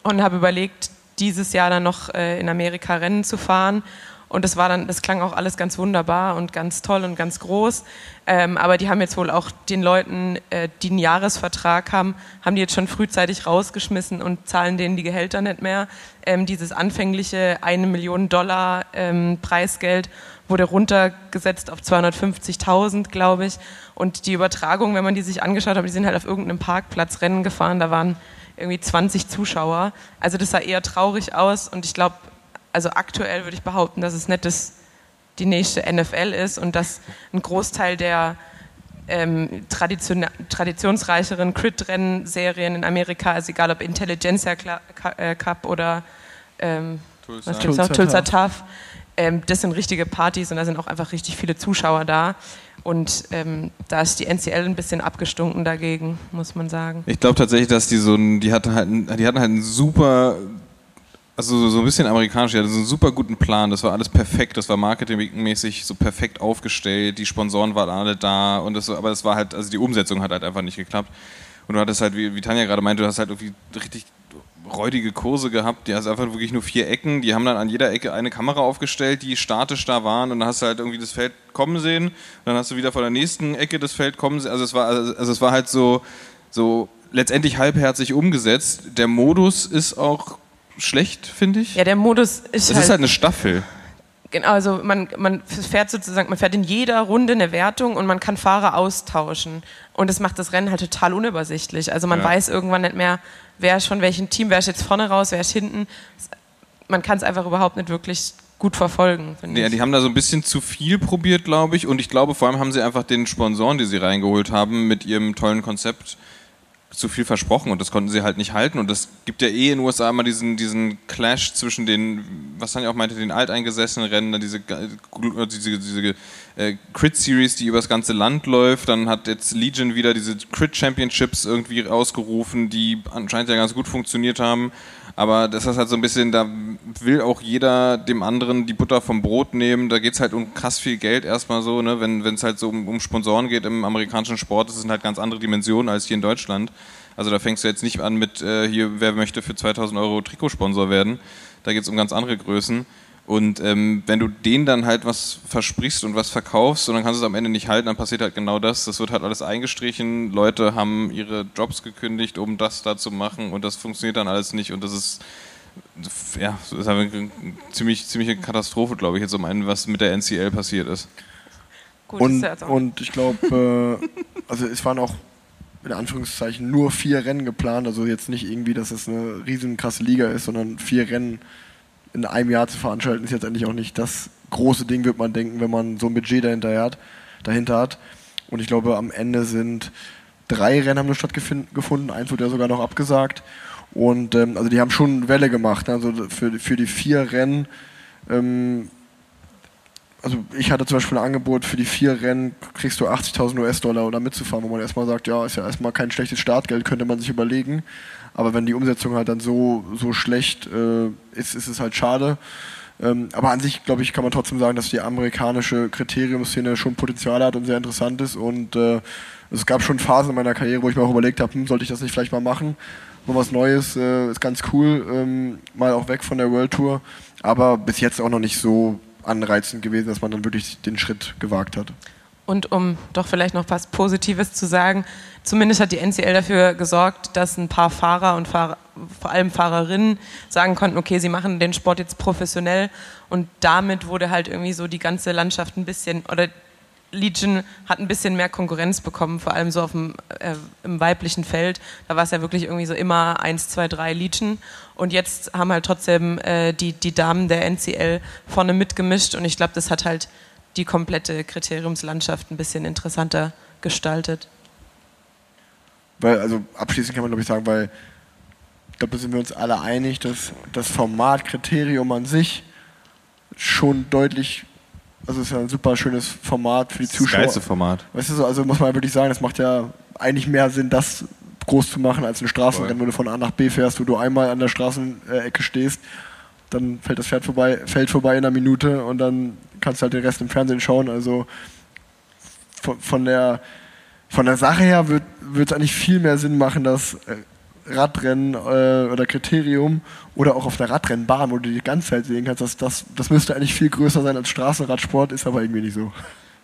und habe überlegt, dieses Jahr dann noch äh, in Amerika Rennen zu fahren. Und das war dann, das klang auch alles ganz wunderbar und ganz toll und ganz groß. Ähm, aber die haben jetzt wohl auch den Leuten, äh, die einen Jahresvertrag haben, haben die jetzt schon frühzeitig rausgeschmissen und zahlen denen die Gehälter nicht mehr. Ähm, dieses anfängliche eine Million Dollar ähm, Preisgeld wurde runtergesetzt auf 250.000, glaube ich. Und die Übertragung, wenn man die sich angeschaut hat, die sind halt auf irgendeinem Parkplatz Rennen gefahren, da waren irgendwie 20 Zuschauer. Also das sah eher traurig aus und ich glaube, also aktuell würde ich behaupten, dass es nicht das, die nächste NFL ist und dass ein Großteil der ähm, Tradition, traditionsreicheren Crit-Rennen-Serien in Amerika, also egal ob Intelligentsia äh, Cup oder ähm, Tulsa. was gibt's noch? Tulsa Tough, ähm, das sind richtige Partys und da sind auch einfach richtig viele Zuschauer da. Und ähm, da ist die NCL ein bisschen abgestunken dagegen, muss man sagen. Ich glaube tatsächlich, dass die so ein, die hatten halt, die hatten halt einen super also so ein bisschen amerikanisch, die hatten so einen super guten Plan, das war alles perfekt, das war marketingmäßig so perfekt aufgestellt, die Sponsoren waren alle da und das, aber das war halt, also die Umsetzung hat halt einfach nicht geklappt. Und du hattest halt, wie, wie Tanja gerade meinte, du hast halt irgendwie richtig räudige Kurse gehabt, die hast einfach wirklich nur vier Ecken, die haben dann an jeder Ecke eine Kamera aufgestellt, die statisch da waren und dann hast du halt irgendwie das Feld kommen sehen, dann hast du wieder von der nächsten Ecke das Feld kommen sehen, also es war, also es war halt so, so letztendlich halbherzig umgesetzt. Der Modus ist auch schlecht, finde ich. Ja, der Modus ist es halt... Es ist halt eine Staffel. Genau, also man, man fährt sozusagen, man fährt in jeder Runde eine Wertung und man kann Fahrer austauschen. Und das macht das Rennen halt total unübersichtlich. Also man ja. weiß irgendwann nicht mehr, wer ist von welchem Team, wer ist jetzt vorne raus, wer ist hinten. Man kann es einfach überhaupt nicht wirklich gut verfolgen. Ja, ich. die haben da so ein bisschen zu viel probiert, glaube ich. Und ich glaube, vor allem haben sie einfach den Sponsoren, die sie reingeholt haben, mit ihrem tollen Konzept zu viel versprochen und das konnten sie halt nicht halten. Und es gibt ja eh in den USA immer diesen, diesen Clash zwischen den, was dann ja auch meinte, den alteingesessenen Rennen, dann diese, diese, diese äh, Crit-Series, die übers ganze Land läuft. Dann hat jetzt Legion wieder diese Crit-Championships irgendwie ausgerufen, die anscheinend ja ganz gut funktioniert haben. Aber das ist halt so ein bisschen, da will auch jeder dem anderen die Butter vom Brot nehmen. Da geht es halt um krass viel Geld erstmal so, ne? wenn es halt so um, um Sponsoren geht im amerikanischen Sport, das sind halt ganz andere Dimensionen als hier in Deutschland. Also da fängst du jetzt nicht an mit, äh, hier, wer möchte für 2000 Euro Trikotsponsor werden. Da geht es um ganz andere Größen. Und ähm, wenn du denen dann halt was versprichst und was verkaufst und dann kannst du es am Ende nicht halten, dann passiert halt genau das. Das wird halt alles eingestrichen. Leute haben ihre Jobs gekündigt, um das da zu machen und das funktioniert dann alles nicht. Und das ist ja, das ist eine ziemlich, ziemliche Katastrophe, glaube ich, jetzt um einen, was mit der NCL passiert ist. Gut, und, ist und ich glaube, äh, also es waren auch in Anführungszeichen nur vier Rennen geplant, also jetzt nicht irgendwie, dass es eine riesen krasse Liga ist, sondern vier Rennen in einem Jahr zu veranstalten, ist jetzt endlich auch nicht das große Ding, wird man denken, wenn man so ein Budget dahinter hat. Dahinter hat. Und ich glaube, am Ende sind drei Rennen haben stattgefunden, eins wurde ja sogar noch abgesagt. Und ähm, also die haben schon Welle gemacht. Also für, für die vier Rennen, ähm, also ich hatte zum Beispiel ein Angebot, für die vier Rennen kriegst du 80.000 US-Dollar oder mitzufahren, wo man erstmal sagt, ja, ist ja erstmal kein schlechtes Startgeld, könnte man sich überlegen. Aber wenn die Umsetzung halt dann so, so schlecht äh, ist, ist es halt schade. Ähm, aber an sich, glaube ich, kann man trotzdem sagen, dass die amerikanische Kriteriumszene schon Potenzial hat und sehr interessant ist. Und äh, es gab schon Phasen in meiner Karriere, wo ich mir auch überlegt habe, hm, sollte ich das nicht vielleicht mal machen? Mal was Neues, äh, ist ganz cool, ähm, mal auch weg von der World Tour. Aber bis jetzt auch noch nicht so anreizend gewesen, dass man dann wirklich den Schritt gewagt hat. Und um doch vielleicht noch was Positives zu sagen, zumindest hat die NCL dafür gesorgt, dass ein paar Fahrer und Fahrer, vor allem Fahrerinnen sagen konnten, okay, sie machen den Sport jetzt professionell und damit wurde halt irgendwie so die ganze Landschaft ein bisschen, oder Legion hat ein bisschen mehr Konkurrenz bekommen, vor allem so auf dem äh, im weiblichen Feld. Da war es ja wirklich irgendwie so immer 1, 2, 3 Legion. Und jetzt haben halt trotzdem äh, die, die Damen der NCL vorne mitgemischt und ich glaube, das hat halt die komplette Kriteriumslandschaft ein bisschen interessanter gestaltet. Weil, also abschließend kann man glaube ich sagen, weil ich glaube, da sind wir uns alle einig, dass das Format Kriterium an sich schon deutlich, also es ist ja ein super schönes Format für die das Zuschauer. Das geilste Format. Weißt du so, also muss man wirklich sagen, es macht ja eigentlich mehr Sinn, das groß zu machen als ein Straßenrennen, wo du von A nach B fährst, wo du einmal an der Straßenecke stehst dann fällt das Pferd vorbei, fällt vorbei in einer Minute und dann kannst du halt den Rest im Fernsehen schauen. Also von, von der, von der Sache her wird es eigentlich viel mehr Sinn machen, das äh, Radrennen äh, oder Kriterium oder auch auf der Radrennbahn, wo du die ganze Zeit sehen kannst, das, das, das müsste eigentlich viel größer sein als Straßenradsport, ist aber irgendwie nicht so.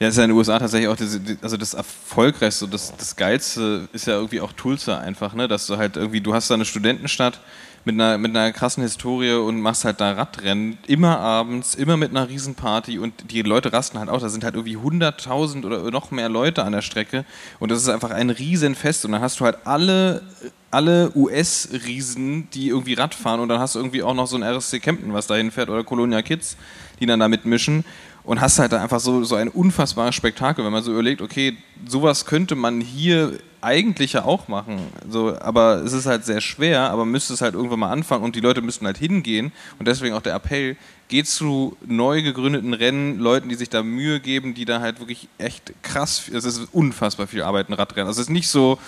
Ja, ist ja in den USA tatsächlich auch das, also das Erfolgreichste, das, das Geilste ist ja irgendwie auch Tulsa einfach, ne? Dass du halt irgendwie, du hast da eine Studentenstadt mit einer, mit einer krassen Historie und machst halt da Radrennen, immer abends, immer mit einer Riesenparty und die Leute rasten halt auch, da sind halt irgendwie 100.000 oder noch mehr Leute an der Strecke und das ist einfach ein Riesenfest und dann hast du halt alle alle US-Riesen, die irgendwie Rad fahren und dann hast du irgendwie auch noch so ein RSC Kempten, was dahin fährt oder Colonia Kids, die dann da mitmischen und hast halt da einfach so, so ein unfassbares Spektakel, wenn man so überlegt, okay, sowas könnte man hier eigentlich ja auch machen, so, aber es ist halt sehr schwer, aber müsste es halt irgendwann mal anfangen und die Leute müssten halt hingehen und deswegen auch der Appell, geht zu neu gegründeten Rennen, Leuten, die sich da Mühe geben, die da halt wirklich echt krass, es ist unfassbar viel Arbeit, ein Radrennen. Also es ist nicht so,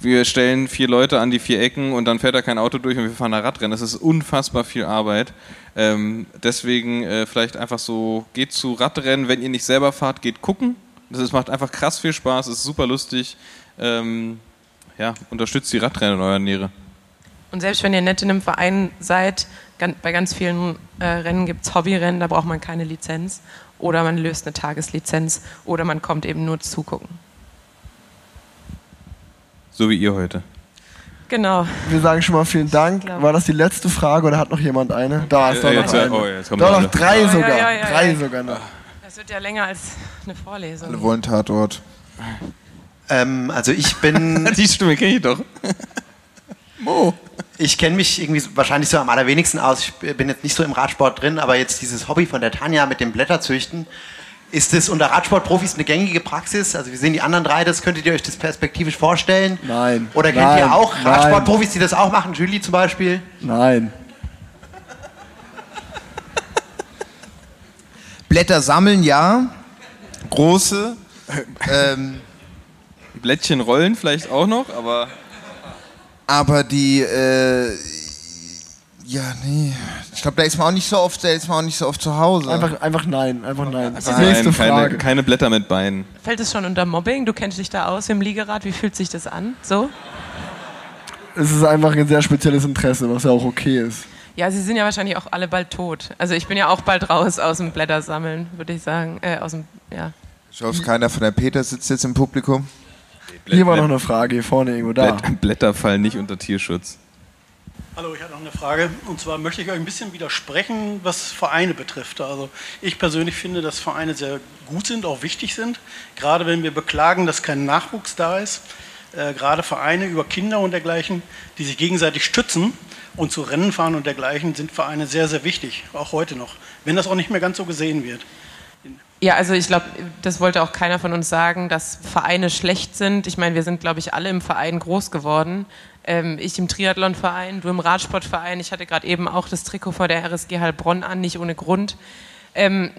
wir stellen vier Leute an die vier Ecken und dann fährt da kein Auto durch und wir fahren da Radrennen. Das ist unfassbar viel Arbeit. Ähm, deswegen äh, vielleicht einfach so, geht zu Radrennen, wenn ihr nicht selber fahrt, geht gucken. Das macht einfach krass viel Spaß, ist super lustig. Ähm, ja, unterstützt die Radrennen in eurer Nähe. Und selbst wenn ihr nett in einem Verein seid, bei ganz vielen äh, Rennen gibt es Hobbyrennen, da braucht man keine Lizenz. Oder man löst eine Tageslizenz oder man kommt eben nur zugucken. So wie ihr heute. Genau. Wir sagen schon mal vielen Dank. War das die letzte Frage oder hat noch jemand eine? Da ist Äh, doch jetzt, noch äh, eine. oh, jetzt kommt da noch drei Oh, sogar. ja, ja, ja, drei sogar noch. Das wird ja länger als eine Vorlesung. Alle wollen Tatort. Ähm, also ich bin. Die Stimme kenne ich doch. Mo. Ich kenne mich irgendwie wahrscheinlich so am allerwenigsten aus. Ich bin jetzt nicht so im Radsport drin, aber jetzt dieses Hobby von der Tanja mit dem Blätterzüchten. Ist das unter Radsportprofis eine gängige Praxis? Also wie sehen die anderen drei das? Könntet ihr euch das perspektivisch vorstellen? Nein. Oder kennt Nein, ihr auch. Radsportprofis, die das auch machen? Julie zum Beispiel? Nein. Blätter sammeln, ja. Große. ähm, Blättchen rollen vielleicht auch noch, aber. aber die, äh, ja, nee. Ich glaube, da ist man auch nicht so oft, da ist man auch nicht so oft zu Hause. Einfach, einfach nein. Einfach nein. Nein, Nächste keine, Frage. keine Blätter mit Beinen. Fällt es schon unter Mobbing? Du kennst dich da aus im Liegerad. Wie fühlt sich das an? So? Es ist einfach ein sehr spezielles Interesse, was ja auch okay ist. Ja, sie sind ja wahrscheinlich auch alle bald tot. Also ich bin ja auch bald raus aus dem Blättersammeln, würde ich sagen. Äh, aus dem, ja. Ich hoffe, keiner von der Peter sitzt jetzt im Publikum. Hier war noch eine Frage, hier vorne irgendwo da. Blätt, Blätter fallen nicht unter Tierschutz. Hallo, ich hatte noch eine Frage. Und zwar möchte ich euch ein bisschen widersprechen, was Vereine betrifft. Also ich persönlich finde, dass Vereine sehr gut sind, auch wichtig sind. Gerade wenn wir beklagen, dass kein Nachwuchs da ist. Äh, gerade Vereine über Kinder und dergleichen, die sich gegenseitig stützen und zu Rennen fahren und dergleichen, sind Vereine sehr, sehr wichtig, auch heute noch. Wenn das auch nicht mehr ganz so gesehen wird. Ja, also ich glaube, das wollte auch keiner von uns sagen, dass Vereine schlecht sind. Ich meine, wir sind, glaube ich, alle im Verein groß geworden. Ähm, ich im Triathlonverein, du im Radsportverein. Ich hatte gerade eben auch das Trikot vor der RSG Heilbronn an, nicht ohne Grund. Ähm,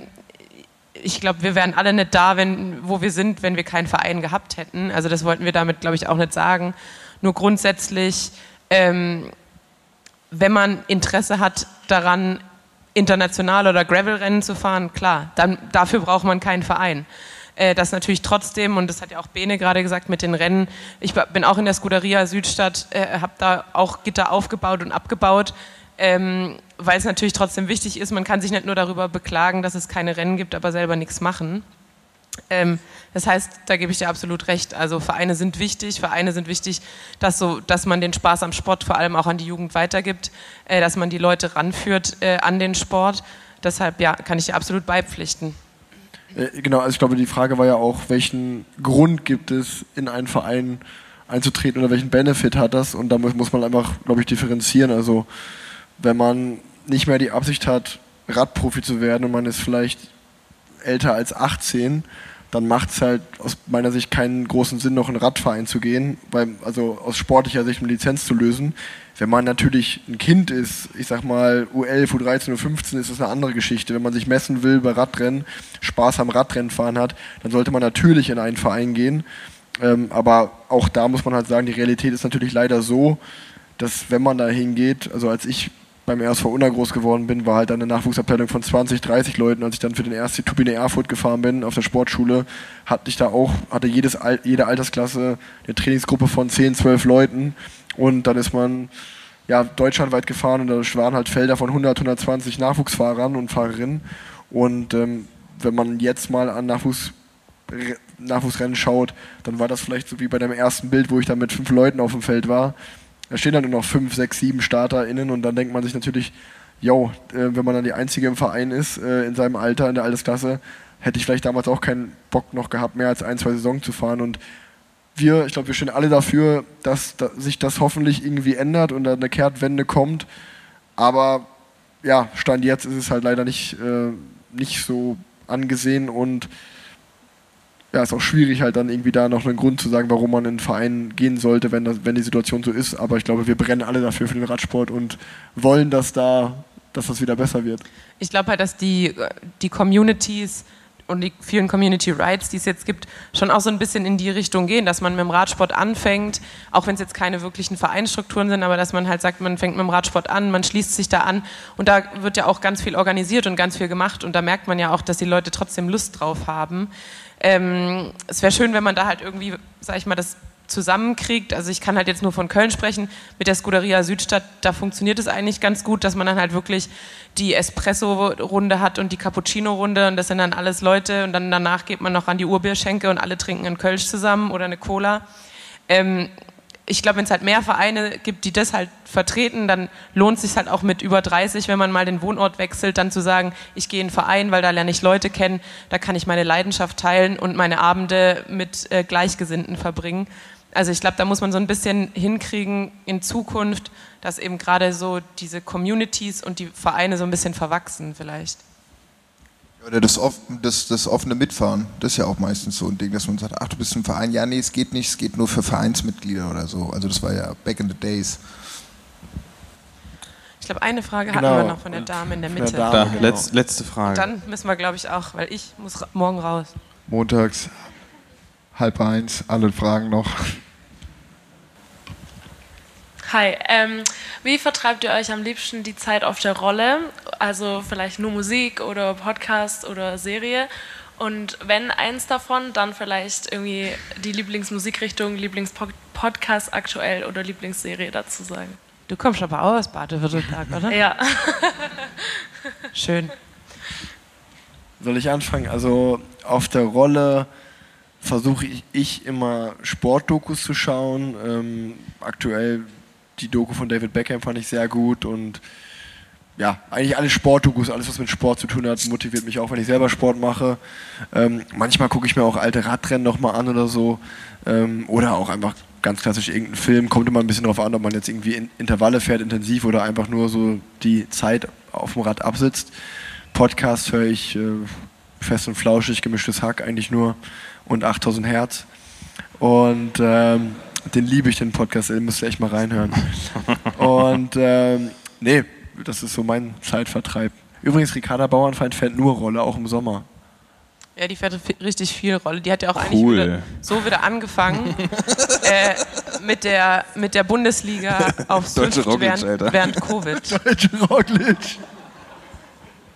ich glaube, wir wären alle nicht da, wenn, wo wir sind, wenn wir keinen Verein gehabt hätten. Also das wollten wir damit, glaube ich, auch nicht sagen. Nur grundsätzlich, ähm, wenn man Interesse hat daran, international oder Gravelrennen zu fahren, klar, dann dafür braucht man keinen Verein. Äh, das natürlich trotzdem, und das hat ja auch Bene gerade gesagt mit den Rennen, ich bin auch in der Scuderia Südstadt, äh, habe da auch Gitter aufgebaut und abgebaut, ähm, weil es natürlich trotzdem wichtig ist, man kann sich nicht nur darüber beklagen, dass es keine Rennen gibt, aber selber nichts machen. Ähm, das heißt, da gebe ich dir absolut recht. Also Vereine sind wichtig. Vereine sind wichtig, dass, so, dass man den Spaß am Sport vor allem auch an die Jugend weitergibt, äh, dass man die Leute ranführt äh, an den Sport. Deshalb ja, kann ich dir absolut beipflichten. Äh, Genau, also ich glaube, die Frage war ja auch, welchen Grund gibt es, in einen Verein einzutreten oder welchen Benefit hat das? Und da muss, muss man einfach, glaube ich, differenzieren. Also wenn man nicht mehr die Absicht hat, Radprofi zu werden und man ist vielleicht älter als 18, dann macht es halt aus meiner Sicht keinen großen Sinn, noch in einen Radverein zu gehen, weil, also aus sportlicher Sicht eine Lizenz zu lösen. Wenn man natürlich ein Kind ist, ich sag mal U11, U13, U15, ist das eine andere Geschichte. Wenn man sich messen will bei Radrennen, Spaß am Radrennenfahren hat, dann sollte man natürlich in einen Verein gehen. Ähm, aber auch da muss man halt sagen, die Realität ist natürlich leider so, dass wenn man da hingeht, also als ich beim RSV Unna groß geworden bin, war halt dann eine Nachwuchsabteilung von 20, 30 Leuten. Als ich dann für den ersten Turbine Erfurt gefahren bin auf der Sportschule, hatte ich da auch, hatte jedes, jede Altersklasse eine Trainingsgruppe von 10, 12 Leuten. Und dann ist man ja, deutschlandweit gefahren und da waren halt Felder von 100, 120 Nachwuchsfahrern und Fahrerinnen. Und ähm, wenn man jetzt mal an Nachwuchs, Re- Nachwuchsrennen schaut, dann war das vielleicht so wie bei dem ersten Bild, wo ich dann mit fünf Leuten auf dem Feld war. Da stehen dann nur noch fünf, sechs, sieben StarterInnen und dann denkt man sich natürlich, yo, äh, wenn man dann die Einzige im Verein ist, äh, in seinem Alter, in der Altersklasse, hätte ich vielleicht damals auch keinen Bock noch gehabt, mehr als ein, zwei Saisons zu fahren. Und wir, ich glaube, wir stehen alle dafür, dass, da, sich das hoffentlich irgendwie ändert und eine Kehrtwende kommt. Aber ja, Stand jetzt ist es halt leider nicht, äh, nicht so angesehen und ja, ist auch schwierig halt dann irgendwie da noch einen Grund zu sagen, warum man in einen Verein gehen sollte, wenn, das, wenn die Situation so ist. Aber ich glaube, wir brennen alle dafür für den Radsport und wollen, dass da, dass das wieder besser wird. Ich glaube halt, dass die, die Communities und die vielen Community Rights, die es jetzt gibt, schon auch so ein bisschen in die Richtung gehen, dass man mit dem Radsport anfängt, auch wenn es jetzt keine wirklichen Vereinsstrukturen sind, aber dass man halt sagt, man fängt mit dem Radsport an, man schließt sich da an und da wird ja auch ganz viel organisiert und ganz viel gemacht und da merkt man ja auch, dass die Leute trotzdem Lust drauf haben. Ähm, es wäre schön, wenn man da halt irgendwie, sag ich mal, das zusammenkriegt. Also ich kann halt jetzt nur von Köln sprechen. Mit der Scuderia Südstadt, da funktioniert es eigentlich ganz gut, dass man dann halt wirklich die Espresso-Runde hat und die Cappuccino-Runde und das sind dann alles Leute und dann danach geht man noch an die Urbierschenke und alle trinken einen Kölsch zusammen oder eine Cola. Ähm, ich glaube, wenn es halt mehr Vereine gibt, die das halt vertreten, dann lohnt es sich halt auch mit über 30, wenn man mal den Wohnort wechselt, dann zu sagen, ich gehe in einen Verein, weil da lerne ich Leute kennen, da kann ich meine Leidenschaft teilen und meine Abende mit äh, Gleichgesinnten verbringen. Also ich glaube, da muss man so ein bisschen hinkriegen in Zukunft, dass eben gerade so diese Communities und die Vereine so ein bisschen verwachsen vielleicht. Oder das, das, das offene Mitfahren, das ist ja auch meistens so ein Ding, dass man sagt, ach, du bist im Verein, ja, nee, es geht nicht, es geht nur für Vereinsmitglieder oder so. Also das war ja back in the days. Ich glaube, eine Frage Genau. hatten wir noch von der Dame in der Von der Mitte. Dame, Da, genau. letz, letzte Frage. Und dann müssen wir, glaube ich, auch, weil ich muss ra morgen raus. Montags, halb eins, alle Fragen noch. Hi, ähm, wie vertreibt ihr euch am liebsten die Zeit auf der Rolle? Also vielleicht nur Musik oder Podcast oder Serie? Und wenn eins davon, dann vielleicht irgendwie die Lieblingsmusikrichtung, Lieblingspodcast aktuell oder Lieblingsserie dazu sagen. Du kommst aber auch aus Baden-Württemberg, oder? Ja. Schön. Soll ich anfangen? Also auf der Rolle versuche ich, ich immer Sportdokus zu schauen. Ähm, aktuell die Doku von David Beckham fand ich sehr gut und ja, eigentlich alle Sportdokus, alles was mit Sport zu tun hat, motiviert mich auch, wenn ich selber Sport mache. Ähm, manchmal gucke ich mir auch alte Radrennen nochmal an oder so. Ähm, oder auch einfach ganz klassisch irgendeinen Film. Kommt immer ein bisschen darauf an, ob man jetzt irgendwie in Intervalle fährt, intensiv oder einfach nur so die Zeit auf dem Rad absitzt. Podcast höre ich äh, fest und flauschig, gemischtes Hack eigentlich nur und 8000 Hertz. Und ähm, den liebe ich, den Podcast, den müsst ihr echt mal reinhören. und ähm, nee, das ist so mein Zeitvertreib. Übrigens, Ricarda Bauernfeind fährt nur Rolle, auch im Sommer. Ja, die fährt richtig viel Rolle. Die hat ja auch eigentlich Cool. wieder, so wieder angefangen äh, mit, der, mit der Bundesliga auf Deutsche Swift Roglic, während, Alter. während Covid. Deutsche Roglic.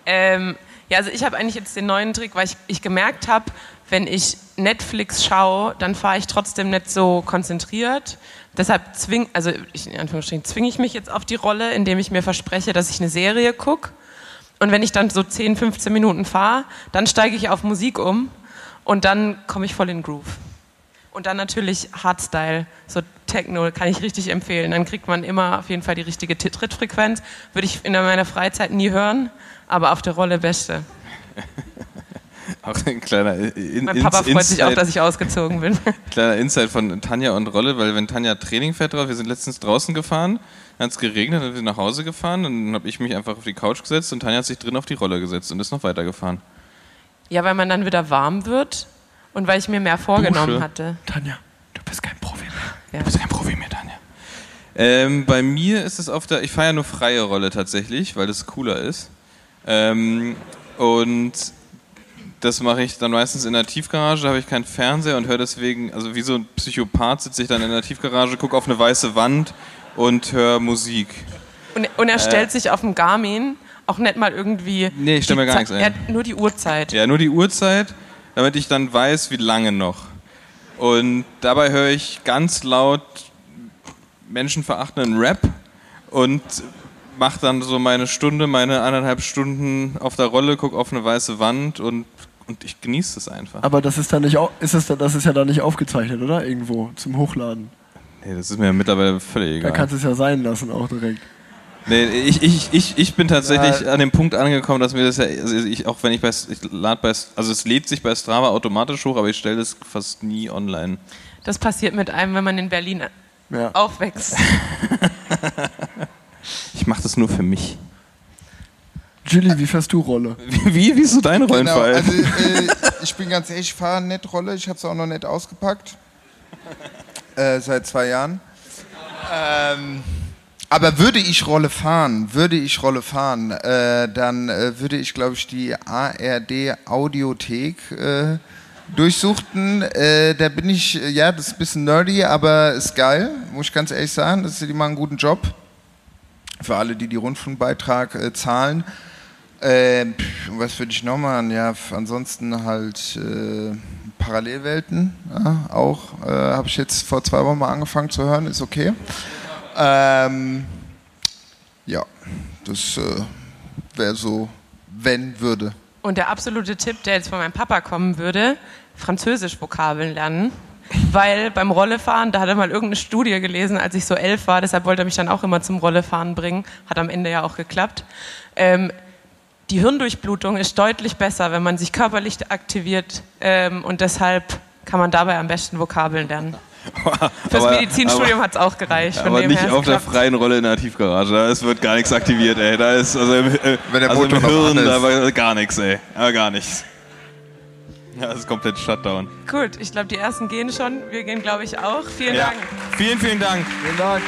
Ähm, ja, also ich habe eigentlich jetzt den neuen Trick, weil ich, ich gemerkt habe, wenn ich Netflix schaue, dann fahre ich trotzdem nicht so konzentriert. Deshalb zwing, also ich, in Anführungsstrichen zwinge ich mich jetzt auf die Rolle, indem ich mir verspreche, dass ich eine Serie gucke. Und wenn ich dann so 10, 15 Minuten fahre, dann steige ich auf Musik um und dann komme ich voll in Groove. Und dann natürlich Hardstyle, so Techno, kann ich richtig empfehlen. Dann kriegt man immer auf jeden Fall die richtige Trittfrequenz. Würde ich in meiner Freizeit nie hören, aber auf der Rolle beste. Auch ein kleiner in, Mein Papa freut sich auch, Insight- dass ich ausgezogen bin. Kleiner Insight von Tanja und Rolle, weil wenn Tanja Training fährt drauf, wir sind letztens draußen gefahren, dann hat es geregnet, dann sind wir nach Hause gefahren, dann habe ich mich einfach auf die Couch gesetzt und Tanja hat sich drin auf die Rolle gesetzt und ist noch weitergefahren. Ja, weil man dann wieder warm wird und weil ich mir mehr vorgenommen Dusche. hatte. Tanja, du bist kein Profi mehr. Ja. Du bist kein Profi mehr, Tanja. Ähm, bei mir ist es auf der, ich fahre ja nur freie Rolle tatsächlich, weil das cooler ist. Ähm, und das mache ich dann meistens in der Tiefgarage, da habe ich keinen Fernseher und höre deswegen, also wie so ein Psychopath sitze ich dann in der Tiefgarage, gucke auf eine weiße Wand und höre Musik. Und, und er Äh. stellt sich auf dem Garmin auch nicht mal irgendwie. Nee, ich stell mir gar nichts ein. Nur die Uhrzeit. Ja, nur die Uhrzeit, damit ich dann weiß, wie lange noch. Und dabei höre ich ganz laut menschenverachtenden Rap und mache dann so meine Stunde, meine eineinhalb Stunden auf der Rolle, gucke auf eine weiße Wand und, und ich genieße es einfach. Aber das ist dann nicht, ist es, dann- das ist ja dann nicht aufgezeichnet, oder? Irgendwo zum Hochladen. Nee, das ist mir mittlerweile völlig egal. Da kannst du es ja sein lassen auch direkt. Nee, ich, ich, ich, ich bin tatsächlich Ja. an dem Punkt angekommen, dass mir das ja, also ich, auch wenn ich bei, ich lad bei, also es lädt sich bei Strava automatisch hoch, aber ich stelle das fast nie online. Das passiert mit einem, wenn man in Berlin Ja. aufwächst. Ich mache das nur für mich. Julie, wie fährst du Rolle? Wie, wie ist so dein Genau, Rollenverhalten? also, äh, ich bin ganz ehrlich, ich fahre nett Rolle. Ich habe es auch noch nicht ausgepackt. Äh, seit zwei Jahren. Ähm, aber würde ich Rolle fahren, würde ich Rolle fahren, äh, dann äh, würde ich, glaube ich, die ARD Audiothek äh, durchsuchten. Äh, da bin ich, äh, ja, das ist ein bisschen nerdy, aber ist geil, muss ich ganz ehrlich sagen. Das, die machen einen guten Job. Für alle, die die Rundfunkbeitrag äh, zahlen. Äh, was würde ich noch machen? Ja, ansonsten halt äh, Parallelwelten. Ja, auch äh, habe ich jetzt vor zwei Wochen mal angefangen zu hören, ist okay. Ähm, ja, das äh, wäre so, wenn würde. Und der absolute Tipp, der jetzt von meinem Papa kommen würde, Französisch-Vokabeln lernen. Weil beim Rollefahren, da hat er mal irgendeine Studie gelesen, als ich so elf war, deshalb wollte er mich dann auch immer zum Rollefahren bringen. Hat am Ende ja auch geklappt. Ähm, die Hirndurchblutung ist deutlich besser, wenn man sich körperlich aktiviert ähm, und deshalb kann man dabei am besten Vokabeln lernen. Fürs Aber- Medizinstudium hat es auch gereicht. Aber nicht es auf der freien Rolle in der Tiefgarage. Da ist- wird gar nichts aktiviert, ey. Da ist also im, äh, Wenn der also im Hirn da war gar nichts, ey. Aber gar nichts. Ja, das ist komplett Shutdown. Gut, ich glaube, die ersten gehen schon. Wir gehen, glaube ich, auch. Vielen Ja. Dank. Vielen, vielen Dank. Vielen Dank.